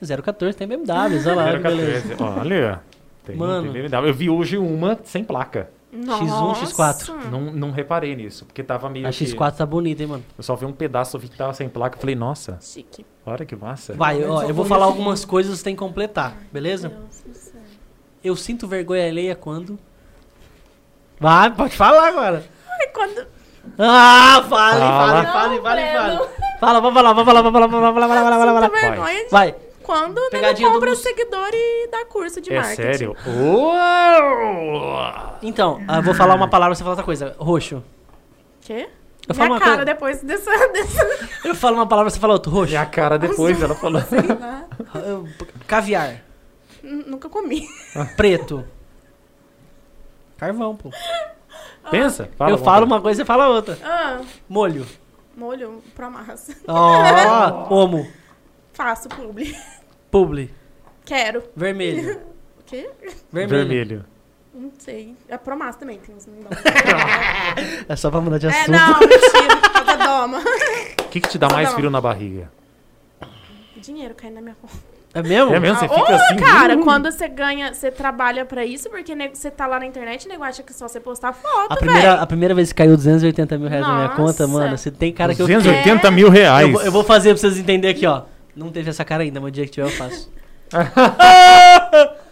Foi. 014, tem BMW, olha lá, que beleza. 014, olha. Tem, Mano. tem BMW. Eu vi hoje uma sem placa. Nossa. X4. Não, não reparei nisso, porque tava meio A que- X4 tá bonita, hein, mano? Eu só vi um pedaço, eu vi que tava sem placa. Falei, nossa, Chique. olha que massa. Vai, ó, eu vou falar algumas coisas, você tem que completar, beleza? Eu sinto vergonha alheia quando... Vai, pode falar agora. Ai, quando... Ah, fale, fale, fale, fale, fale. Fala, vamos falar, vamos falar, vamos falar, vamos falar, vamos falar, vamos falar, Vai, quando Pegadinha do compra mus- seguidor e dá curso de É marketing. sério? Então, eu vou falar uma palavra, você fala outra coisa. Roxo. Quê? Eu falo Minha uma cara coisa. depois dessa... [laughs] dessa... Eu falo uma palavra, você fala outra. Roxo. E a cara depois, ela falou. Eu- Caviar. N- Nunca comi. Preto. Carvão, pô. Pensa, fala. eu falo uma coisa, você fala outra. Ah, Molho. molho pra massa. Ó, [laughs] homo. Faço publi. Publi. Quero. Vermelho. [laughs] O quê? Vermelho. Vermelho. Não sei. É promassa também, tem uns. [laughs] É só pra mudar de É, assunto. não, mentira. Cada doma. O que, que te dá mais frio na barriga? Dinheiro caindo na minha conta. É mesmo? É mesmo? Você Ah, fica assim? cara, uh, quando você ganha, você trabalha pra isso, porque você tá lá na internet, o nego acha que é só você postar foto, A primeira, velho. a primeira vez que caiu 280 mil reais na minha Nossa. conta, mano, você tem cara que eu... 280 mil reais. Eu, vou- eu vou fazer pra vocês entenderem aqui, ó. Não teve essa cara ainda, mas o dia que tiver eu faço. [laughs]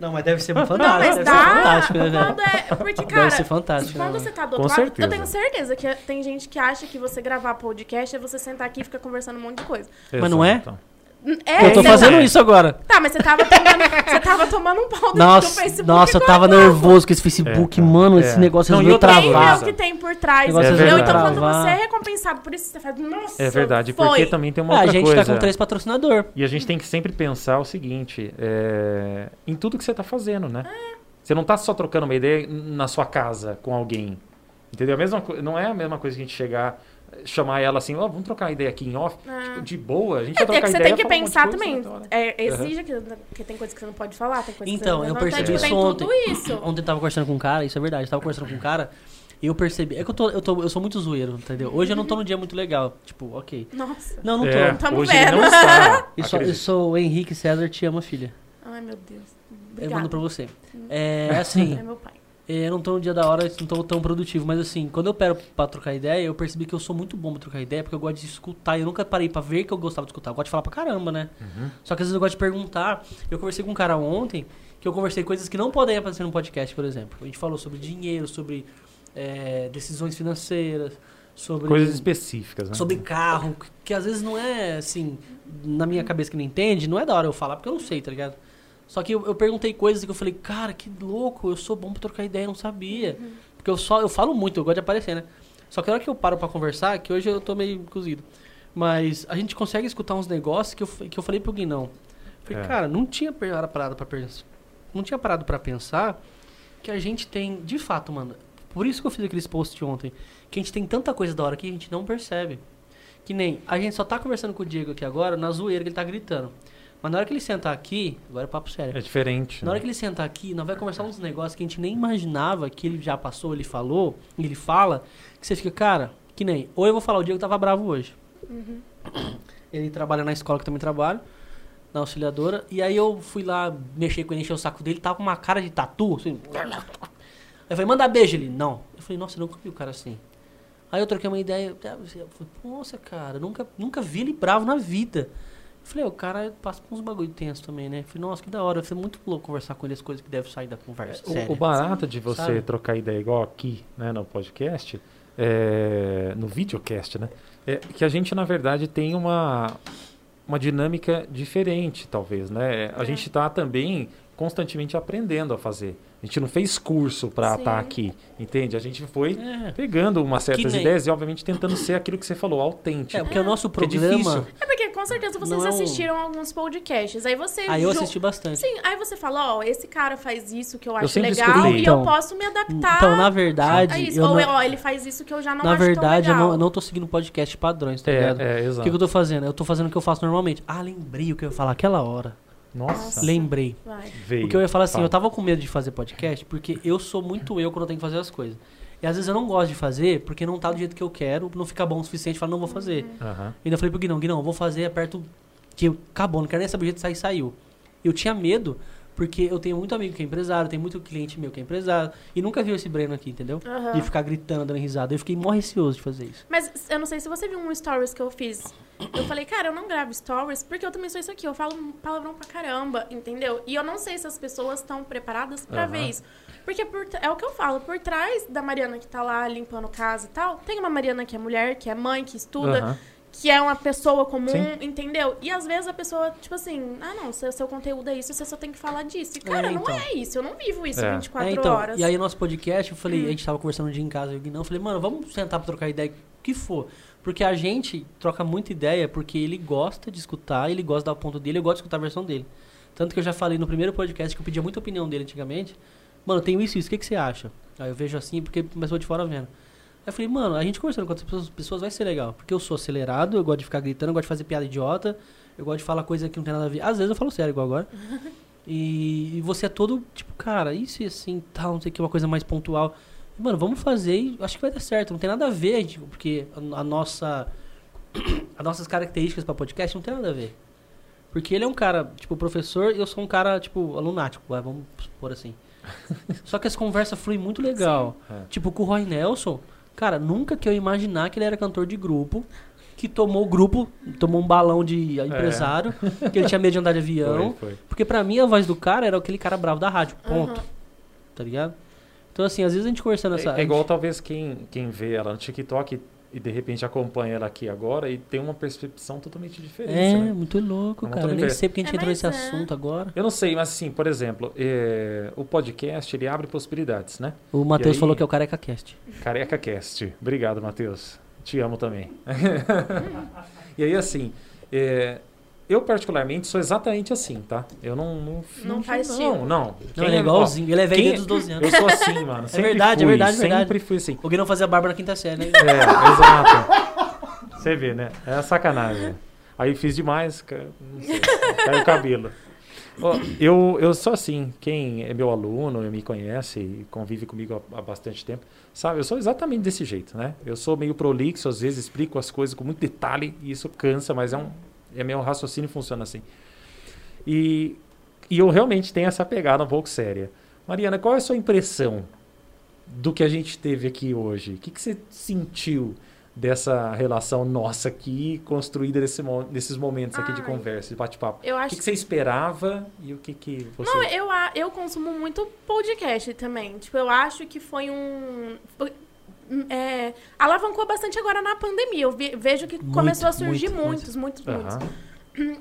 Não, mas deve ser fantástico. Não, mas deve dá. ser fantástico, né, velho? Quando é, porque, cara, Deve ser fantástico. né, quando mano? você tá do Com outro lado, certeza. eu tenho certeza que tem gente que acha que você gravar podcast é você sentar aqui e ficar conversando um monte de coisa. Mas não é? É, Eu tô fazendo é. isso agora. Tá, mas você tava tomando, você tava tomando um pau do, do Nossa, Facebook. nossa, eu tava a nervoso com esse Facebook, É, mano. é. Esse negócio Não, e Quem travar. vê coisa. o que tem por trás, É entendeu? Então, quando você é recompensado por isso, você faz, nossa, É verdade, foi. porque também tem uma Ah, a outra gente coisa. tá com três patrocinadores. E a gente tem que sempre pensar o seguinte, é, em tudo que você tá fazendo, né? Você não tá só trocando uma ideia na sua casa com alguém. Entendeu? A mesma não é a mesma coisa que a gente chegar, chamar ela assim, ó, vamos trocar uma ideia aqui em off. Ah. Tipo, de boa, a gente É, vai é trocar que você ideia. tem que um pensar coisa, também. É, exige que, que tem coisa que você não pode falar, tem coisa Então, que você eu não percebi isso tipo, ontem. tem tudo isso. Ontem eu tava conversando com um cara, isso é verdade, eu tava conversando com um cara e eu percebi. É que eu, tô, eu, tô, eu sou muito zoeiro, entendeu? Hoje eu não tô num dia muito legal. Tipo, ok. Nossa. Não, não tô. É, Tamo hoje ele vendo. não está. [laughs] Eu sou, eu sou o Henrique César, te amo, filha. Ai, meu Deus. Eu Obrigada. mando pra você. É assim, É meu pai. É, eu não tô no dia da hora, não tô tão produtivo, mas assim, quando eu pego pra trocar ideia, eu percebi que eu sou muito bom pra trocar ideia, porque eu gosto de escutar. Eu nunca parei pra ver que eu gostava de escutar. Eu gosto de falar pra caramba, né? Só que às vezes eu gosto de perguntar. Eu conversei com um cara ontem, que eu conversei coisas que não podem aparecer no podcast, por exemplo. A gente falou sobre dinheiro, sobre é, decisões financeiras, sobre. Coisas específicas, né? sobre carro, que, que às vezes não é assim, na minha cabeça que não entende, não é da hora eu falar, porque eu não sei, tá ligado? Só que eu, eu perguntei coisas que eu falei, cara, que louco, eu sou bom pra trocar ideia, eu não sabia. Porque eu só, eu falo muito, eu gosto de aparecer, né? Só que a hora que eu paro pra conversar, que hoje eu tô meio cozido. Mas a gente consegue escutar uns negócios que eu, que eu falei pro Guinão. Falei, É. cara, não tinha parado pra pensar. Não tinha parado pra pensar que a gente tem, de fato, mano. Por isso que eu fiz aqueles posts ontem. Que a gente tem tanta coisa da hora que a gente não percebe. Que nem, a gente só tá conversando com o Diego aqui agora na zoeira que ele tá gritando. Mas na hora que ele sentar aqui, agora é papo sério. É diferente. Na hora né? que ele sentar aqui, nós vai conversar uns negócios que a gente nem imaginava que ele já passou, ele falou, e ele fala, que você fica, cara, que nem. Ou eu vou falar, o Diego tava bravo hoje. Ele trabalha na escola que eu também trabalho, na auxiliadora, e aí eu fui lá mexer com ele, encher o saco dele, tava com uma cara de tatu, assim. Eu falei, manda beijo ele. Não. Eu falei, nossa, eu nunca vi o cara assim. Aí eu troquei uma ideia, eu falei, nossa, cara, nunca, nunca vi ele bravo na vida. Falei, o cara passa por uns bagulho tenso também, né? Falei, nossa, que da hora, foi muito louco conversar com ele as coisas que devem sair da conversa. O- séria. O, barato de você Sabe? trocar ideia igual aqui, né, no podcast, é, no videocast, né, é que a gente, na verdade, tem uma, uma dinâmica diferente, talvez, né? A É. gente está também constantemente aprendendo a fazer. A gente não fez curso para estar aqui, entende? A gente foi É. pegando umas certas nem- ideias e, obviamente, tentando ser aquilo que você falou, autêntico. É, porque o nosso é programa. difícil. É porque com certeza vocês Não é assistiram alguns podcasts. Aí você. Aí eu assisti bastante. Sim, aí você fala, ó, esse cara faz isso que eu acho sempre legal escutei. e Então, eu posso me adaptar. Então, na verdade, isso. eu Ou, não- ó, ele faz isso que eu já não Na acho verdade, tão eu legal. não, eu não tô seguindo podcast padrões, tá ligado? É, é, O exato. que, que eu tô fazendo? Eu tô fazendo o que eu faço normalmente. Ah, lembrei o que eu ia falar aquela hora. Nossa, Lembrei. Vai. veio. O que eu ia falar assim, Fala. eu tava com medo de fazer podcast, porque eu sou muito eu quando eu tenho que fazer as coisas. E às vezes eu não gosto de fazer, porque não tá do jeito que eu quero, não fica bom o suficiente, falo, não vou fazer. Aham. Ainda falei pro Guinão, Guinão, vou fazer, aperto que acabou, não quero nem saber o jeito de sair, saiu. Eu tinha medo, porque eu tenho muito amigo que é empresário, tem muito cliente meu que é empresário, e nunca viu esse Breno aqui, entendeu? Aham. De ficar gritando, dando risada. Eu fiquei mó receoso de fazer isso. Mas eu não sei se você viu um stories que eu fiz. Eu falei, cara, eu não gravo stories porque eu também sou isso aqui. Eu falo palavrão pra caramba, entendeu? E eu não sei se as pessoas estão preparadas pra Aham. ver isso. Porque por é o que eu falo, por trás da Mariana que tá lá limpando casa e tal, tem uma Mariana que é mulher, que é mãe, que estuda, Aham. que é uma pessoa comum, Sim. entendeu? E às vezes a pessoa, tipo assim, ah não, seu, seu conteúdo é isso, você só tem que falar disso. E, cara, É, então. não é isso, eu não vivo isso É. 24 É, então, horas. E aí, nosso podcast, eu falei, a gente tava conversando um dia em casa, eu e o Guinão, eu falei, mano, vamos sentar pra trocar ideia, que for. Porque a gente troca muita ideia porque ele gosta de escutar, ele gosta da ponto dele, eu gosto de escutar a versão dele. Tanto que eu já falei no primeiro podcast que eu pedia muita opinião dele antigamente. Mano, eu tenho isso e isso, o que, que você acha? Aí eu vejo assim, porque começou de fora vendo. Aí eu falei, mano, a gente conversando com outras pessoas, pessoas vai ser legal. Porque eu sou acelerado, eu gosto de ficar gritando, eu gosto de fazer piada idiota, eu gosto de falar coisa que não tem nada a ver. Às vezes eu falo sério, igual agora. [laughs] E, e você é todo, tipo, cara, isso e assim, tal, não sei o que, uma coisa mais pontual. Mano, vamos fazer e acho que vai dar certo. Não tem nada a ver, tipo, porque a, a nossa. [clears throat] As nossas características pra podcast não tem nada a ver. Porque ele é um cara, tipo, professor e eu sou um cara, tipo, alunático, vai, vamos supor assim. [laughs] Só que essa conversa flui muito legal. É. Tipo, com o Roy Nelson, cara, nunca que eu ia imaginar que ele era cantor de grupo, que tomou o grupo, tomou um balão de empresário, que ele [laughs] tinha medo de andar de avião. Foi, foi. Porque pra mim a voz do cara era aquele cara bravo da rádio, ponto. Aham. Tá ligado? Então, assim, às vezes a gente conversando essa. É, é igual talvez quem, quem vê ela no TikTok e de repente acompanha ela aqui agora e tem uma percepção totalmente diferente. É, né? muito louco, É muito cara. Eu nem sei porque a gente É, entrou nesse é. assunto agora. Eu não sei, mas assim, por exemplo, é, o podcast ele abre possibilidades, né? O Matheus aí? falou que é o Careca Cast. Careca Cast. Obrigado, Matheus. Te amo também. [laughs] e aí, assim, é, eu particularmente sou exatamente assim, tá? Eu não. Não, Não faz não, não. Não, ele é ó, igualzinho. Ele é velho quem- desde os 12 anos. Eu sou assim, mano. [laughs] Sempre verdade, é fui, verdade, é Sempre verdade. fui assim. O Gui não fazia barba na quinta série, né? É, exato. Você vê, né? É sacanagem. Aí fiz demais, ca- não sei, caiu o cabelo. Eu, eu sou assim, quem é meu aluno, me conhece e convive comigo há, há bastante tempo, sabe? Eu sou exatamente desse jeito, né? Eu sou meio prolixo, às vezes explico as coisas com muito detalhe e isso cansa, mas é um é meu raciocínio funciona assim. E, e eu realmente tenho essa pegada um pouco séria. Mariana, qual é a sua impressão do que a gente teve aqui hoje? O que, que você sentiu dessa relação nossa aqui, construída nesse, nesses momentos aqui de Ai. conversa, de bate-papo? Eu O acho que, que você esperava e o que, que você... Não, eu, eu consumo muito podcast também. Tipo, eu acho que foi um. Foi- é, alavancou bastante agora na pandemia. Eu ve- vejo que Muito, começou a surgir muito, muitos, muitos, muitos. Aham.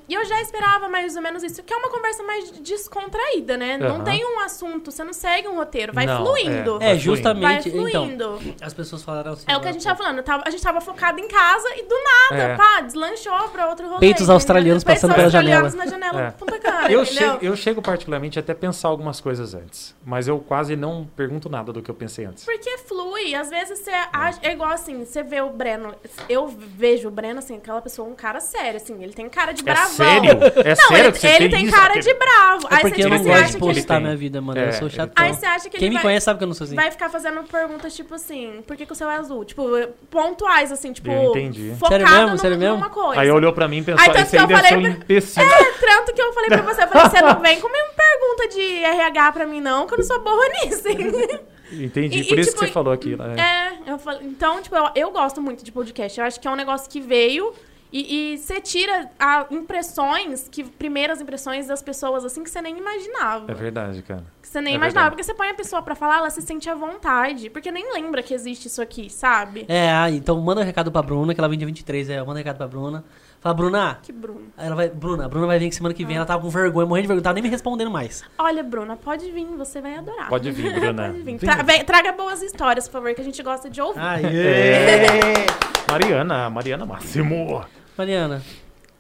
E eu já esperava mais ou menos isso, que é uma conversa mais descontraída, né? Não Aham. tem um assunto, você não segue um roteiro, vai Não, fluindo. Vai É, justamente. Vai Então, fluindo. as pessoas falaram assim. É o que a né, gente tava falando. tava- a gente tava focado em casa e do nada, É. pá, deslanchou pra outro rolê. Peitos australianos Peitos passando pela australianos na janela É. do Punta Cana, Eu entendeu? chego, eu chego particularmente até pensar algumas coisas antes, mas eu quase não pergunto nada do que eu pensei antes. Porque flui. Às vezes você acha. É igual assim, você vê o Breno. Eu vejo o Breno, assim, aquela pessoa, um cara sério, assim. Ele tem cara de É bravão. sério? É Não, sério ele, ele tem isso? cara de bravo. É aí porque você, eu não tipo, você gosto de postar minha vida, mano. É, eu sou ele chatão. Aí você acha que Quem ele me vai, conhece sabe que eu não sou assim. vai ficar fazendo perguntas, tipo assim, por que, que o céu é azul? Tipo, pontuais, assim, tipo, Eu entendi. focado Sério mesmo? Sério mesmo? numa coisa. Aí olhou pra mim e pensou, Aí, esse aí que eu deve ser um falei imbecil. É, tanto que eu falei pra você, eu falei, você não vem com uma pergunta de RH pra mim, não, que eu não sou boa nisso. hein? [laughs] Entendi, E- por e, isso tipo, que você falou aquilo. É. É, eu falei, então, tipo, eu, eu gosto muito de podcast. Eu acho que é um negócio que veio e, e você tira a, impressões, que primeiras impressões das pessoas, assim, que você nem imaginava. É verdade, cara. Que você nem é imaginava. verdade. Porque você põe a pessoa pra falar, ela se sente à vontade. Porque nem lembra que existe isso aqui, sabe? É, ah, então manda um recado pra Bruna, que ela vem dia 23. É, manda um recado pra Bruna. Fala, Bruna. Que Bruno. Aí ela vai, Bruna, a Bruna vai vir que semana que vem. Ela tava com vergonha, morrendo de vergonha, tava nem me respondendo mais. Olha, Bruna, pode vir, você vai adorar. Pode vir, [laughs] Bruna. Pode vir. Tra- vem- traga boas histórias, por favor, que a gente gosta de ouvir. Ai, [laughs] É. Mariana, Mariana Máximo. Mariana,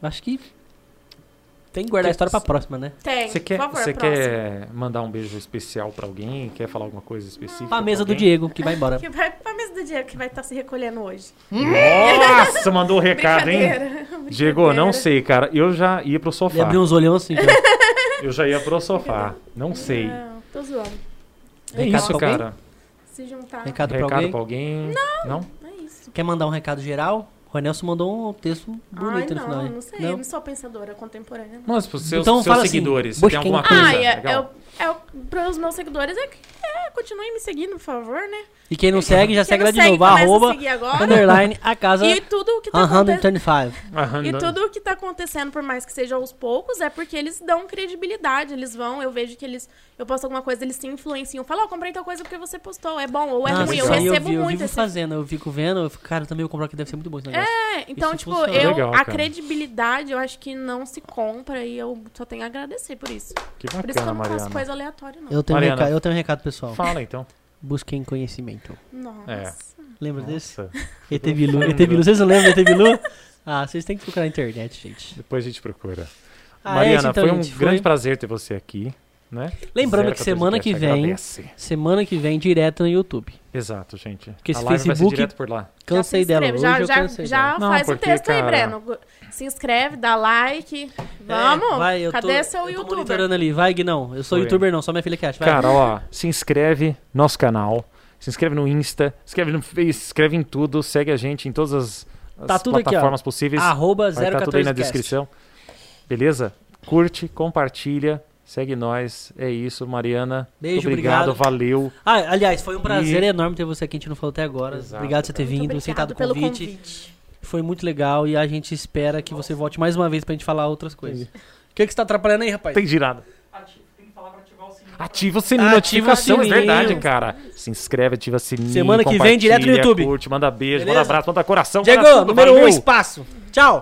acho que tem que guardar a história pra próxima, né? Tem, Você quer, por favor, você quer mandar um beijo especial pra alguém? Quer falar alguma coisa específica? Pra mesa do pra? Diego, que vai embora. [laughs] Que vai pra mesa do Diego, que vai estar se recolhendo hoje. Nossa, mandou o recado, hein? [laughs] Diego, não sei, cara. Eu já ia pro Ele sofá. abriu uns olhão assim, ó. [laughs] Eu já ia pro sofá. Não sei. Não, tô zoando. É Recado isso, pra cara. Se juntar. Recado pra Recado alguém. pra alguém? Não. É isso. Quer mandar um recado geral? O Renelson mandou um texto bonito Ai, no final. não, não sei. Eu não sou pensadora contemporânea. não. Mas pros seus, Então seus fala assim, seguidores, você tem alguma coisa Ah, é, legal? É, é, para os meus seguidores é que é, continuem me seguindo, por favor, né? E quem não segue, já Quem segue lá de segue, novo. a Arroba, seguir agora. underline, a casa E tudo o que tá acontecendo. 125. Aham, E tudo o que tá acontecendo, por mais que seja aos poucos, é porque eles dão credibilidade. Eles vão, eu vejo que eles. Eu posto alguma coisa, eles se influenciam. Falam, ó, comprei tal coisa porque você postou. É bom ou é Nossa, ruim. Eu aí eu, recebo vi, eu muito vivo esse fazendo, eu fico vendo, eu fico, cara, também vou comprar que deve ser muito bom esse negócio. É, então, Isso tipo, funciona. eu, Legal, a credibilidade eu acho que não se compra e eu só tenho a agradecer por isso. Que Por isso que eu bacana, não faço Mariana. Coisa aleatória, não. Eu tenho, um Mariana. recado, eu tenho um recado, pessoal. Fala então. Busquem conhecimento. Nossa. É. Lembra desse? Nossa, ET Bilu. ET Bilu, vocês não lembram do ET Bilu? Ah, vocês têm que procurar na internet, gente. depois a gente procura. Ah, é Mariana, isso então, foi um grande Foi- prazer ter você aqui. Né? Lembrando Zero que semana 14 que vem, agradece. semana que vem, direto no YouTube. Exato, gente. Porque esse a live vai Facebook- ser direto por lá. Cansei dela hoje, já, eu já, cansei já dela. Não, faz o porque, texto aí, cara- Breno. Se inscreve, dá like. Vamos? É, vai, eu Cadê tô, seu eu tô youtuber? monitorando ali. Vai, Guinão. Eu sou Foi. youtuber não, só minha filha que acha. Vai. Cara, ó, se inscreve no nosso canal. Se inscreve no Insta, se inscreve no Face, se inscreve em tudo, segue a gente em todas as, as Tá tudo aqui, plataformas possíveis. Arroba Vai estar tudo aí na 014cast. descrição. Beleza? Curte, compartilha, segue nós. É isso, Mariana. Beijo, obrigado, obrigado. valeu. Ah, aliás, foi um prazer E- enorme ter você aqui, a gente não falou até agora. Exato, obrigado por você ter vindo, aceitado o pelo convite. convite. Foi muito legal e a gente espera que você volte mais uma vez pra gente falar outras coisas. O que, que você tá atrapalhando aí, rapaz? Tem girado. Ativa o sininho, Ativa o é sininho. verdade, cara. Se inscreve, ativa o sininho. Semana que vem, direto no YouTube. Curte, manda beijo, Beleza? manda abraço, manda coração. Tudo, número 1, um, espaço. Tchau.